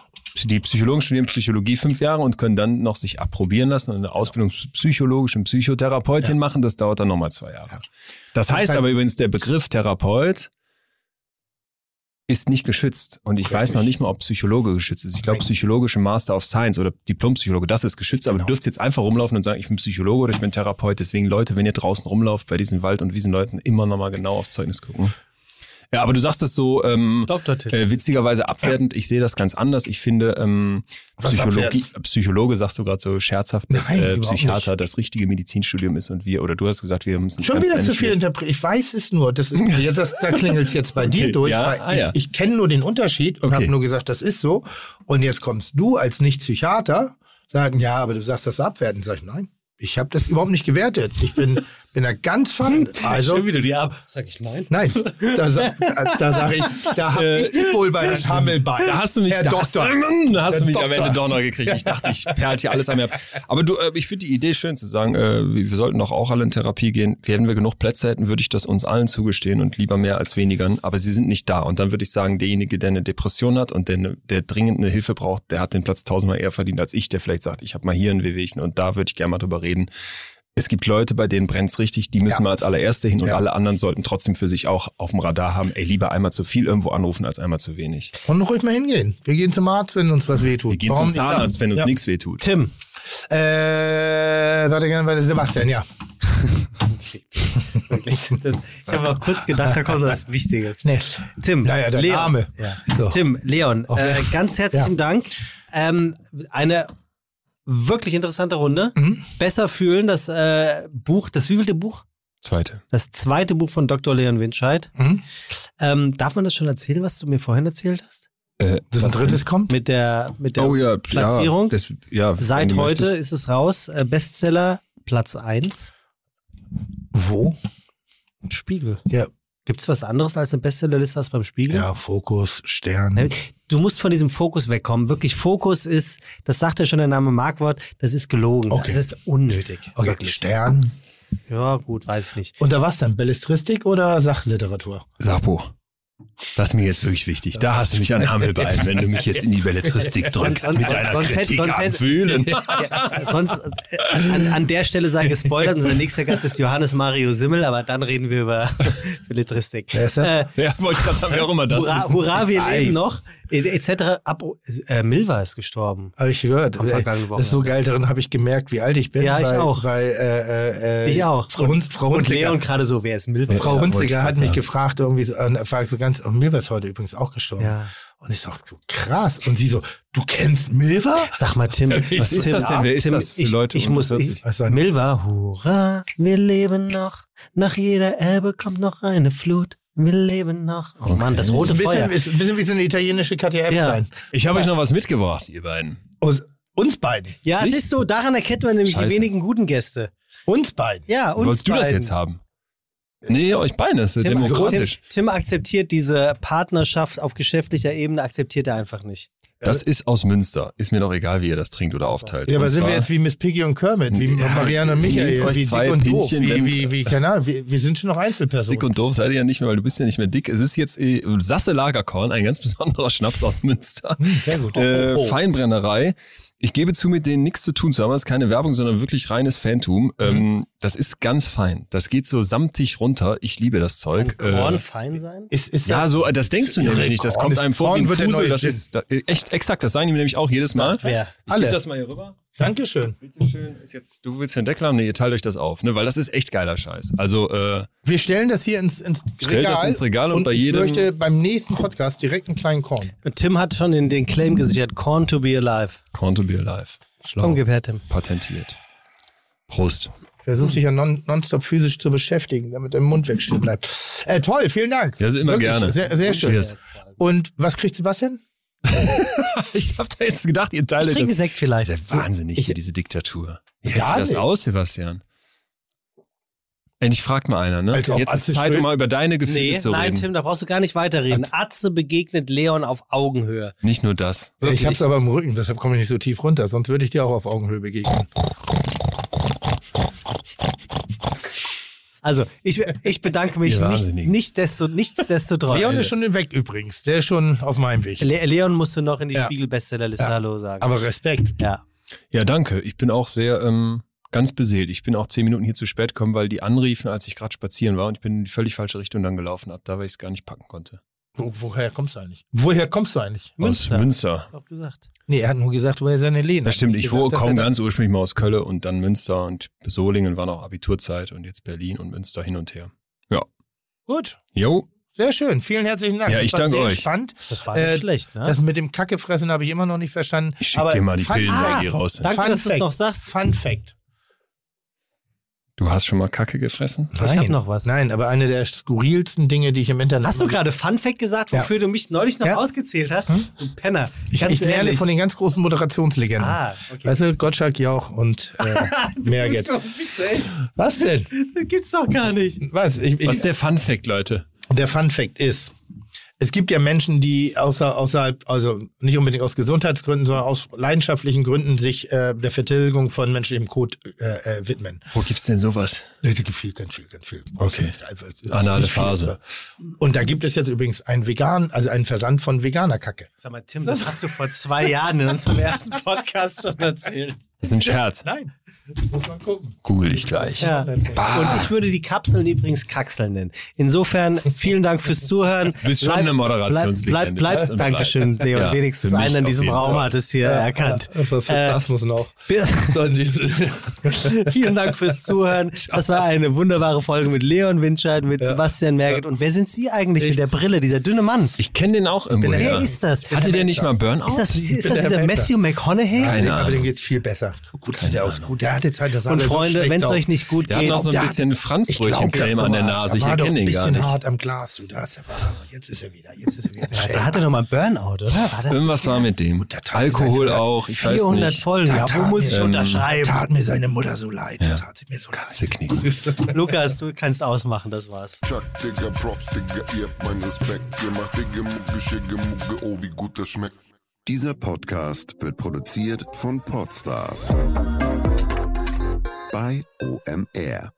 die Psychologen studieren Psychologie fünf Jahre und können dann noch sich approbieren lassen und eine Ausbildung psychologischen Psychotherapeutin Ja. machen. Das dauert dann nochmal zwei Jahre. Ja. Das Das heißt heißt- aber übrigens, der Begriff Therapeut ist nicht geschützt. Und ich weiß noch nicht mal, ob Psychologe geschützt ist. Ich glaube, psychologische Master of Science oder Diplompsychologe, das ist geschützt. Aber Genau. du dürft jetzt einfach rumlaufen und sagen, ich bin Psychologe oder ich bin Therapeut. Deswegen Leute, wenn ihr draußen rumlauft bei diesen Wald- und Wiesenleuten, immer nochmal genau aufs Zeugnis gucken. Ja, aber du sagst das so ähm, äh, witzigerweise abwertend. Ich sehe das ganz anders. Ich finde, ähm, Psychologie, Psychologe sagst du gerade so scherzhaft, dass Nein, äh, Psychiater nicht. das richtige Medizinstudium ist und wir, oder du hast gesagt, wir müssen Schon wieder zu viel interpretiert. Ich weiß es nur. Das ist, jetzt, das, da klingelt es jetzt bei dir Okay, durch. ja, weil ah, ich ja. ich kenne nur den Unterschied und Okay. habe nur gesagt, das ist so. Und jetzt kommst du als Nicht-Psychiater, sagen, ja, aber du sagst das so abwertend. Sag ich, nein, ich habe das überhaupt nicht gewertet. Ich bin, bin da ganz fein. Also, Schon wieder die ab. Sag ich nein. nein, da, sa- da sage ich, da habe ich dich wohl bei den Hammelbein. Da hast du mich, Herr da hast, Doktor. da hast du mich am Doktor. Ende doch noch gekriegt. Ich dachte, ich perlt hier alles an mir ab. Aber du, äh, ich finde die Idee schön zu sagen, äh, wir sollten doch auch alle in Therapie gehen. Wenn wir genug Plätze hätten, würde ich das uns allen zugestehen und lieber mehr als weniger. Aber sie sind nicht da. Und dann würde ich sagen, derjenige, der eine Depression hat und der, der dringend eine Hilfe braucht, der hat den Platz tausendmal eher verdient als ich, der vielleicht sagt, ich habe mal hier ein Wehwehchen und da würde ich gerne mal drüber reden. Es gibt Leute, bei denen brennt's richtig, die müssen Ja. mal als allererste hin und Ja. alle anderen sollten trotzdem für sich auch auf dem Radar haben, ey, lieber einmal zu viel irgendwo anrufen als einmal zu wenig. Und ruhig mal hingehen. Wir gehen zum Arzt, wenn uns was wehtut. Wir gehen Warum zum Zahnarzt, wenn uns ja. nichts wehtut. Tim. Äh, warte gerne bei Sebastian, ja. Wirklich. Ich habe auch kurz gedacht, da kommt was Wichtiges. Nee. Tim. Naja, der Leon. Name. Ja. So. Tim, Leon, äh, ganz herzlichen Ja. Dank. Ähm, eine wirklich interessante Runde. Mhm. Besser fühlen, das äh, Buch, das wievielte Buch? Zweite. Das zweite Buch von Dr. Leon Winscheid. Mhm. Ähm, darf man das schon erzählen, was du mir vorhin erzählt hast? Äh, Das ein drittes kommt? Mit der, mit der Oh ja, Platzierung? Ja, das, ja, Seit heute möchtest. ist es raus. Äh, Bestseller Platz 1. Wo? Spiegel. Ja. Gibt es was anderes als eine Bestsellerliste als beim Spiegel? Ja, Fokus, Stern. Du musst von diesem Fokus wegkommen. Wirklich, Fokus ist, das sagt ja schon der Name Markwort, das ist gelogen. Okay. Das ist unnötig. Okay, Wirklich. Stern. Ja, gut, weiß ich nicht. Unter was dann? Belletristik oder Sachliteratur? Sapo. Das ist mir jetzt wirklich wichtig. Da hast du mich an Hammelbein, wenn du mich jetzt in die Belletristik drückst Sonst- mit deiner sonst hätte- Kritik sonst hätte- Fühlen. Ja, sonst, äh, an, an der Stelle sei gespoilert, unser nächster Gast ist Johannes Mario Simmel, aber dann reden wir über Belletristik. Das? Äh, Ja, wollte ich gerade sagen, wer auch immer das hurra, ist. hurra, wir Weiß. leben noch, äh, etc. Äh, Milva ist gestorben. Habe ich gehört. Am vergangenen Das ist so geil, darin habe ich gemerkt, wie alt ich bin. Ja, ich weil, auch. Weil, äh, äh, Ich auch. Frau, Hunz, Frau Und Hunziger, Leon gerade so, wer ist Milva? Frau Ja, Hunziger hat mich gefragt, irgendwie so, und er fragt so ganz, und Milva ist heute übrigens auch gestorben. Ja. Und ich sag, du krass. Und sie so, du kennst Milva? Sag mal, Tim. Was ist Tim, das denn? Wer ist Tim, das für ich, Leute Ich muss, 40? ich, nicht. Milva, hurra, wir leben noch. Nach jeder Elbe kommt noch eine Flut. Wir leben noch. Oh Mann, das rote Ein Feuer. bisschen, ist ein bisschen wie so eine italienische Katja Ja. Epstein. Ich habe euch noch was mitgebracht, ihr beiden. Aus uns beiden. Ja, es ist so, daran erkennt man nämlich Scheiße. die wenigen guten Gäste. Uns beiden. Ja, uns Wolltest du das beiden. jetzt haben? Nee, euch beiden, ist Tim, Tim, demokratisch. Tim akzeptiert diese Partnerschaft auf geschäftlicher Ebene, akzeptiert er einfach nicht. Das ist aus Münster. Ist mir doch egal, wie ihr das trinkt oder aufteilt. Ja, aber Und sind wir jetzt wie Miss Piggy und Kermit, wie Ja, Marianne und Michael, wie zwei dick und doof, wie, wie, wie, keine Ahnung, wir, wir sind schon noch Einzelpersonen. Dick und doof seid ihr ja nicht mehr, weil du bist ja nicht mehr dick. Es ist jetzt äh, Sasse Lagerkorn, ein ganz besonderer Schnaps aus Münster. Hm, sehr gut. Äh, Oh, oh. Feinbrennerei. Ich gebe zu, mit denen nichts zu tun zu haben. Das ist keine Werbung, sondern wirklich reines Fantum. Mhm. Ähm, das ist ganz fein. Das geht so samtig runter. Ich liebe das Zeug. Kann Korn Äh, fein sein? Ist, ist ja, das, so, das denkst du nämlich nicht. Das kommt einem vor wie ein Fusel. Das ist da, echt exakt. Das sagen die mir nämlich auch jedes Mal. Wer? Ich Alle. das mal hier rüber. Dankeschön. Bitteschön. Ist jetzt, du willst den Deckel haben? Nee, ihr teilt euch das auf, ne? Weil das ist echt geiler Scheiß. Also, äh, Wir stellen das hier ins, ins Stellt Regal. das ins Regal und bei ich jedem- möchte beim nächsten Podcast direkt einen kleinen Korn. Und Tim hat schon den, den Claim gesichert, Corn to be alive. Corn to be alive. Schlau. Komm, gib her, Tim. Patentiert. Prost. Versuch dich ja non, nonstop physisch zu beschäftigen, damit dein Mund weg still bleibt. Äh, toll, vielen Dank. Ja, immer Wirklich, gerne. Sehr, sehr schön. Cheers. Und was kriegt Sebastian? Ich hab da jetzt gedacht, ihr teilt Ich euch trinke das. Sekt vielleicht. Das ist ja wahnsinnig Ich- hier, diese Diktatur. Wie sich das nicht. aus, Sebastian? Endlich fragt mal einer, ne? Als ob Jetzt ist Atze Zeit, schön- um mal über deine Gefühle Nee, zu nein, reden. Tim, da brauchst du gar nicht weiterreden. Atze begegnet Leon auf Augenhöhe. Nicht nur das. Ich hab's aber im Rücken, deshalb komme ich nicht so tief runter, sonst würde ich dir auch auf Augenhöhe begegnen. Also, ich, ich bedanke mich nicht, nicht desto, nichtsdestotrotz. Leon ist schon weg übrigens. Der ist schon auf meinem Weg. Le Leon musste noch in die Ja. Spiegel-Bestsellerliste Ja. Hallo sagen. Aber Respekt. ja. Ja, danke. Ich bin auch sehr ähm, ganz beseelt. Ich bin auch zehn Minuten hier zu spät gekommen, weil die anriefen, als ich gerade spazieren war und ich bin in die völlig falsche Richtung dann gelaufen ab, da weil ich es gar nicht packen konnte. Wo, woher kommst du eigentlich? Woher kommst du eigentlich? Münster. Aus Münster. Hab gesagt. Nee, er hat nur gesagt, woher seine Lehne. Das stimmt, ich komme ganz ursprünglich mal aus Köln und dann Münster und Solingen war noch Abiturzeit und jetzt Berlin und Münster hin und her. Gut. Jo, Sehr schön. Vielen herzlichen Dank. Ja, ich danke sehr euch. spannend. Das war nicht schlecht, ne? Das mit dem Kackefressen habe ich immer noch nicht verstanden. Ich schick Aber dir mal die Pillen, die raus sind. Danke, Fun dass du es Fact. noch sagst. Fun Fact. Du hast schon mal Kacke gefressen? Ich hab noch was. Nein, aber eine der skurrilsten Dinge, die ich im Internet. Hast du gerade Fun Fact gesagt, Ja. wofür du mich neulich noch Ja. ausgezählt hast? Du Penner. Ich, ich lerne ehrlich. von den ganz großen Moderationslegenden. Ah, okay. Weißt du, Gottschalk, Jauch und äh, Merget. Was denn? Das gibt's doch gar nicht. Was? Ich, ich, Was ist der Fun Fact, Leute? Der Fun Fact ist, es gibt ja Menschen, die außer, außerhalb, also nicht unbedingt aus Gesundheitsgründen, sondern aus leidenschaftlichen Gründen sich äh, der Vertilgung von menschlichem Kot äh, äh, widmen. Wo gibt's denn sowas? Nee, Ganz viel, ganz viel, ganz viel. Okay. Anale Phase. Und da gibt es jetzt übrigens einen vegan, also einen Versand von veganer Kacke. Sag mal, Tim, das hast du vor zwei Jahren in unserem ersten Podcast schon erzählt. Das ist ein Scherz. Nein, muss man gucken. Google ich gleich. Ja. Und ich würde die Kapseln übrigens Kapseln nennen. Insofern vielen Dank fürs Zuhören. Du bist schon eine Moderationslegende. Bleib, bleib, bleib, Dankeschön. Leon. Ja, Wenigstens einer in diesem Raum Fall. hat es hier erkannt. Ja, für, für Äh, das muss noch. Vielen Dank fürs Zuhören. Das war eine wunderbare Folge mit Leon Winscheid, mit Ja. Sebastian Merget. Und wer sind Sie eigentlich mit der Brille, dieser dünne Mann? Ich kenne den auch irgendwo. Wer ist das? Hatte der nicht mal Burnout? Ist das, ist das der dieser Mentor. Matthew McConaughey? Keine aber dem geht's viel besser. Gut sieht er aus. Gut, der hatte Zeit, das sah Und so Freunde, schlecht wenn es euch nicht gut Der hat geht, noch so ein der hat- bisschen Ich glaub, Franzbrötchencreme das an der Nase. Ich doch erkenne ein den gar bisschen nicht. hart am Glas. Du, da ist er, jetzt ist er wieder. Jetzt ist er wieder. Ja, da hatte doch mal Burnout, oder? War das Irgendwas war mit dem. der Alkohol auch. Ich weiß 400 nicht. Folgen. Da Ja, wo muss mir- ich unterschreiben? tat mir seine Mutter so leid. Ja. Tat sie mir so leid. Lukas, du kannst ausmachen, das war's. Chuck, Digga, Props, Digga, ihr habt meinen Respekt. Ihr macht Digga, Mucke, Schicke, Mucke, oh, wie gut das schmeckt. Dieser Podcast wird produziert von Podstars bei OMR.